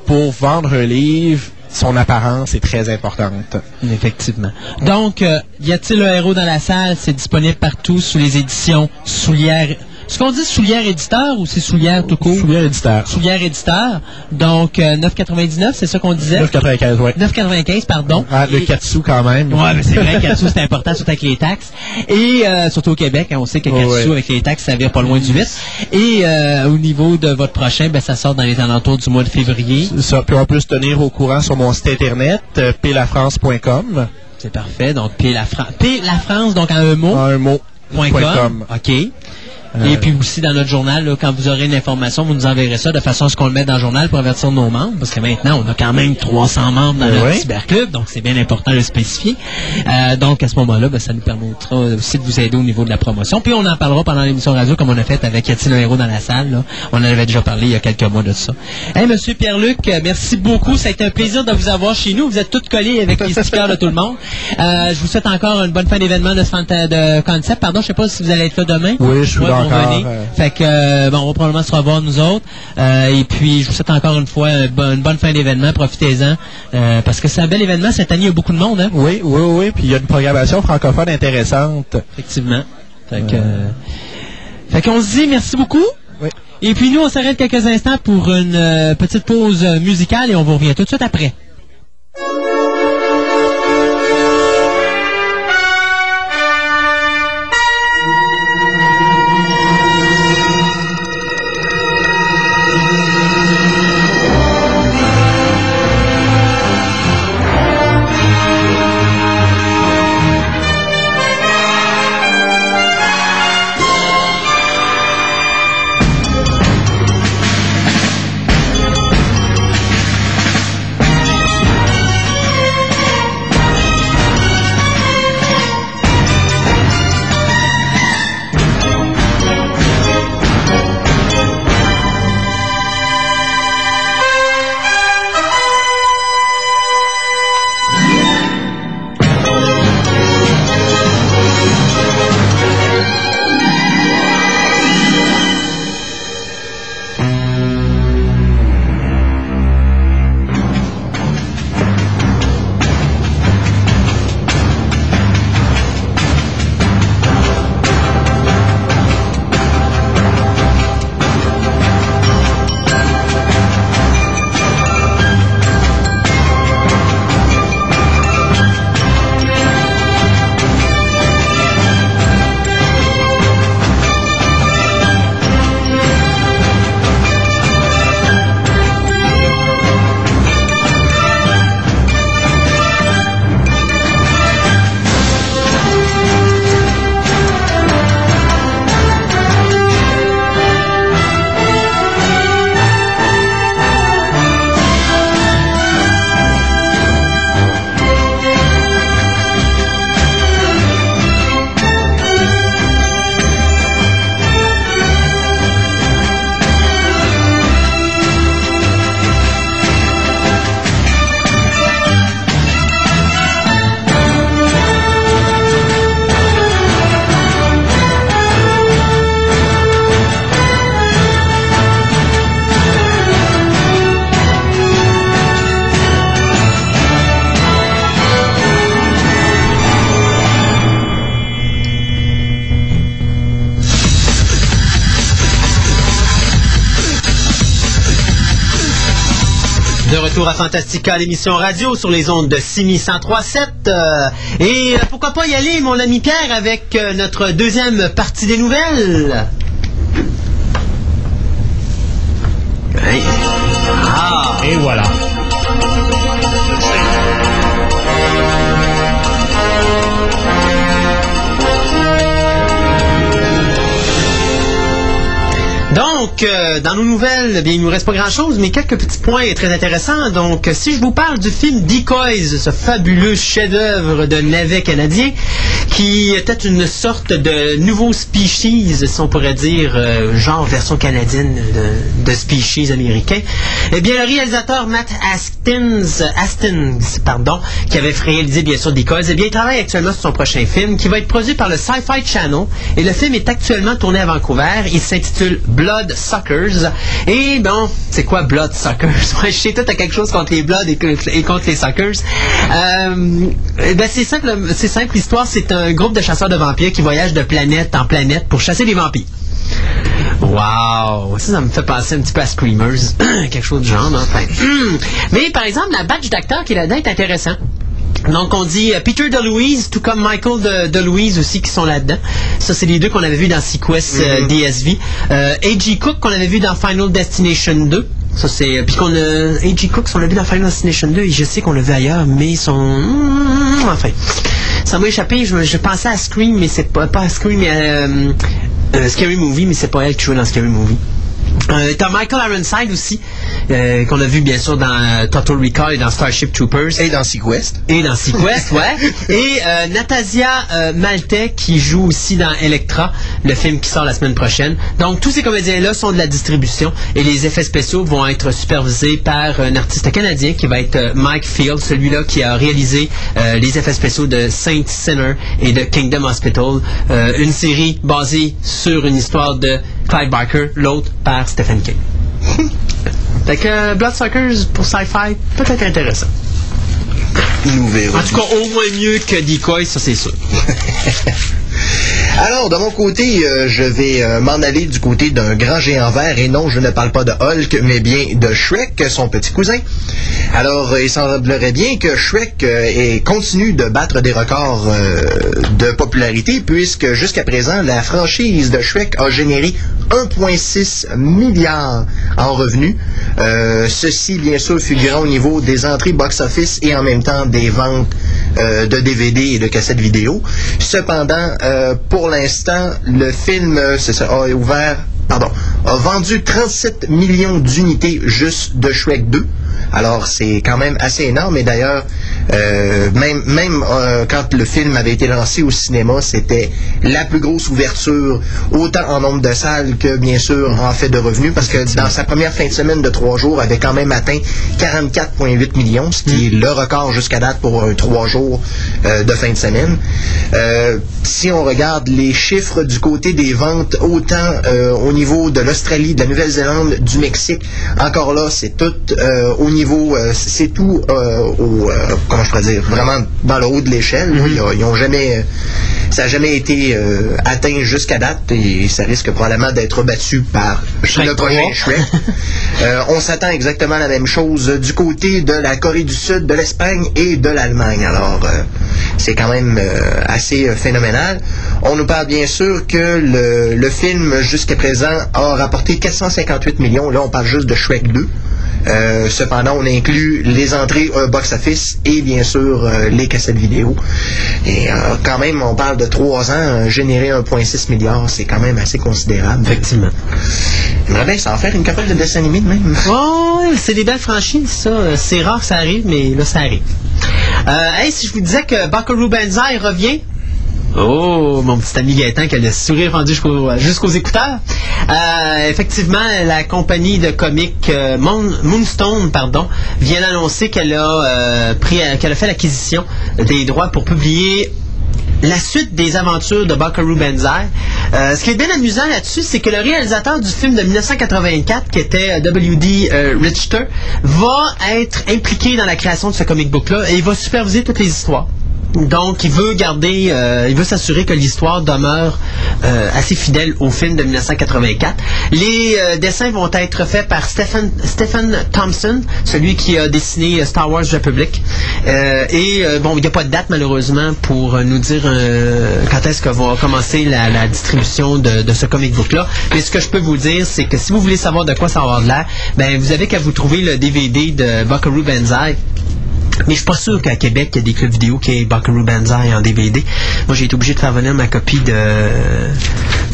pour vendre un livre, son apparence est très importante. Effectivement. Donc, euh, y a-t-il un héros dans la salle? C'est disponible partout sous les éditions Soulière. Est-ce qu'on dit Soulière éditeur ou c'est Soulière tout court? Soulière éditeur. Soulière éditeur. Donc, euh, 9,99, c'est ça qu'on disait? 9,95, ouais. 9,95, pardon. Ah, le Et- 4 sous quand même. Ouais, mais c'est vrai *laughs* qu'Atsu, c'est important, surtout avec les taxes. Et euh, surtout au Québec, hein, on sait que Oh, 4 ouais. sous avec les taxes, ça vire pas loin du 8. Et euh, au niveau de votre prochain, ben, ça sort dans les alentours du mois de février. Ça, puis on peut se tenir au courant sur mon site internet, euh, plafrance.com. C'est parfait. Donc, P la, France, donc en un mot. En un mot. Com. OK. Et puis aussi dans notre journal, là, quand vous aurez une information, vous nous enverrez ça de façon à ce qu'on le mette dans le journal pour avertir nos membres, parce que maintenant, on a quand même 300 membres dans Oui. notre cyberclub, donc c'est bien important de le spécifier. Euh, donc à ce moment-là, ben, ça nous permettra aussi de vous aider au niveau de la promotion. Puis on en parlera pendant l'émission radio comme on a fait avec Y a-t-il un héros dans la salle. Là? On en avait déjà parlé il y a quelques mois de ça. Hey, Monsieur Pierre-Luc, euh, merci beaucoup. Ça a été un plaisir de vous avoir chez nous. Vous êtes tous collés avec les stickers de tout le monde. Euh, je vous souhaite encore une bonne fin d'événement de, de concept. Pardon, je sais pas si vous allez être là demain. Oui, je suis Ouais, là euh. Fait que, euh, bon, on va probablement se revoir nous autres. Euh, et puis, je vous souhaite encore une fois une bonne, une bonne fin d'événement. Profitez-en. parce que c'est un bel événement. Cette année, il y a beaucoup de monde, hein? Oui, oui, oui. Puis il y a une programmation francophone intéressante. Effectivement. Fait que, fait qu'on se dit merci beaucoup. Oui. Et puis, nous, on s'arrête quelques instants pour une petite pause musicale et on vous revient tout de suite après. Retour à Fantastica, l'émission radio sur les ondes de 6137. Euh, et euh, pourquoi pas y aller, mon ami Pierre, avec euh, notre deuxième partie des nouvelles. Hey. Ah. Et voilà. Donc, euh, dans nos nouvelles, bien, il nous reste pas grand-chose, mais quelques petits points très intéressants. Donc, si je vous parle du film Decoys, ce fabuleux chef-d'œuvre de navet canadien, qui était une sorte de nouveau species, si on pourrait dire, euh, genre version canadienne de, de species américain, eh bien, le réalisateur Matt Astins, Astins, pardon, qui avait réalisé bien sûr Decoys, eh bien, il travaille actuellement sur son prochain film, qui va être produit par le Sci-Fi Channel, et le film est actuellement tourné à Vancouver. Il s'intitule Blood Suckers. Et bon, c'est quoi Blood Suckers? *laughs* Moi, je sais tout à quelque chose contre les Bloods et, contre les Suckers. Euh, ben, c'est simple, c'est simple l'histoire. C'est un groupe de chasseurs de vampires qui voyagent de planète en planète pour chasser les vampires. Wow! Ça, ça me fait penser un petit peu à Screamers. *coughs* quelque chose du genre? Enfin. *coughs* Mais par exemple, la badge d'acteur qui est là-dedans est intéressant. Donc, on dit euh, Peter DeLuise, tout comme Michael de, DeLuise aussi, qui sont là-dedans. Ça, c'est les deux qu'on avait vus dans Sequest euh, DSV. Euh, A.G. Cook, qu'on avait vu dans Final Destination 2. Ça, c'est... euh, Puis qu'on a... A.G. Cook, on l'a vu dans Final Destination 2, et je sais qu'on l'a vu ailleurs, mais ils sont... hum, Enfin... Ça m'a échappé, je, je pensais à Scream, mais c'est pas, pas à Scream, mais à euh, euh, Scary Movie, mais c'est pas elle qui joue dans Scary Movie. Euh, T'as Michael Ironside aussi, euh, qu'on a vu bien sûr dans euh, Total Recall et dans Starship Troopers. Et dans Sequest. Et dans Sequest, ouais. *laughs* Et euh, Natasia Maltais qui joue aussi dans Electra, le film qui sort la semaine prochaine. Donc tous ces comédiens-là sont de la distribution et les effets spéciaux vont être supervisés par un artiste canadien qui va être Mike Field, celui-là qui a réalisé les effets spéciaux de Saint Sinner et de Kingdom Hospital, une série basée sur une histoire de Clive Barker, l'autre par Stephen King. *laughs* Fait que euh, Bloodsuckers pour sci-fi, peut-être intéressant. Nous verrons. En tout cas, au moins mieux que Decoy, ça c'est sûr. *laughs* Alors, de mon côté, euh, je vais euh, m'en aller du côté d'un grand géant vert, et non, je ne parle pas de Hulk, mais bien de Shrek, son petit cousin. Alors, euh, il semblerait bien que Shrek continue de battre des records de popularité, puisque jusqu'à présent, la franchise de Shrek a généré 1,6 milliard en revenus. Ceci, bien sûr, figurant au niveau des entrées box-office et en même temps des ventes de DVD et de cassettes vidéo. Cependant, euh, pour l'instant, le film euh, a vendu 37 millions d'unités juste de Shrek 2. Alors, c'est quand même assez énorme. Et d'ailleurs, euh, même, euh, quand le film avait été lancé au cinéma, c'était la plus grosse ouverture, autant en nombre de salles que, bien sûr, en fait de revenus, parce que dans sa première fin de semaine de trois jours, avait quand même atteint 44,8 millions, ce qui est le record jusqu'à date pour un trois jours euh, de fin de semaine. Si on regarde les chiffres du côté des ventes, autant au niveau de l'Australie, de la Nouvelle-Zélande, du Mexique, encore là, c'est tout au niveau, euh, c'est tout euh, au, euh, comment je pourrais dire, vraiment dans le haut de l'échelle. Ils ont- Ils ont jamais, ça n'a jamais été atteint jusqu'à date et ça risque probablement d'être battu par Shrek le prochain 3. Shrek. *laughs* On s'attend exactement à la même chose du côté de la Corée du Sud, de l'Espagne et de l'Allemagne. Alors, c'est quand même assez phénoménal. On nous parle bien sûr que le, le film, jusqu'à présent, a rapporté 458 millions. Là, on parle juste de Shrek 2. Euh, cependant, on inclut les entrées box-office et bien sûr euh, les cassettes vidéo. Et euh, quand même, on parle de trois ans, générer 1,6 milliard, c'est quand même assez considérable. Effectivement. J'aimerais bien s'en faire une capable de dessin animé de même. Ouais, c'est des belles franchises, ça. C'est rare que ça arrive, mais là, ça arrive. Euh, hey, si je vous disais que Buckaroo Banzai revient. Oh, mon petit ami Gaëtan qui a le sourire rendu jusqu'au- jusqu'aux écouteurs. Euh, effectivement, la compagnie de comics euh, Moon- Moonstone pardon, vient d'annoncer qu'elle a, euh, qu'elle a fait l'acquisition des droits pour publier la suite des aventures de Buckaroo Banzai. Ce qui est bien amusant là-dessus, c'est que le réalisateur du film de 1984, qui était W.D. Richter, va être impliqué dans la création de ce comic book-là et il va superviser toutes les histoires. Donc, il veut garder, euh, il veut s'assurer que l'histoire demeure euh, assez fidèle au film de 1984. Les euh, dessins vont être faits par Stephen, Stephen Thompson, celui qui a dessiné Star Wars Republic. Et bon, il n'y a pas de date malheureusement pour nous dire quand est-ce que va commencer la, distribution de, ce comic book-là. Mais ce que je peux vous dire, c'est que si vous voulez savoir de quoi ça va de l'air, ben vous avez qu'à vous trouver le DVD de Buckaroo Banzai. Mais je suis pas sûr qu'à Québec, il y a des clubs vidéo qui aient Buckaroo Banzai en DVD. Moi, j'ai été obligé de faire venir ma copie de,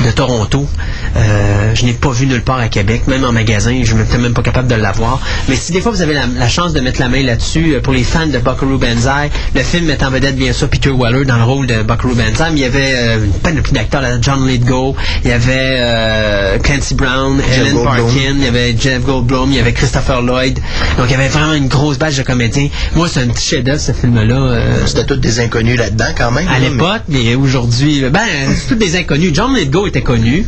de Toronto. Euh, je n'ai pas vu nulle part à Québec, même en magasin, je n'étais même pas capable de l'avoir. Mais si des fois vous avez la, la chance de mettre la main là-dessus, euh, pour les fans de Buckaroo Banzai, le film met en vedette bien sûr Peter Weller dans le rôle de Buckaroo Banzai, mais il y avait euh, une panoplie d'acteurs, John Lithgow, il y avait euh, Clancy Brown, Ellen Goldblum. Barkin, il y avait Jeff Goldblum, il y avait Christopher Lloyd. Donc il y avait vraiment une grosse bâche de comédiens. Moi, c'est un petit chef-d'œuvre ce film-là. euh, C'était tous des inconnus là-dedans quand même. à l'époque, mais aujourd'hui, ben, c'est tous des inconnus. John Lithgow était connu.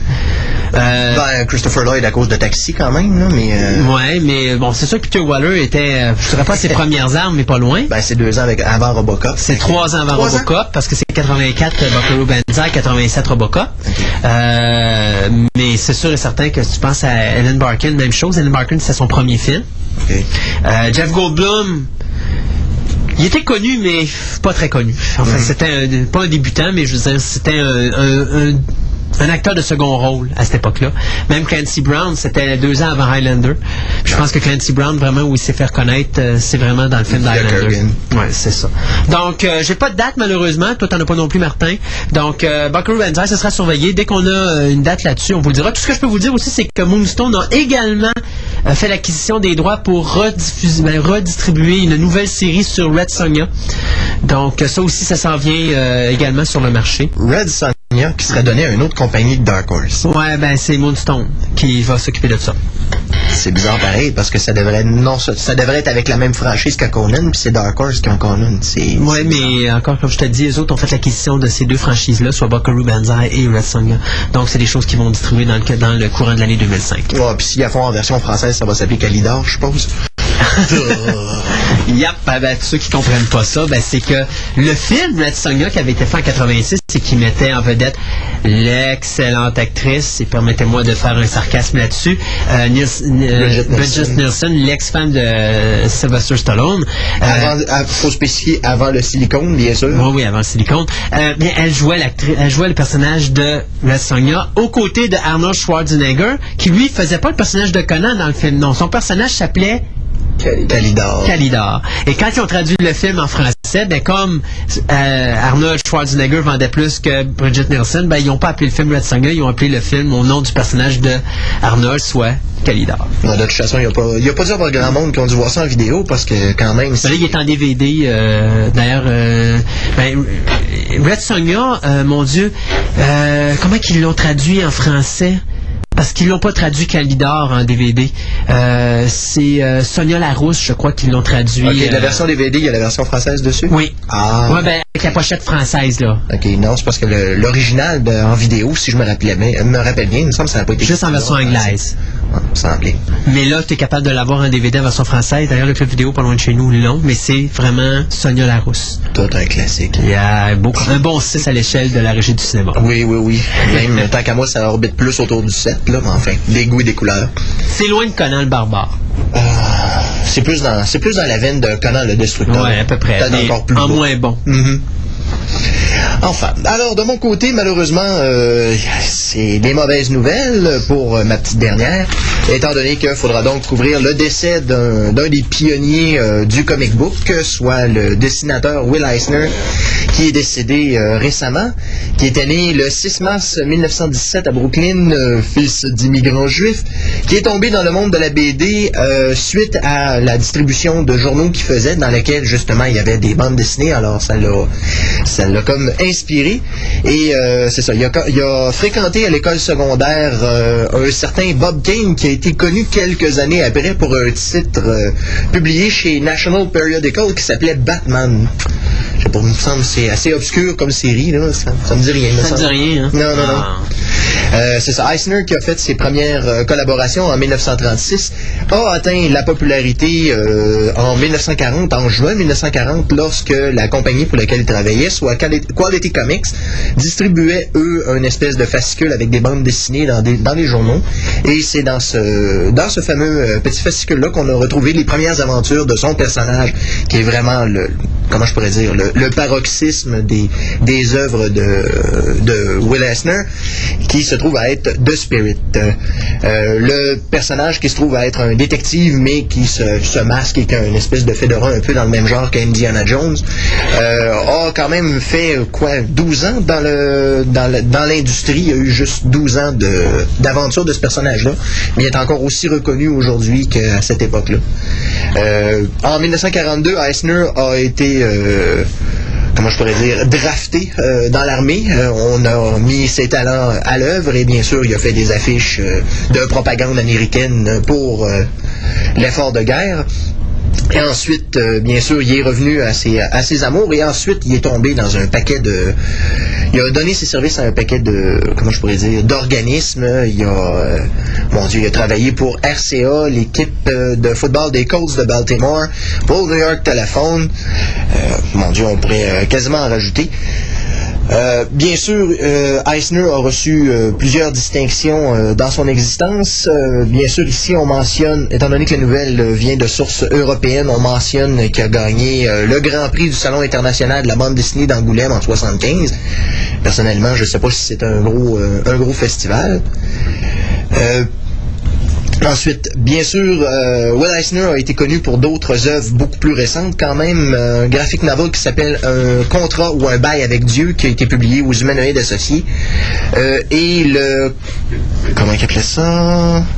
Euh, Ben, Christopher Lloyd à cause de Taxi quand même, là, mais euh, ouais, mais bon, c'est sûr que Peter Waller était, euh, je dirais pas ses *laughs* premières armes, mais pas loin. ben, c'est deux ans avec, avant Robocop. C'est trois ans avant Trois ans? Robocop, parce que c'est 84 Buckaroo Banzai, 87 Robocop. Euh, mais c'est sûr et certain que si tu penses à Ellen Barkin, même chose. Ellen Barkin, c'est son premier film. Jeff Goldblum, il était connu, mais pas très connu. Enfin, c'était un- pas un débutant, mais je veux dire, c'était un, un- un- un acteur de second rôle à cette époque-là. Même Clancy Brown, c'était deux ans avant Highlander. Je pense que Clancy Brown, vraiment, où il s'est fait reconnaître, euh, c'est vraiment dans le film d'Highlander. Ouais, c'est ça. Donc, euh, j'ai pas de date, malheureusement. Toi, t'en as pas non plus, Martin. Donc, euh, Buckaroo Banzai, ce sera surveillé. Dès qu'on a euh, une date là-dessus, on vous le dira. Tout ce que je peux vous dire aussi, c'est que Moonstone a également euh, fait l'acquisition des droits pour rediffuser, ben, redistribuer une nouvelle série sur Red Sonja. Donc, euh, ça aussi, ça s'en vient euh, également sur le marché. Red Sonja qui serait donné à une autre compagnie de Dark Horse. Ouais, ben, c'est Moonstone qui va s'occuper de ça. C'est bizarre pareil parce que ça devrait non ça, devrait être avec la même franchise que Conan puis c'est Dark Horse qui ont Conan. C'est Ouais, mais encore comme je te dis, les autres ont fait l'acquisition de ces deux franchises-là, soit Buckaroo Banzai et Red Sonja. Donc, c'est des choses qui vont distribuer dans le, dans le courant de l'année 2005. Ouais, puis s'ils la font en version française, ça va s'appeler Calidor, je suppose. *laughs* Yep, ben, ben, ceux qui comprennent pas ça, ben, c'est que le film Red Sonja qui avait été fait en 86, c'est qui mettait en vedette l'excellente actrice, et permettez-moi de faire un sarcasme là-dessus, euh, Nils- euh, Bridget Nielsen. L'ex-femme de euh, Sylvester Stallone. Euh, Avant, à- faut spécifier avant le silicone, bien sûr. oui, oui, avant le silicone. Euh, bien, elle jouait l'actrice, elle jouait le personnage de Red Sonja aux côtés de Arnold Schwarzenegger, qui lui faisait pas le personnage de Conan dans le film. Non, son personnage s'appelait Calidor. Calidor. Et quand ils ont traduit le film en français, ben comme euh, Arnold Schwarzenegger vendait plus que Bridget Nielsen, ben ils n'ont pas appelé le film Red Sonja, ils ont appelé le film au nom du personnage de Arnold, soit Calidor. Non, de toute façon, il n'y a, pas- y a pas dû avoir grand monde qui ont dû voir ça en vidéo parce que quand même. Ben là, il est en DVD. euh, D'ailleurs, euh, ben, Red Sonja, mon Dieu, euh, comment qu'ils l'ont traduit en français? Parce qu'ils l'ont pas traduit Calidor en DVD. Euh, c'est euh, Sonia Larousse, je crois, qu'ils l'ont traduit. Ok, la euh, version DVD, il y a la version française dessus? Oui. Ah. Ouais, ben, avec la pochette française, là. Ok, non, c'est parce que l'original en vidéo, si je me rappelais bien, me rappelle bien, il me semble que ça n'a pas été. Juste en version anglaise. Ouais, me semblait. Mais là, tu es capable de l'avoir en DVD en version française. D'ailleurs, le club vidéo pas loin de chez nous long, mais c'est vraiment Sonia Larousse. Tout un classique. Il y a beaucoup, un bon 6 à l'échelle de la régie du cinéma. Oui, oui, oui. Même tant qu'à moi, ça orbite plus autour du 7, là, mais enfin, des goûts et des couleurs. C'est loin de Conan le barbare. C'est plus dans, c'est plus dans la veine de Conan le Destructeur. Ouais, à peu près. Encore plus en beau. moins bon. Mhm. Enfin, alors de mon côté, malheureusement, euh, c'est des mauvaises nouvelles pour euh, ma petite dernière, étant donné qu'il faudra donc couvrir le décès d'un des pionniers euh, du comic book, soit le dessinateur Will Eisner, qui est décédé récemment, qui était né le 6 mars 1917 à Brooklyn, fils d'immigrants juifs, qui est tombé dans le monde de la BD suite à la distribution de journaux qu'il faisait, dans lesquels justement il y avait des bandes dessinées, alors ça l'a ça l'a comme inspiré. Et euh, c'est ça, il a, fréquenté à l'école secondaire euh, un certain Bob Kane qui a été connu quelques années après pour un titre euh, publié chez National Periodical qui s'appelait Batman. Pas, il me semble que c'est assez obscur comme série, là. Ça, ça me dit rien. Ça me dit rien, hein? Non, non, non. Ah. Euh, c'est ça. Eisner, qui a fait ses premières euh, collaborations en 1936, a atteint la popularité euh, en 1940, en juin 1940, lorsque la compagnie pour laquelle il travaillait, soit Quali- Quality Comics, distribuait, eux, une espèce de fascicule avec des bandes dessinées dans, des, dans les journaux. Et c'est dans ce, dans ce fameux petit fascicule-là qu'on a retrouvé les premières aventures de son personnage, qui est vraiment le, comment je pourrais dire, le, le paroxysme des, des œuvres de, de Will Eisner, qui se trouve à être The Spirit. Euh, le personnage qui se trouve à être un détective, mais qui se, se masque et qui a une espèce de fédéra un peu dans le même genre qu'Indiana Jones, euh, a quand même fait, quoi, 12 ans dans le dans l'industrie. Il y a eu juste 12 ans d'aventure de, ce personnage-là, mais il est encore aussi reconnu aujourd'hui qu'à cette époque-là. Euh, en 1942, Eisner a été... comment je pourrais dire, drafté euh, dans l'armée. Euh, on a mis ses talents à l'œuvre et bien sûr, il a fait des affiches euh, de propagande américaine pour l'effort de guerre. Et ensuite, euh, bien sûr, il est revenu à ses, amours et ensuite, il est tombé dans un paquet de... Il a donné ses services à un paquet de... Comment je pourrais dire D'organismes. Il a... euh, mon Dieu, il a travaillé pour RCA, l'équipe euh, de football des Colts de Baltimore, pour New York Telephone. Mon Dieu, on pourrait quasiment en rajouter. Euh, bien sûr, euh, Eisner a reçu euh, plusieurs distinctions dans son existence. Bien sûr, ici, on mentionne, étant donné que la nouvelle vient de sources européennes, on mentionne qu'il a gagné le Grand Prix du Salon international de la bande dessinée d'Angoulême en 75. Personnellement, je ne sais pas si c'est un gros, un gros festival. Euh, Ensuite, bien sûr, euh, Will Eisner a été connu pour d'autres œuvres beaucoup plus récentes quand même. Un graphic novel qui s'appelle Un contrat ou un bail avec Dieu qui a été publié aux Humanoïdes Associés. Euh, et le... Comment il appelait ça? *laughs*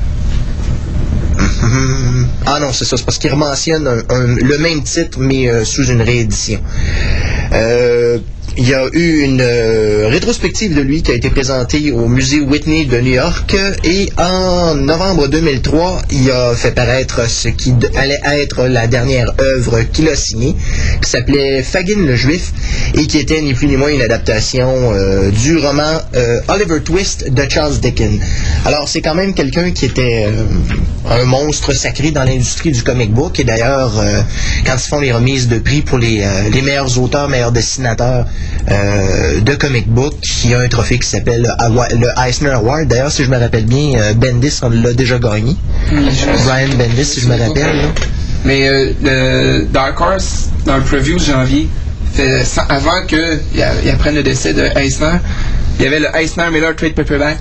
Ah non, c'est ça, c'est parce qu'il mentionne le même titre, mais euh, sous une réédition. Euh, il y a eu une euh, rétrospective de lui qui a été présentée au musée Whitney de New York et en novembre 2003, il a fait paraître ce qui allait être la dernière œuvre qu'il a signée, qui s'appelait Fagin le Juif et qui était ni plus ni moins une adaptation euh, du roman euh, Oliver Twist de Charles Dickens. Alors c'est quand même quelqu'un qui était un monstre sacré dans l'industrie du comic book et d'ailleurs quand ils font les remises de prix pour les meilleurs auteurs, meilleurs dessinateurs euh, de comic book, y a un trophée qui s'appelle le Eisner Award. D'ailleurs, si je me rappelle bien, euh, Bendis on l'a déjà gagné. Brian Bendis, si je me rappelle. là. Mais euh, le Dark Horse, dans le preview de janvier, fait, sans- avant qu'ils apprennent le décès de Eisner, il y avait le Eisner Miller Trade Paperback,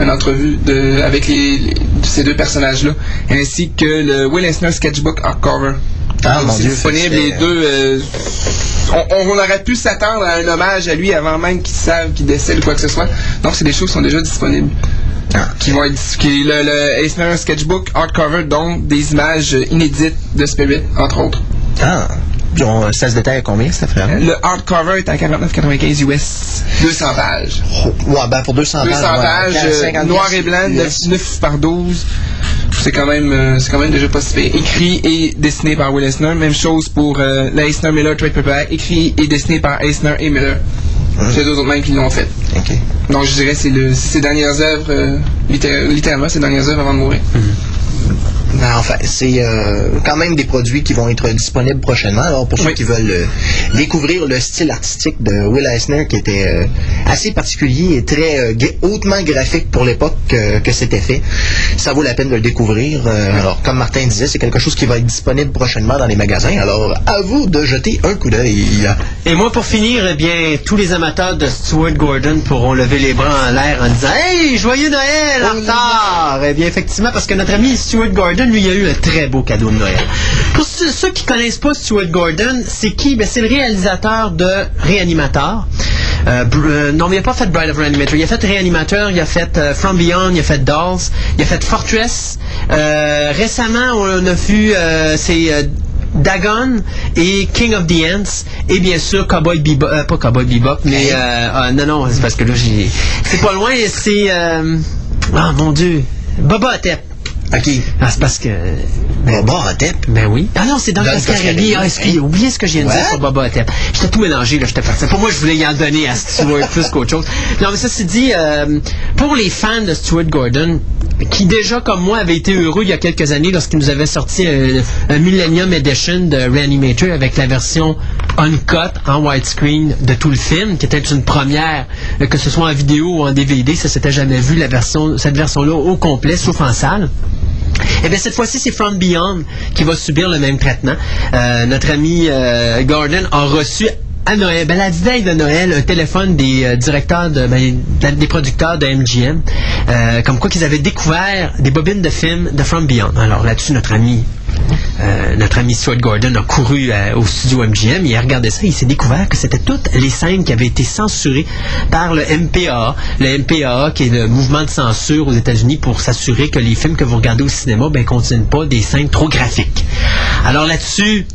une entrevue de, avec les, les- ces deux personnages-là, ainsi que le Will Eisner Sketchbook Hardcover. Ah, mon Dieu, disponible les deux. euh, on, on aurait pu s'attendre à un hommage à lui avant même qu'il savent qu'il décède ou quoi que ce soit. Donc, c'est des choses qui sont déjà disponibles. Ah. Qui vont être qui, le, le Eisner Sketchbook Hardcover, donc des images inédites de Spirit, entre autres. Ah, on- ça se détaille à combien, cette affaire Le hardcover est à 49,95 US. 200 pages. Ouais, ben pour 200 200 pages. ouais, pages, euh, 50 noir et blanc, US. 9, 9 par 12. C'est quand même euh, c'est quand même déjà pas. Écrit et dessiné par Will Eisner. Même chose pour euh, la Eisner Miller Trade Paperback. Écrit et dessiné par Eisner et Miller. C'est eux autres mêmes qui l'ont fait. Donc je dirais c'est le c'est ses dernières œuvres, euh, littér- littéralement ses dernières œuvres avant de mourir. Ben, enfin, c'est euh, quand même des produits qui vont être disponibles prochainement. Alors, pour ceux qui veulent euh, découvrir le style artistique de Will Eisner, qui était euh, assez particulier et très hautement graphique pour l'époque que, c'était fait, ça vaut la peine de le découvrir. Alors, comme Martin disait, c'est quelque chose qui va être disponible prochainement dans les magasins. Alors, à vous de jeter un coup d'œil. Et moi, pour finir, eh bien, tous les amateurs de Stuart Gordon pourront lever les bras en l'air en disant Hey, joyeux Noël en retard! Eh bien, effectivement, parce que notre ami Stuart Gordon, lui, a eu un très beau cadeau de Noël. Pour ceux, ceux qui connaissent pas Stuart Gordon, c'est qui? Ben, c'est le réalisateur de Réanimateur. Euh, euh, non, mais il n'a pas fait Bride of Reanimator. Il a fait Réanimateur, il a fait euh, From Beyond, il a fait Dolls, il a fait Fortress. Euh, récemment, on a vu, c'est Dagon et King of the Ants et bien sûr Cowboy Bebop, pas Cowboy Bebop, mais ah, non non c'est parce que là j'ai, c'est pas loin, c'est ah mon dieu, Boba Tep. OK. Ah, c'est parce que... Ben, Boba Hotep. ben oui. Ah non, c'est dans Dans le Cascarelli. Ah, excusez, hein? oubliez ce que je viens de dire sur Boba Hotep. J'étais tout mélangé, là, j'étais parti. Pour moi, je voulais y en donner à Stewart *laughs* plus qu'autre chose. Non, mais ça, c'est dit, euh, pour les fans de Stuart Gordon, qui déjà, comme moi, avaient été heureux il y a quelques années lorsqu'il nous avait sorti un, un Millennium Edition de Reanimator avec la version uncut en widescreen de tout le film, qui était une première, euh, que ce soit en vidéo ou en DVD, ça s'était jamais vu, la version, cette version-là au complet, sauf en salle. Eh bien, cette fois-ci, c'est From Beyond qui va subir le même traitement. Euh, notre ami euh, Gordon a reçu à Noël, ben, la veille de Noël, un téléphone des euh, directeurs, ben, de- des producteurs de MGM, comme quoi qu'ils avaient découvert des bobines de films de From Beyond. Alors là-dessus, notre ami euh, notre ami Stuart Gordon a couru euh, au studio MGM, il a regardé ça, il s'est découvert que c'était toutes les scènes qui avaient été censurées par le MPAA. Le MPAA, qui est le mouvement de censure aux États-Unis pour s'assurer que les films que vous regardez au cinéma ben, contiennent pas des scènes trop graphiques. Alors là-dessus,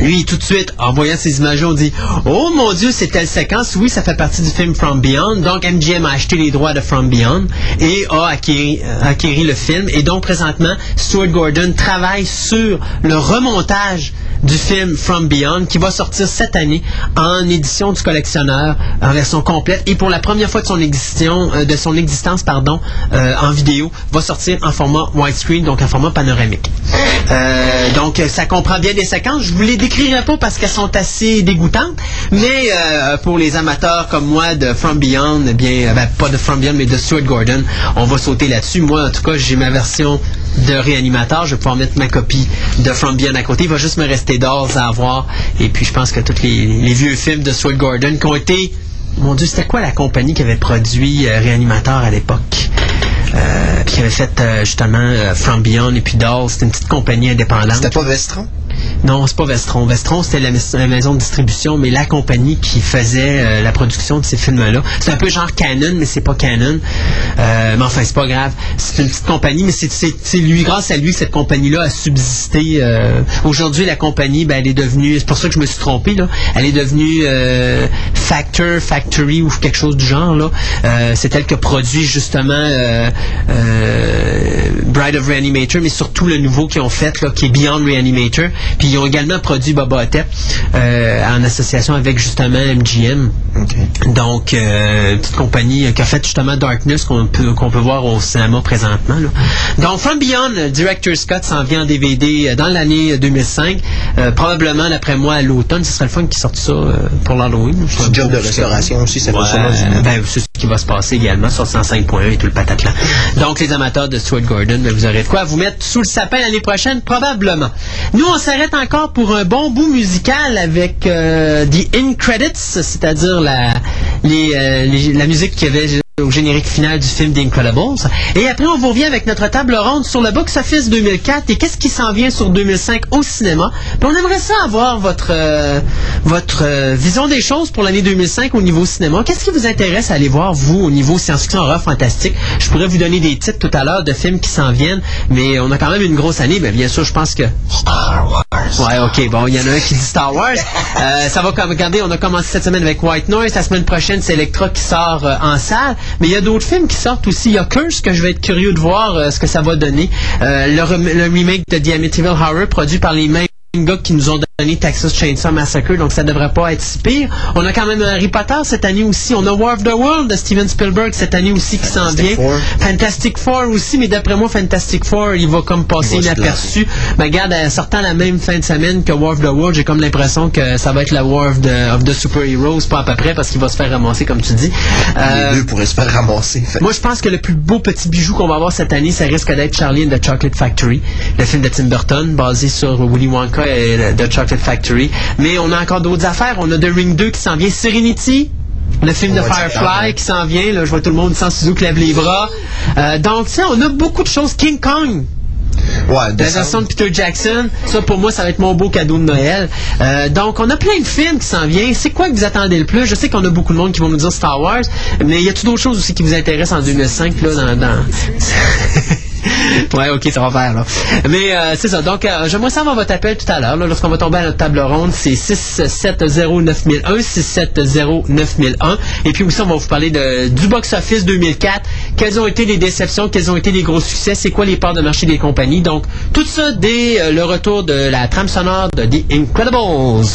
lui, tout de suite, en voyant ces images, on dit Oh mon Dieu, c'est telle séquence. Oui, ça fait partie du film From Beyond. Donc, MGM a acheté les droits de From Beyond et a acquéri, euh, acquéri le film. Et donc, présentement, Stuart Gordon travaille sur le remontage du film From Beyond qui va sortir cette année en édition du collectionneur en version complète et pour la première fois de son existence, de son existence pardon, euh, en vidéo, va sortir en format widescreen, donc en format panoramique. Euh, donc, euh, ça comprend bien des séquences. Je vous les décrirai pas parce qu'elles sont assez dégoûtantes, mais euh, pour les amateurs comme moi de From Beyond, eh bien, euh, ben, pas de From Beyond, mais de Stuart Gordon, on va sauter là-dessus. Moi, en tout cas, j'ai ma version de réanimateur. Je vais pouvoir mettre ma copie de From Beyond à côté. Il va juste me rester d'or à avoir. Et puis, je pense que tous les, vieux films de Stuart Gordon qui ont été... Mon Dieu, c'était quoi la compagnie qui avait produit euh, Réanimateur à l'époque? Euh, qui avait fait euh, justement From Beyond et puis Dolls. C'était une petite compagnie indépendante. C'était pas Vestron? Non, c'est pas Vestron. Vestron, c'était la, maison de distribution, mais la compagnie qui faisait euh, la production de ces films-là. C'est un peu genre Canon, mais c'est pas Canon. Euh, mais enfin, c'est pas grave. C'est une petite compagnie, mais c'est- lui, grâce à lui, cette compagnie-là a subsisté. euh, Aujourd'hui, la compagnie, ben, elle est devenue, c'est pour ça que je me suis trompé. Elle est devenue Factor, Factory ou quelque chose du genre, c'est elle qui produit justement Bride of Reanimator, mais surtout le nouveau qu'ils ont fait, là, qui est Beyond Reanimator. Puis ils ont également produit Boba Hotep euh, en association avec justement MGM. Donc, euh, une petite compagnie qui a fait justement Darkness qu'on peut, qu'on peut voir au cinéma présentement. là. Donc, From Beyond, Director Scott s'en vient en DVD euh, dans l'année 2005. Euh, probablement, d'après moi, à l'automne. Ce serait le fun qu'ils sortent ça pour l'Halloween. Petit job de restauration aussi, ça Ouais, fait ben, c'est ce qui va se passer également sur 105.1 et tout le patatlan. Donc, les amateurs de Stuart Gordon, ben, vous aurez de quoi vous mettre sous le sapin l'année prochaine, probablement. Nous, on s'arrête encore pour un bon bout musical avec euh, The In Credits, c'est-à-dire la, euh, les- la musique qu'il y avait au générique final du film The Incredibles. Et après, on vous revient avec notre table ronde sur le box-office 2004 et qu'est-ce qui s'en vient sur 2005 au cinéma? Puis on aimerait ça avoir votre, euh, votre euh, vision des choses pour l'année 2005 au niveau cinéma. Qu'est-ce qui vous intéresse à aller voir, vous, au niveau science-fiction, horreur, fantastique? Je pourrais vous donner des titres tout à l'heure de films qui s'en viennent, mais on a quand même une grosse année. Mais bien sûr, je pense que... Star Wars. Ouais, ok, bon, il y en a un qui dit Star Wars. Euh, ça va comme, regardez, on a commencé cette semaine avec White Noise. La semaine prochaine, c'est Electra qui sort en salle. Mais il y a d'autres films qui sortent aussi. Il y a Curse que je vais être curieux de voir euh, ce que ça va donner. Euh, le, rem- le remake de The Amityville Horror produit par les mêmes gars qui nous ont donné Texas Chainsaw Massacre, donc ça devrait pas être si pire. On a quand même Harry Potter cette année aussi. On a War of the World de Steven Spielberg cette année aussi qui s'en vient. Four. Fantastic Four aussi, mais d'après moi, Fantastic Four, il va comme passer inaperçu. Mais regarde, euh, sortant la même fin de semaine que War of the World, j'ai comme l'impression que ça va être la War of the, of the Super Heroes, pas à peu près, parce qu'il va se faire ramasser, comme tu dis. Euh, Les deux pourraient se faire ramasser. Fait- moi, je pense que le plus beau petit bijou qu'on va avoir cette année, ça risque d'être Charlie and the Chocolate Factory, le film de Tim Burton, basé sur Willy Wonka et The Chocolate Factory. Mais on a encore d'autres affaires. On a The Ring 2 qui s'en vient. Serenity, le film de Firefly qui s'en vient. Là, je vois tout le monde sans Suzuki lève les bras. Euh, donc, tu sais, on a beaucoup de choses. King Kong, Ouais, la version de Peter Jackson, ça pour moi, ça va être mon beau cadeau de Noël. Euh, donc, on a plein de films qui s'en viennent. C'est quoi que vous attendez le plus? Je sais qu'on a beaucoup de monde qui vont nous dire Star Wars, mais y a-t-il d'autres choses aussi qui vous intéressent en 2005 là, dans... dans... *laughs* *laughs* Ouais, ok, ça va faire, là. Mais euh, c'est ça. Donc, euh, j'aimerais savoir votre appel tout à l'heure. Lorsqu'on va tomber à notre table ronde, c'est 670-9001, 670-9001. Et puis aussi, on va vous parler de, du box-office 2004. Quelles ont été les déceptions? Quels ont été les gros succès? C'est quoi les parts de marché des compagnies? Donc, tout ça dès euh, le retour de la trame sonore de The Incredibles.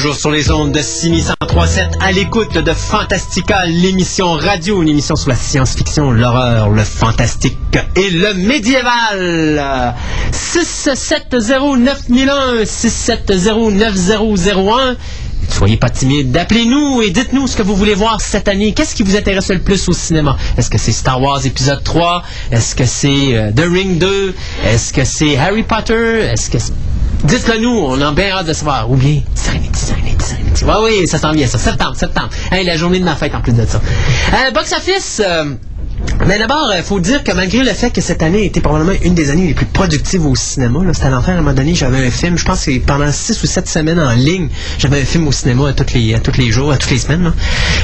Toujours sur les ondes de 6137 à l'écoute de Fantastica, l'émission radio, une émission sur la science-fiction, l'horreur, le fantastique et le médiéval. 6709001, 6709001. Soyez pas timide, appelez-nous et dites-nous ce que vous voulez voir cette année. Qu'est-ce qui vous intéresse le plus au cinéma? Est-ce que c'est Star Wars épisode 3? Est-ce que c'est euh, The Ring 2? Est-ce que c'est Harry Potter? Est-ce que c'est... Dites-le nous, on a bien hâte de savoir. Ou bien. Oui, oui, ça s'en vient, ça. Septembre, septembre. Hey, la journée de ma fête en plus de ça. Euh, box Office... euh, mais d'abord, il faut dire que malgré le fait que cette année était probablement une des années les plus productives au cinéma, c'était à l'enfer à un moment donné, j'avais un film, je pense que pendant six ou sept semaines en ligne, j'avais un film au cinéma à tous les, à tous les jours, à toutes les semaines.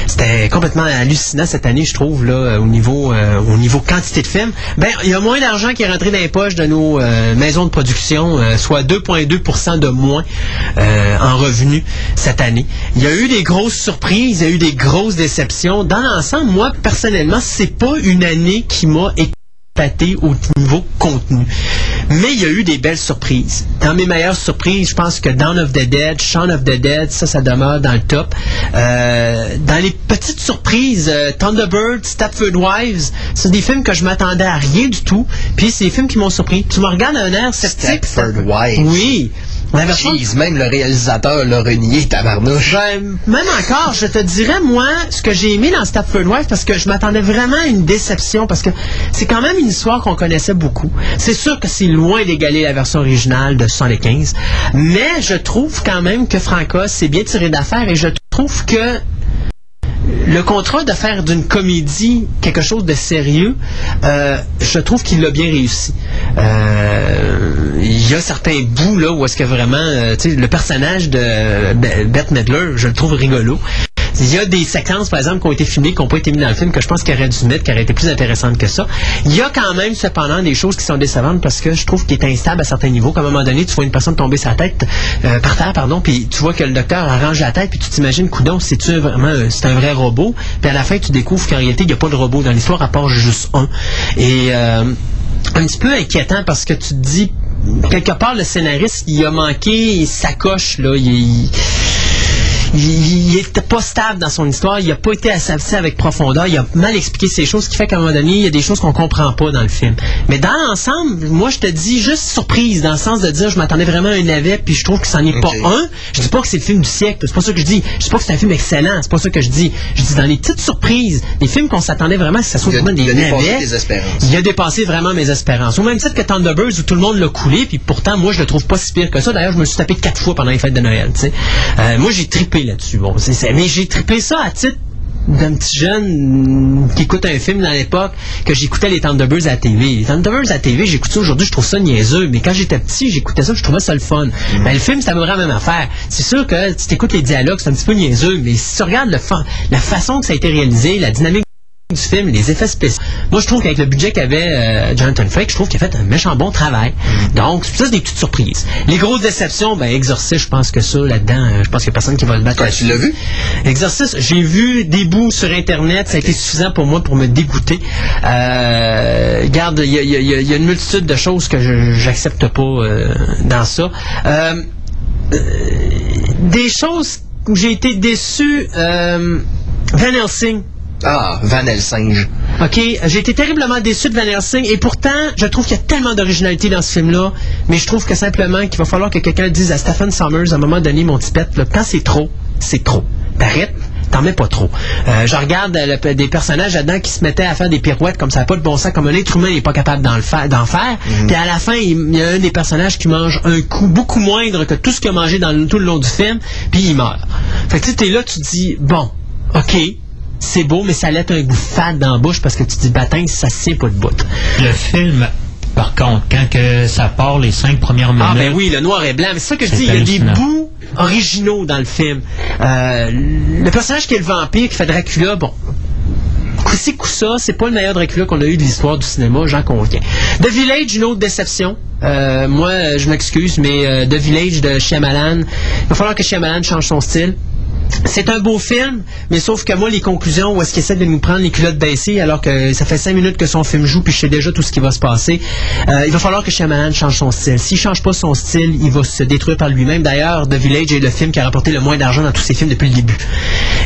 C'était complètement hallucinant cette année, je trouve, là, au niveau, euh, au niveau quantité de films. Ben, il y a moins d'argent qui est rentré dans les poches de nos euh, maisons de production, euh, soit 2,2% de moins euh, en revenus cette année. Il y a eu des grosses surprises, il y a eu des grosses déceptions. Dans l'ensemble, moi, personnellement, c'est pas une année qui m'a épaté au niveau contenu. Mais il y a eu des belles surprises. Dans mes meilleures surprises, je pense que Dawn of the Dead, Shaun of the Dead, ça, ça demeure dans le top. Euh, dans les petites surprises, euh, Thunderbird, Stepford Wives, c'est des films que je m'attendais à rien du tout. Puis c'est des films qui m'ont surpris. Tu me regardes d'un air sceptique. Stepford Wives. Oui. Même le réalisateur l'a renié, tabarnouche. même encore, je te dirais, moi, ce que j'ai aimé dans Stepford Wives, parce que je m'attendais vraiment à une déception, parce que c'est quand même une histoire qu'on connaissait beaucoup. C'est sûr que c'est loin d'égaler la version originale de 75, mais je trouve quand même que Franca s'est bien tiré d'affaire, et je trouve que le contrat de faire d'une comédie quelque chose de sérieux, euh, je trouve qu'il l'a bien réussi. Euh, Il y a certains bouts là où est-ce que vraiment, euh, tu sais, le personnage de Be- Bette Midler, je le trouve rigolo. Il y a des séquences, par exemple, qui ont été filmées, qui n'ont pas été mises dans le film, que je pense qu'il aurait dû mettre, qui auraient été plus intéressantes que ça. Il y a quand même, cependant, des choses qui sont décevantes parce que je trouve qu'il est instable à certains niveaux. Comme à un moment donné, tu vois une personne tomber sa tête, euh, par terre, pardon, puis tu vois que le docteur arrange la tête, puis tu t'imagines, coudon, c'est-tu vraiment, c'est un vrai robot? Puis à la fin, tu découvres qu'en réalité, il n'y a pas de robot dans l'histoire, à part juste un. Et, euh, un petit peu inquiétant parce que tu te dis, quelque part, le scénariste, il a manqué sa coche, là. Il, il- il, était pas stable dans son histoire, il a pas été assez assez avec profondeur, il a mal expliqué ces choses, ce qui fait qu'à un moment donné, il y a des choses qu'on comprend pas dans le film. Mais dans l'ensemble, moi je te dis juste surprise, dans le sens de dire je m'attendais vraiment à un navet, puis je trouve que c'en est Ok. pas un. Je dis pas que c'est le film du siècle, c'est pas ça que je dis. Je dis pas que c'est un film excellent, c'est pas ça que je dis. Je dis dans les petites surprises, des films qu'on s'attendait vraiment que ça soit Il a- vraiment des il a dépassé navets. Il a dépassé vraiment mes espérances. Au même titre que Thunderbirds où tout le monde l'a coulé, puis pourtant moi je le trouve pas si pire que ça. D'ailleurs, je me suis tapé quatre fois pendant les fêtes de Noël. tu sais. Euh, moi j'ai trippé là-dessus. Bon, c'est, mais j'ai trippé ça à titre d'un petit jeune mm, qui écoute un film dans l'époque que j'écoutais les Thunderbirds à la TV. Les Thunderbirds à la TV, j'écoute ça aujourd'hui, je trouve ça niaiseux, mais quand j'étais petit, j'écoutais ça, je trouvais ça le fun. Ben, le film, c'est à peu près la même affaire. C'est sûr que tu t'écoutes les dialogues, c'est un petit peu niaiseux, mais si tu regardes le fa- la façon que ça a été réalisé, la dynamique du film, les effets spéciaux. Moi, je trouve qu'avec le budget qu'avait euh, Jonathan Frakes, je trouve qu'il a fait un méchant bon travail. Donc, ça, c'est des petites surprises. Les grosses déceptions, ben, Exorcist, je pense que ça, là-dedans, euh, je pense qu'il n'y a personne qui va le battre. Ouais, tu l'as vu? Exorcist, j'ai vu des bouts sur Internet, ça a été suffisant pour moi pour me dégoûter. Euh, regarde, il y y il y a une multitude de choses que j'accepte pas euh, dans ça. Euh, euh, des choses où j'ai été déçu, euh, Van Helsing. Ah, Van Helsing. OK, j'ai été terriblement déçu de Van Helsing et pourtant, je trouve qu'il y a tellement d'originalité dans ce film-là, mais je trouve que simplement qu'il va falloir que quelqu'un dise à Stephen Sommers à un moment donné, mon pet, là, quand c'est trop, c'est trop. T'arrêtes, t'en mets pas trop. Euh, je regarde le- des personnages là-dedans qui se mettaient à faire des pirouettes comme ça, pas de bon sens, comme un être humain n'est pas capable d'en le faire, faire. Puis à la fin, il y a un des personnages qui mange un coup beaucoup moindre que tout ce qu'il a mangé dans le- tout le long du film, puis il meurt. Fait que tu sais, t'es là, tu te dis, bon, OK, c'est beau, mais ça laisse un goût fade dans la bouche parce que tu te dis, bâtin, ça se tient pas de bout. Le film, par contre, quand que ça part les cinq premières minutes, Ah ben oui, le noir et blanc. Mais c'est ça que je dis, il y a des bouts originaux dans le film. Euh, le personnage qui est le vampire, qui fait Dracula, bon, coup-ci, coup-ça, c'est pas le meilleur Dracula qu'on a eu de l'histoire du cinéma, j'en conviens. The Village, une autre déception. Euh, moi, je m'excuse, mais euh, The Village de Shyamalan, il va falloir que Shyamalan change son style. C'est un beau film, mais sauf que moi, les conclusions, où est-ce qu'il essaie de nous prendre les culottes baissées, alors que ça fait cinq minutes que son film joue, puis je sais déjà tout ce qui va se passer. Euh, il va falloir que Shyamalan change son style. S'il change pas son style, il va se détruire par lui-même. D'ailleurs, The Village est le film qui a rapporté le moins d'argent dans tous ses films depuis le début.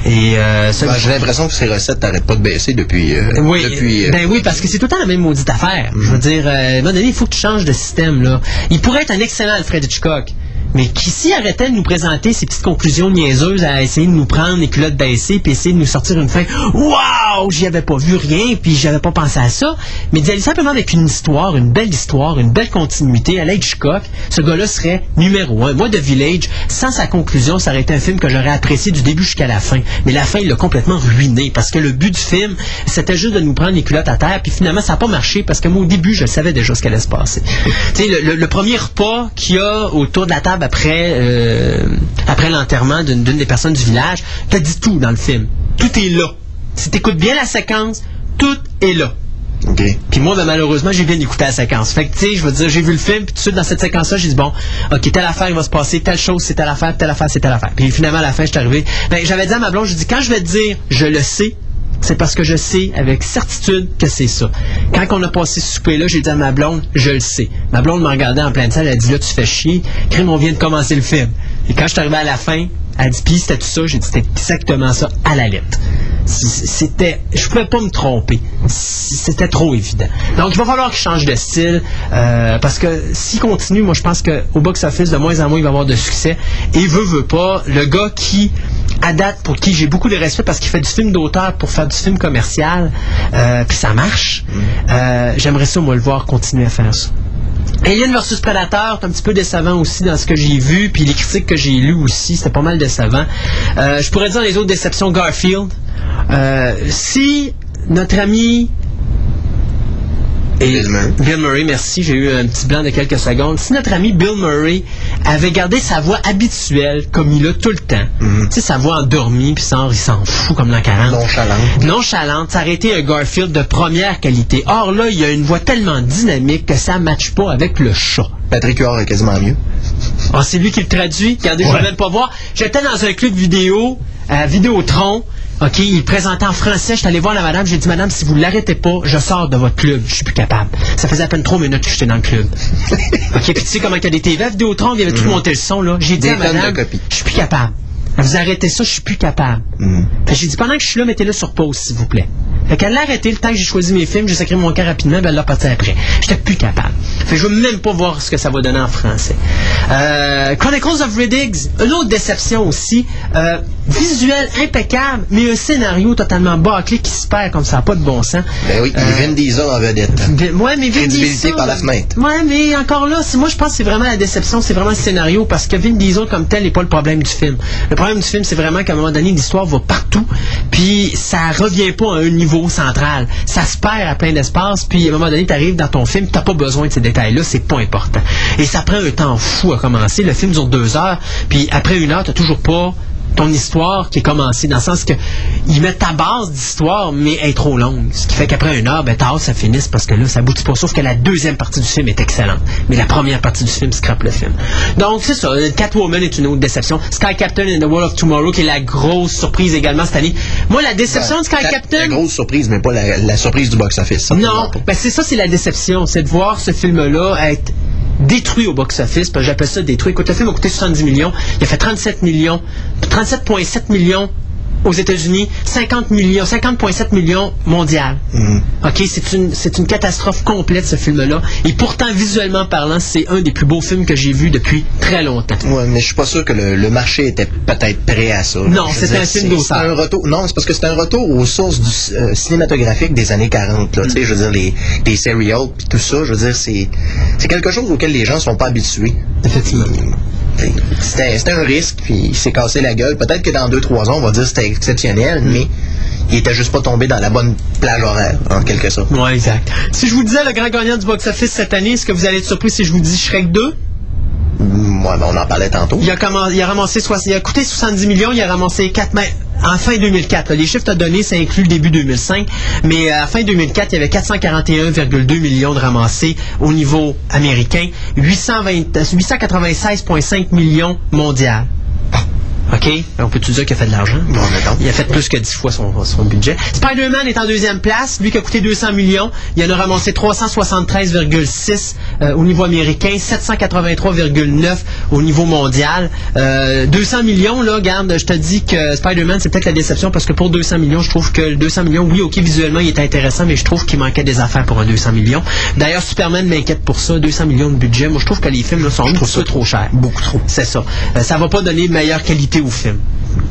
Et euh, Ben, J'ai l'impression que ces recettes n'arrêtent pas de baisser depuis. euh, oui, depuis ben oui, parce que c'est tout le temps la même maudite affaire. Je veux dire, euh, à un moment donné, il faut que tu changes de système. Là. Il pourrait être un excellent Alfred Hitchcock. Mais qui s'y arrêtait de nous présenter ses petites conclusions niaiseuses à essayer de nous prendre les culottes baissées puis essayer de nous sortir une fin? Waouh, j'y avais pas vu rien puis j'avais pas pensé à ça. Mais d'y aller simplement avec une histoire, une belle histoire, une belle continuité à Hitchcock, ce gars-là serait numéro un. Moi, The Village, sans sa conclusion, ça aurait été un film que j'aurais apprécié du début jusqu'à la fin. Mais la fin, il l'a complètement ruiné parce que le but du film, c'était juste de nous prendre les culottes à terre puis finalement, ça n'a pas marché parce que moi, au début, je savais déjà ce qui allait se passer. *laughs* tu sais, le, le- le premier repas qu'il y a autour de la table après, euh, après l'enterrement d'une des personnes du village, t'as dit tout dans le film. Tout est là. Si t'écoutes bien la séquence, tout est là. OK. Puis moi, ben, malheureusement, j'ai bien écouté la séquence. Fait que, tu sais, je veux dire, j'ai vu le film, puis tout de suite, dans cette séquence-là, j'ai dit, bon, OK, telle affaire, il va se passer, telle chose, c'est telle affaire, telle affaire, c'est telle affaire. Puis finalement, à la fin, je suis arrivé. Ben, j'avais dit à ma blonde, je dis, quand je vais te dire, je le sais, c'est parce que je sais avec certitude que c'est ça. Quand on a passé ce souper-là, j'ai dit à ma blonde, je le sais. Ma blonde m'a regardé en pleine salle, elle a dit, là, tu fais chier. Crime, on vient de commencer le film. Et quand je suis arrivé à la fin, elle dit, puis c'était tout ça, j'ai dit, c'était exactement ça, à la lettre. C'était, je pouvais pas me tromper. C'était trop évident. Donc, il va falloir qu'il change de style, euh, parce que s'il continue, moi, je pense qu'au box-office, de moins en moins, il va avoir de succès. Et veut, veut pas, le gars qui, à date, pour qui j'ai beaucoup de respect, parce qu'il fait du film d'auteur pour faire du film commercial, euh, puis ça marche, euh, j'aimerais ça, moi, le voir continuer à faire ça. Alien vs Predator, c'est un petit peu décevant aussi dans ce que j'ai vu, puis les critiques que j'ai lues aussi, c'était pas mal décevant. Euh, je pourrais dire les autres déceptions Garfield. Euh, si notre ami et Bill Murray. Bill Murray, merci, j'ai eu un petit blanc de quelques secondes. Si notre ami Bill Murray avait gardé sa voix habituelle comme il a tout le temps, tu sais, sa voix endormie, puis il s'en fout comme dans 40. Nonchalante. Nonchalante, ça aurait été un Garfield de première qualité. Or là, il y a une voix tellement dynamique que ça ne matche pas avec le chat. Patrick Huard est quasiment mieux. Ah, c'est lui qui le traduit. Regardez, je ne même pas voir. J'étais dans un club vidéo, à Vidéotron. OK, il présentait en français. Je suis allé voir la madame. J'ai dit, madame, si vous ne l'arrêtez pas, je sors de votre club. Je suis plus capable. Ça faisait à peine trois minutes que j'étais dans le club. OK, puis tu sais comment il y a des TV Vidéotron, il y avait tout monté le son, là. J'ai dit à madame, je suis plus capable. Vous arrêtez ça, je suis plus capable. Que j'ai dit, pendant que je suis là, mettez-le sur pause, s'il vous plaît. Fait qu'elle l'a arrêté, le temps que j'ai choisi mes films, j'ai sacré mon cœur rapidement, ben elle l'a parti après. J'étais plus capable. Fait que je veux même pas voir ce que ça va donner en français. Euh, Chronicles of Riddick, une autre déception aussi. Euh, visuel impeccable, mais un scénario totalement bâclé qui se perd comme ça, pas de bon sens. Ben oui, Euh, il Vin Diesel en vedette. Ouais, mais Vin Diesel- par la fenêtre. Ouais, mais encore là, moi je pense que c'est vraiment la déception, c'est vraiment le scénario, parce que Vin Diesel comme tel n'est pas le problème du film. Le problème du film, c'est vraiment qu'à un moment donné, l'histoire va partout, puis ça revient pas à un niveau central. Ça se perd à plein d'espace, puis à un moment donné, tu arrives dans ton film, t'as pas besoin de ces détails-là, c'est pas important. Et ça prend un temps fou à commencer. Le film dure deux heures, puis après une heure, t'as toujours pas ton histoire qui est commencée, dans le sens que ils mettent ta base d'histoire, mais elle est trop longue. Ce qui fait qu'après une heure, ben, t'as hâte ça finisse parce que là, ça aboutit pas. Sauf que la deuxième partie du film est excellente. Mais la première partie du film scrape le film. Donc, c'est ça. Catwoman est une autre déception. Sky Captain and the World of Tomorrow, qui est la grosse surprise également cette année. Moi, la déception de Sky La- Captain. La grosse surprise, mais pas la, la surprise du box-office. Non, ben c'est ça, c'est la déception. C'est de voir ce film-là être détruit au box-office. J'appelle ça détruit. Écoute, le film a coûté 70 millions. Il a fait 37 millions. 37,7 millions aux États-Unis, 50 millions, 50,7 millions mondial. OK, c'est une, c'est une catastrophe complète, ce film-là. Et pourtant, visuellement parlant, c'est un des plus beaux films que j'ai vus depuis très longtemps. Ouais, mais je suis pas sûr que le, le marché était peut-être prêt à ça. Non, dire, un film c'est- d'auteur. c'est un retour. Non, c'est parce que c'est un retour aux sources du euh, cinématographique des années 40. Là, Tu sais, je veux dire les, les serials puis tout ça. Je veux dire, c'est c'est quelque chose auquel les gens sont pas habitués. Effectivement. C'était un risque, puis il s'est cassé la gueule. Peut-être que dans deux trois ans, on va dire que c'était exceptionnel, mais il était juste pas tombé dans la bonne plage horaire, en quelque sorte. Ouais, exact. Si je vous disais le grand gagnant du box-office cette année, est-ce que vous allez être surpris si je vous dis Shrek 2? Moi, on en parlait tantôt. Il a, il a ramassé il a coûté 70 millions, il a ramassé 4 mais en fin 2004. là. les chiffres que tu ça inclut le début 2005, mais à fin 2004, il y avait 441,2 millions de ramassés au niveau américain, 820 896,5 millions mondial. OK? On peut-tu dire qu'il a fait de l'argent? Bon. Il a fait plus que 10 fois son, son budget. Spider-Man est en deuxième place, lui qui a coûté 200 millions. Il en a ramassé 373,6 euh, au niveau américain, 783,9 au niveau mondial. Euh, 200 millions, là, garde, je te dis que Spider-Man, c'est peut-être la déception parce que pour 200 millions, je trouve que le 200 millions, oui, OK, visuellement, il est intéressant, mais je trouve qu'il manquait des affaires pour un 200 millions. D'ailleurs, Superman m'inquiète pour ça, 200 millions de budget. Moi, je trouve que les films là, sont un petit peu trop chers. Beaucoup trop. C'est ça. Euh, ça va pas donner meilleure qualité au film?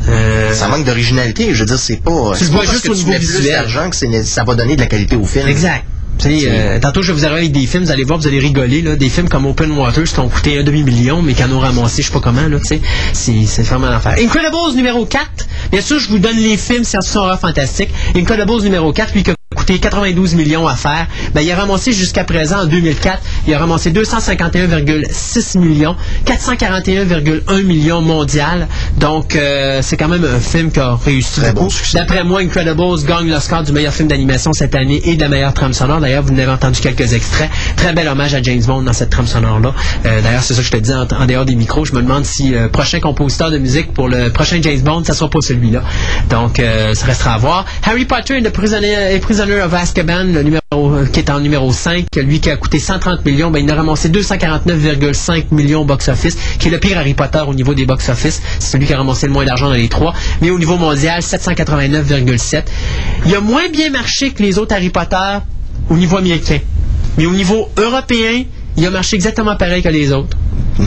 Euh, Ça manque d'originalité. Je veux dire, c'est pas. Tu le c'est vois juste que au niveau visuel. d'argent que c'est- ça va donner de la qualité au film. Exact. Euh, tantôt, je vais vous arriver avec des films, vous allez voir, vous allez rigoler, là, des films comme Open Waters qui ont coûté un demi-million, mais qui en ont ramassé, je sais pas comment. C'est, c'est vraiment l'enfer. Incredibles numéro 4. Bien sûr, je vous donne les films science-fiction horreur fantastique. Incredibles numéro 4, lui, qui a coûté 92 millions à faire. Ben, il a ramassé jusqu'à présent, en 2004, il a ramassé 251,6 millions, 441,1 millions mondial. Donc, euh, c'est quand même un film qui a réussi Très beaucoup. D'après moi, Incredibles gagne l'Oscar du meilleur film d'animation cette année et de la meilleure trame sonore. D'ailleurs, vous en avez entendu quelques extraits. Très bel hommage à James Bond dans cette trame sonore-là. Euh, D'ailleurs, c'est ça que je te dis en, en dehors des micros. Je me demande si euh, prochain compositeur de musique pour le prochain James Bond, ça sera pas celui-là. Donc, ça restera à voir. Harry Potter the Prisoner, and Prisoner of Azkaban, le numéro euh, qui est en numéro 5, lui qui a coûté 130 millions, ben, il a ramassé 249,5 millions au box-office, qui est le pire Harry Potter au niveau des box-office. C'est celui qui a ramassé le moins d'argent dans les trois. Mais au niveau mondial, 789,7. Il a moins bien marché que les autres Harry Potter au niveau américain. Mais au niveau européen, il a marché exactement pareil que les autres. Ouais.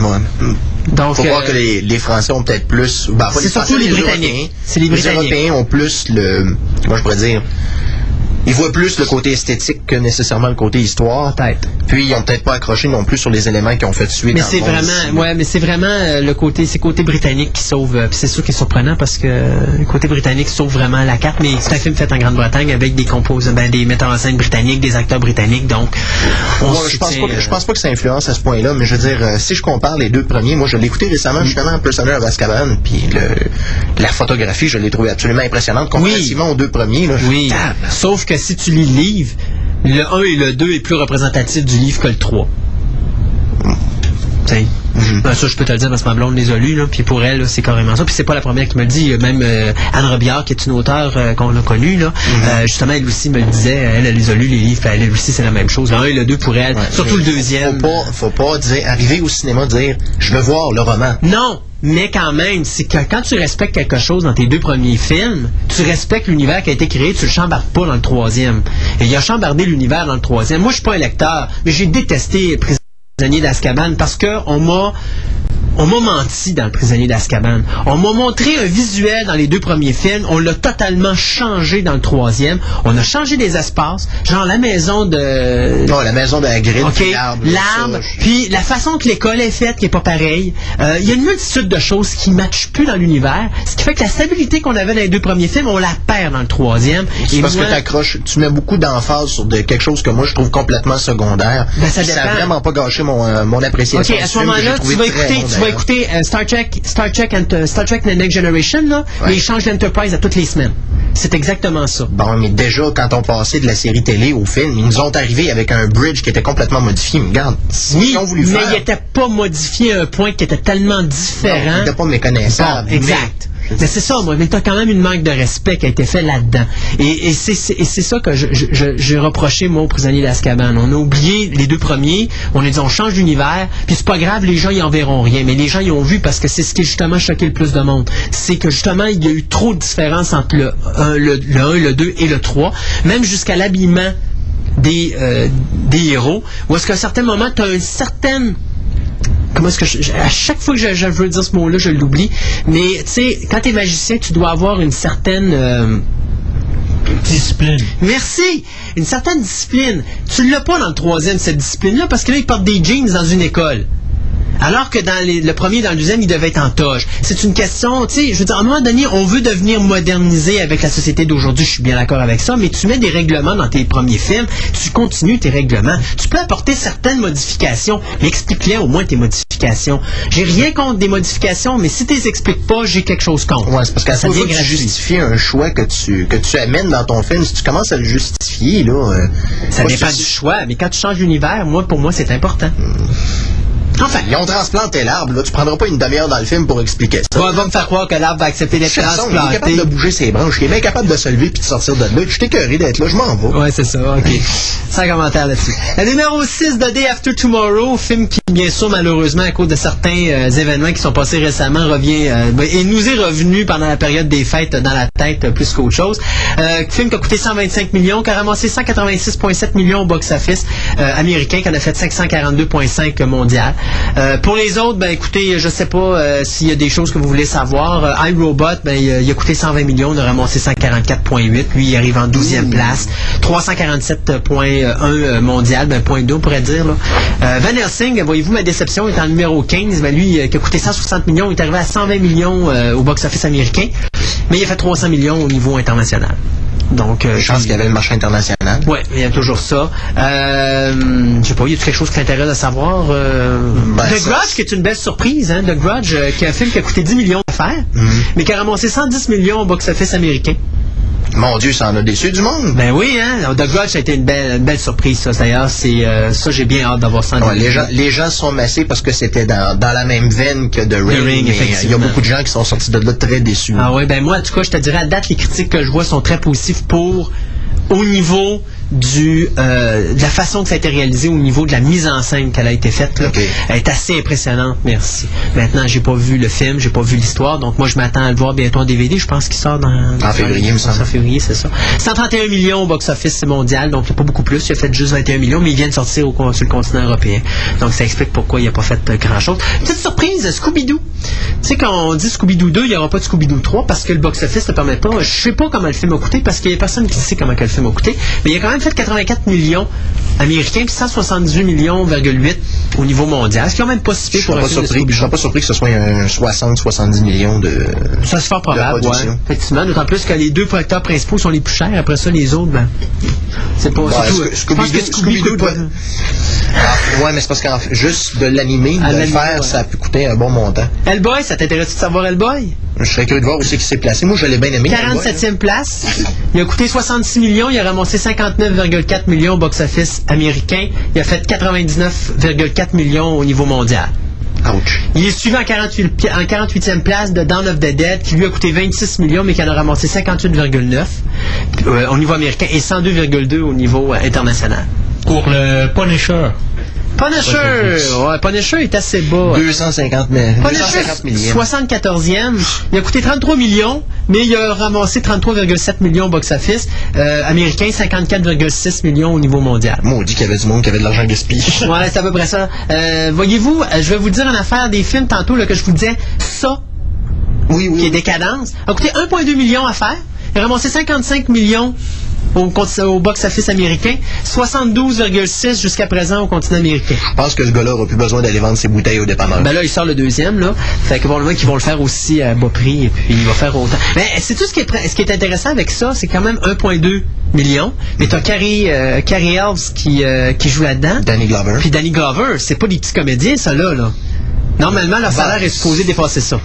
Donc, Faut euh, voir que les, les Français ont peut-être plus. ben, C'est surtout les Britanniques. C'est les Britanniques. Européens ont plus le. Moi, je pourrais dire. Ils voient plus le côté esthétique que nécessairement le côté histoire. Peut-être. Puis, ils ont peut-être pas accroché non plus sur les éléments qui ont fait suite Mais c'est vraiment, ouais, mais c'est vraiment euh, le côté, c'est côté britannique qui sauve. euh, puis c'est sûr qu'il est surprenant parce que euh, le côté britannique sauve vraiment la carte. Mais c'est un film fait en Grande-Bretagne avec des composants, ben, des metteurs en scène britanniques, des acteurs britanniques. Donc, on Ouais, je pense pas que, je pense pas que ça influence à ce point-là, mais je veux dire, euh, si je compare les deux premiers, moi je l'ai écouté récemment justement, Prisoner of Azkaban, puis le- la photographie, je l'ai trouvé absolument impressionnante comparativement aux deux premiers. Là, Oui. Sauf que si tu lis le livre, le 1 et le 2 est plus représentatif du livre que le 3. Tu sais? Ben, ça, je peux te le dire parce que ma blonde les a lus, là, puis pour elle, c'est carrément ça. Puis c'est pas la première qui me le dit. A Même euh, Anne Robillard, qui est une auteure euh, qu'on a connue, là, euh, justement, elle aussi me le disait. Elle, elle les a lus, les livres. Elle, elle aussi, c'est la même chose. Le 1 et le 2 pour elle. Ouais, surtout le deuxième. Faut pas, faut pas dire, arriver au cinéma dire, je veux voir le roman. Non, mais quand même, c'est que quand tu respectes quelque chose dans tes deux premiers films, tu respectes l'univers qui a été créé, tu le chambardes pas dans le troisième. Et il a chambardé l'univers dans le troisième. Moi, je suis pas un lecteur, mais j'ai détesté Prisonnier d'Azkaban parce que on m'a on m'a menti dans le prisonnier d'Azkaban. On m'a montré un visuel dans les deux premiers films. On l'a totalement changé dans le troisième. On a changé des espaces. Genre la maison de... Non, la maison de Hagrid, OK, puis l'arbre. puis la façon que l'école est faite qui est pas pareille. Euh, Il y a une multitude de choses qui ne matchent plus dans l'univers, ce qui fait que la stabilité qu'on avait dans les deux premiers films, on la perd dans le troisième. C'est parce moi- que t'accroches, tu mets beaucoup d'emphase sur de, quelque chose que moi je trouve complètement secondaire. Ben, ça Puis ça a dépend. vraiment pas gâché mon, euh, mon appréciation. OK, à ce moment-là, tu vas écouter, bon, tu vas d'ailleurs. écouter euh, Star Trek, Star Trek, and, euh, Star Trek The Next Generation, là, Ouais. mais ils changent l'Enterprise à toutes les semaines. C'est exactement ça. Bon, mais déjà, quand on passait de la série télé au film, ils nous ont arrivé avec un bridge qui était complètement modifié. Mais regarde, Oui, qu'ils ont voulu mais faire, il n'était pas modifié à un point qui était tellement non, différent. il n'était pas méconnaissable. Bon, exact. Mais c'est ça, moi. Mais t'as quand même une manque de respect qui a été fait là-dedans. Et, c'est ça que j'ai reproché, moi, aux prisonniers d'Azkaban. On a oublié les deux premiers. On a dit, on change d'univers. Puis c'est pas grave, les gens, ils en verront rien. Mais les gens, ils ont vu parce que c'est ce qui justement choqué le plus de monde. C'est que justement, il y a eu trop de différence entre le 1, le, le 1, le 2 et le 3. Même jusqu'à l'habillement des, euh, des héros. Où est-ce qu'à un certain moment, tu as une certaine comment est-ce que je, à chaque fois que je, je veux dire ce mot-là, je l'oublie. Mais tu sais, quand tu es magicien, tu dois avoir une certaine euh, Discipline. Merci! Une certaine discipline. Tu l'as pas dans le troisième, cette discipline-là, parce que là, ils portent des jeans dans une école. Alors que dans les- le premier dans le deuxième, il devait être en toge. C'est une question, tu sais, je veux dire, à un moment donné, on veut devenir modernisé avec la société d'aujourd'hui, je suis bien d'accord avec ça, mais tu mets des règlements dans tes premiers films, tu continues tes règlements. Tu peux apporter certaines modifications, mais explique-les au moins tes modifications. J'ai rien contre des modifications, mais si tu les expliques pas, j'ai quelque chose contre. Ouais, c'est parce qu'à Ça devient que tu justifies un choix que tu, que tu amènes dans ton film, si tu commences à le justifier, là. euh, Ça dépend du choix, mais quand tu changes d'univers, moi, pour moi, c'est important. Enfin. Ils ont transplanté l'arbre, là. Tu prendras pas une demi-heure dans le film pour expliquer ça. On va me faire croire que l'arbre va accepter d'être façon, il est capable transplanté. de bouger ses branches. Il est bien capable de se lever puis de sortir de là. Je suis écœuré d'être là. Je m'en vais. Ouais, c'est ça, ok. Sans commentaire là-dessus. Le numéro 6 de Day After Tomorrow, film qui, bien sûr, malheureusement, à cause de certains euh, événements qui sont passés récemment, revient euh, ben, et nous est revenu pendant la période des fêtes dans la tête euh, plus qu'autre chose. Film qui a coûté 125 millions, qui a ramassé 186,7 millions au box-office américain, qui en a fait 542,5 mondial. Euh, pour les autres, ben écoutez, je sais pas euh, s'il y a des choses que vous voulez savoir. Euh, iRobot, ben il a, il a coûté 120 millions, on a ramassé 144,8. Lui, il arrive en 12e place. 347,1 euh, mondial, ben point 2, on pourrait dire. Là. Euh, Van Helsing, voyez-vous ma déception, est en numéro 15. Ben lui, qui a coûté 160 millions, il est arrivé à 120 millions euh, au box-office américain. Mais il a fait 300 millions au niveau international. Donc, euh, Je pense qu'il y avait le marché international. oui, il y a toujours ça. Euh, je sais pas, y a quelque chose qui t'intéresse à savoir? Euh, Ben, The ça, Grudge, qui est une belle surprise, hein? The Grudge, euh, qui est un film qui a coûté 10 millions à faire, mais qui a ramassé 110 millions au box-office américain. Mon Dieu, ça en a déçu du monde. Ben oui, hein? The Grudge, ça a été une belle, une belle surprise, ça. D'ailleurs, c'est, euh, ça, j'ai bien hâte d'avoir ça. en Ouais, les, gens, les gens sont massés parce que c'était dans, dans la même veine que The Ring. Ring, mais, euh, Il y a beaucoup de gens qui sont sortis de là très déçus. Ah ouais, ben moi, en tout cas, je te dirais, à date, les critiques que je vois sont très positives pour, au niveau du, euh, de la façon que ça a été réalisé, au niveau de la mise en scène qu'elle a été faite. Là. Elle est assez impressionnante, merci. Maintenant, j'ai pas vu le film, j'ai pas vu l'histoire, donc moi, je m'attends à le voir bientôt en DVD. Je pense qu'il sort dans... En février, il me semble. En février, c'est ça. 131 millions au box-office mondial, donc il n'y a pas beaucoup plus. Il a fait juste 21 millions, mais il vient de sortir au, sur le continent européen. Donc ça explique pourquoi il n'a pas fait euh, grand-chose. Petite surprise, Scooby-Doo. Tu sais, quand on dit Scooby-Doo 2, il n'y aura pas de Scooby-Doo 3 parce que le box-office ne permet pas. Je sais pas comment le film a coûté parce qu'il n'y a personne qui sait comment que le film a coûté, mais il a quand même fait 84 millions américains puis 178 millions, au niveau mondial. Ce qui est quand même pas si pire ne pour un pas film de surpris- je serais pas surpris que ce soit un 60-70 millions de. Ça se fait probable, ouais. Effectivement, d'autant plus que les deux acteurs principaux sont les plus chers. Après ça, les autres, ben, c'est pas... Surtout, Sco- je pense que Scooby-Doo- pas- Ah, ouais, mais c'est parce qu'en fait, juste de l'animer, de le faire, ouais. ça a pu coûter un bon montant. Hellboy, ça t'intéresse de savoir Hellboy? Je serais curieux de voir où c'est qu'il s'est placé. Moi, je l'ai bien aimé. 47e place. Il a coûté 66 millions. Il a ramassé 59,4 millions au box-office américain. Il a fait 99,4 millions au niveau mondial. Ouch. Il est suivi en, 48, pi- en 48e place de Dawn of the Dead, qui lui a coûté 26 millions, mais qui en a ramassé 58,9 euh, au niveau américain et 102,2 au niveau euh, international. Pour le Punisher. Punisher! Ouais, Punisher est assez bas. 250, mais, Punisher, 250 millions. 74e. Il a coûté 33 millions, mais il a ramassé 33,7 millions au box-office. Euh, américain, 54,6 millions au niveau mondial. Maudit qu'il y avait du monde qui avait de l'argent gaspillé. *laughs* Ouais, c'est à peu près ça. Euh, Voyez-vous, euh, je vais vous dire une affaire des films tantôt là, que je vous disais. Ça, Oui, qui est. Décadence, a coûté 1,2 million à faire. Il a ramassé 55 millions au, box-office américain, 72,6 jusqu'à présent au continent américain. Je pense que ce gars-là aura plus besoin d'aller vendre ses bouteilles au dépanneur. Ben là, il sort le deuxième, là. Fait que probablement qu'ils vont le faire aussi à bas prix, et puis il va faire autant. Mais c'est tout ce qui est, ce qui est intéressant avec ça, c'est quand même 1,2 million. Mais t'as Carrie, euh, Carrie Elves qui, euh, qui joue là-dedans. Danny Glover. Puis Danny Glover, c'est pas des petits comédiens, ça, là, là. Normalement, leur salaire est supposé dépasser ça.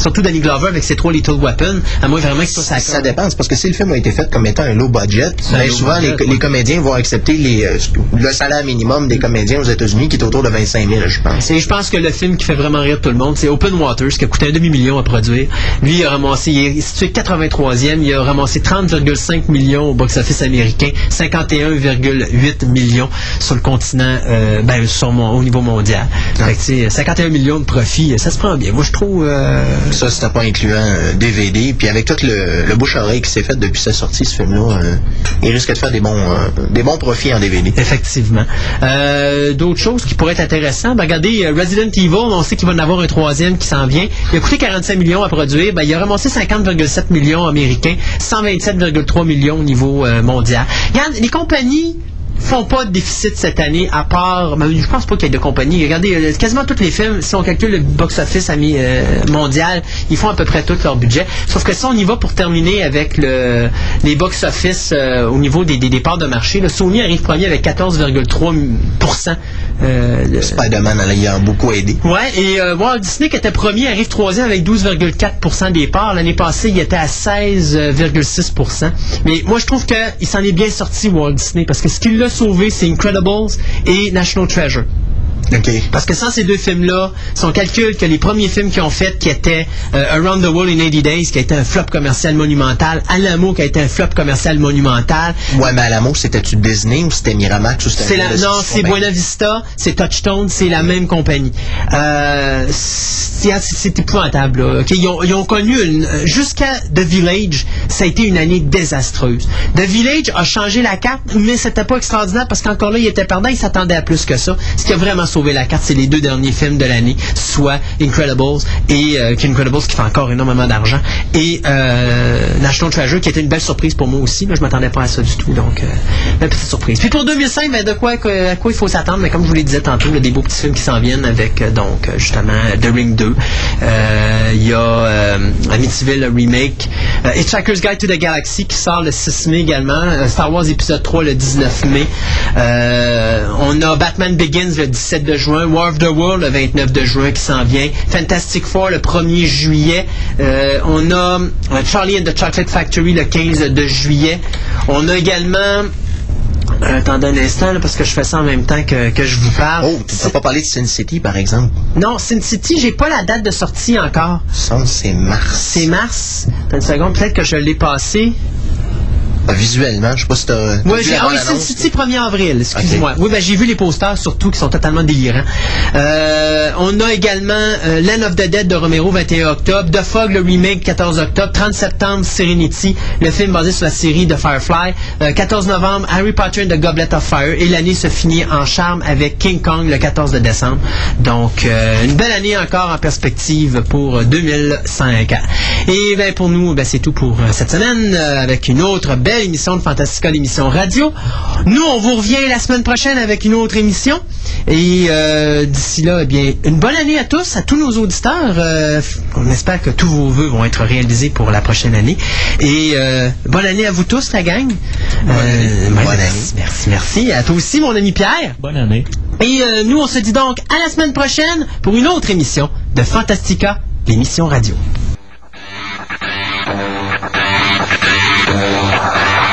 Surtout Danny Glover avec ses trois Little Weapons, à moins vraiment que ça, ça Ça dépend, parce que si le film a été fait comme étant un low budget, ben low souvent budget, les, ouais. les comédiens vont accepter les, euh, le salaire minimum des comédiens aux États-Unis qui est autour de 25 000, je pense. Et je pense que le film qui fait vraiment rire tout le monde, c'est Open Waters, qui a coûté un demi-million à produire. Lui, il a ramassé, il est situé 83e, il a ramassé 30,5 millions au box-office américain, 51,8 millions sur le continent, euh, ben, sur mon- au niveau mondial. Fait que, tu sais, 51 millions de profit, ça se prend bien. Moi, je trouve... euh, Ça, c'était pas incluant euh, DVD. Puis avec tout le, le bouche-oreille qui s'est fait depuis sa sortie, ce film-là, euh, il risque de faire des bons, euh, des bons profits en DVD. Effectivement. Euh, D'autres choses qui pourraient être intéressantes? Ben, regardez, euh, Resident Evil, on sait qu'il va en avoir un troisième qui s'en vient. Il a coûté 45 millions à produire. Ben, il a ramassé 50,7 millions américains, 127,3 millions au niveau euh, mondial. Regarde, les compagnies font pas de déficit cette année, à part, ben, je pense pas qu'il y ait de compagnie. Regardez, euh, quasiment tous les films, si on calcule le box-office euh, mondial, ils font à peu près tout leur budget. Sauf que si on y va pour terminer avec le, les box-office euh, au niveau des, des départs de marché, le Sony arrive premier avec 14,3%. Euh, de- Spider-Man, a beaucoup aidé. Ouais, et euh, Walt Disney qui était premier arrive troisième avec 12,4% des parts. L'année passée, il était à 16,6%. Mais moi, je trouve qu'il s'en est bien sorti, Walt Disney, parce que ce qui l'a sauvé, c'est Incredibles et National Treasure. Parce que sans ces deux films-là, si on calcule que les premiers films qu'ils ont fait, qui étaient euh, Around the World in 80 Days, qui a été un flop commercial monumental, Alamo, qui a été un flop commercial monumental, Ouais, mais Alamo, c'était-tu Disney ou c'était Miramax ou c'était la, non, c'est Buena Vista, c'est Touchstone, c'est la même compagnie. Euh, c'est épouvantable. là? Ils, ont, ils ont connu une jusqu'à The Village, ça a été une année désastreuse. The Village a changé la carte, mais c'était pas extraordinaire parce qu'encore là, il était perdant, il s'attendait à plus que ça. Ce qui a vraiment sauvé la carte, c'est les deux derniers films de l'année, soit Incredibles et euh, Incredibles qui fait encore énormément d'argent et euh, National Treasure qui était une belle surprise pour moi aussi. Là, je m'attendais pas à ça du tout, donc euh, petite surprise. Puis pour 2005, ben, de quoi à quoi il faut s'attendre, mais comme je vous l'ai dit tantôt, il y a des beaux petits films qui s'en viennent avec euh, donc euh, justement The Ring 2. Euh, Il y a Amityville le remake, Hitchhiker's Guide to the Galaxy qui sort le 6 mai également, Star Wars épisode 3 le 19 mai. On a Batman Begins le 17 de juin, War of the World le 29 de juin qui s'en vient, Fantastic Four le 1er juillet. Euh, on a euh, Charlie and the Chocolate Factory le 15 de juillet. On a également euh, attendez un instant, là, parce que je fais ça en même temps que, que je vous parle. Oh, tu n'as pas parlé de Sin City, par exemple? Non, Sin City, j'ai pas la date de sortie encore. Ça, c'est mars. C'est mars. Attends une seconde, peut-être que je l'ai passé. Ah, Visuellement, je sais pas si t'as... t'as Oui, ah oui? City 1er avril, excusez-moi. Oui, ben j'ai vu les posters surtout qui sont totalement délirants. Euh, on a également euh, Land of the Dead de Romero 21 octobre, The Fog le remake 14 octobre, 30 septembre Serenity, le film basé sur la série de Firefly, Euh, 14 novembre Harry Potter and the Goblet of Fire et l'année se finit en charme avec King Kong le 14 de décembre. Donc euh, une belle année encore en perspective pour euh, 2005. Et ben pour nous, ben, c'est tout pour euh, cette semaine euh, avec une autre belle émission de Fantastica, l'émission radio. Nous, on vous revient la semaine prochaine avec une autre émission. Et euh, d'ici là, eh bien, une bonne année à tous, à tous nos auditeurs. Euh, on espère que tous vos vœux vont être réalisés pour la prochaine année. Et euh, bonne année à vous tous, la gang. Bonne année. Bonne merci, année. merci, merci. À toi aussi, mon ami Pierre. Bonne année. Et nous, on se dit donc à la semaine prochaine pour une autre émission de Fantastica, l'émission radio. Thank you.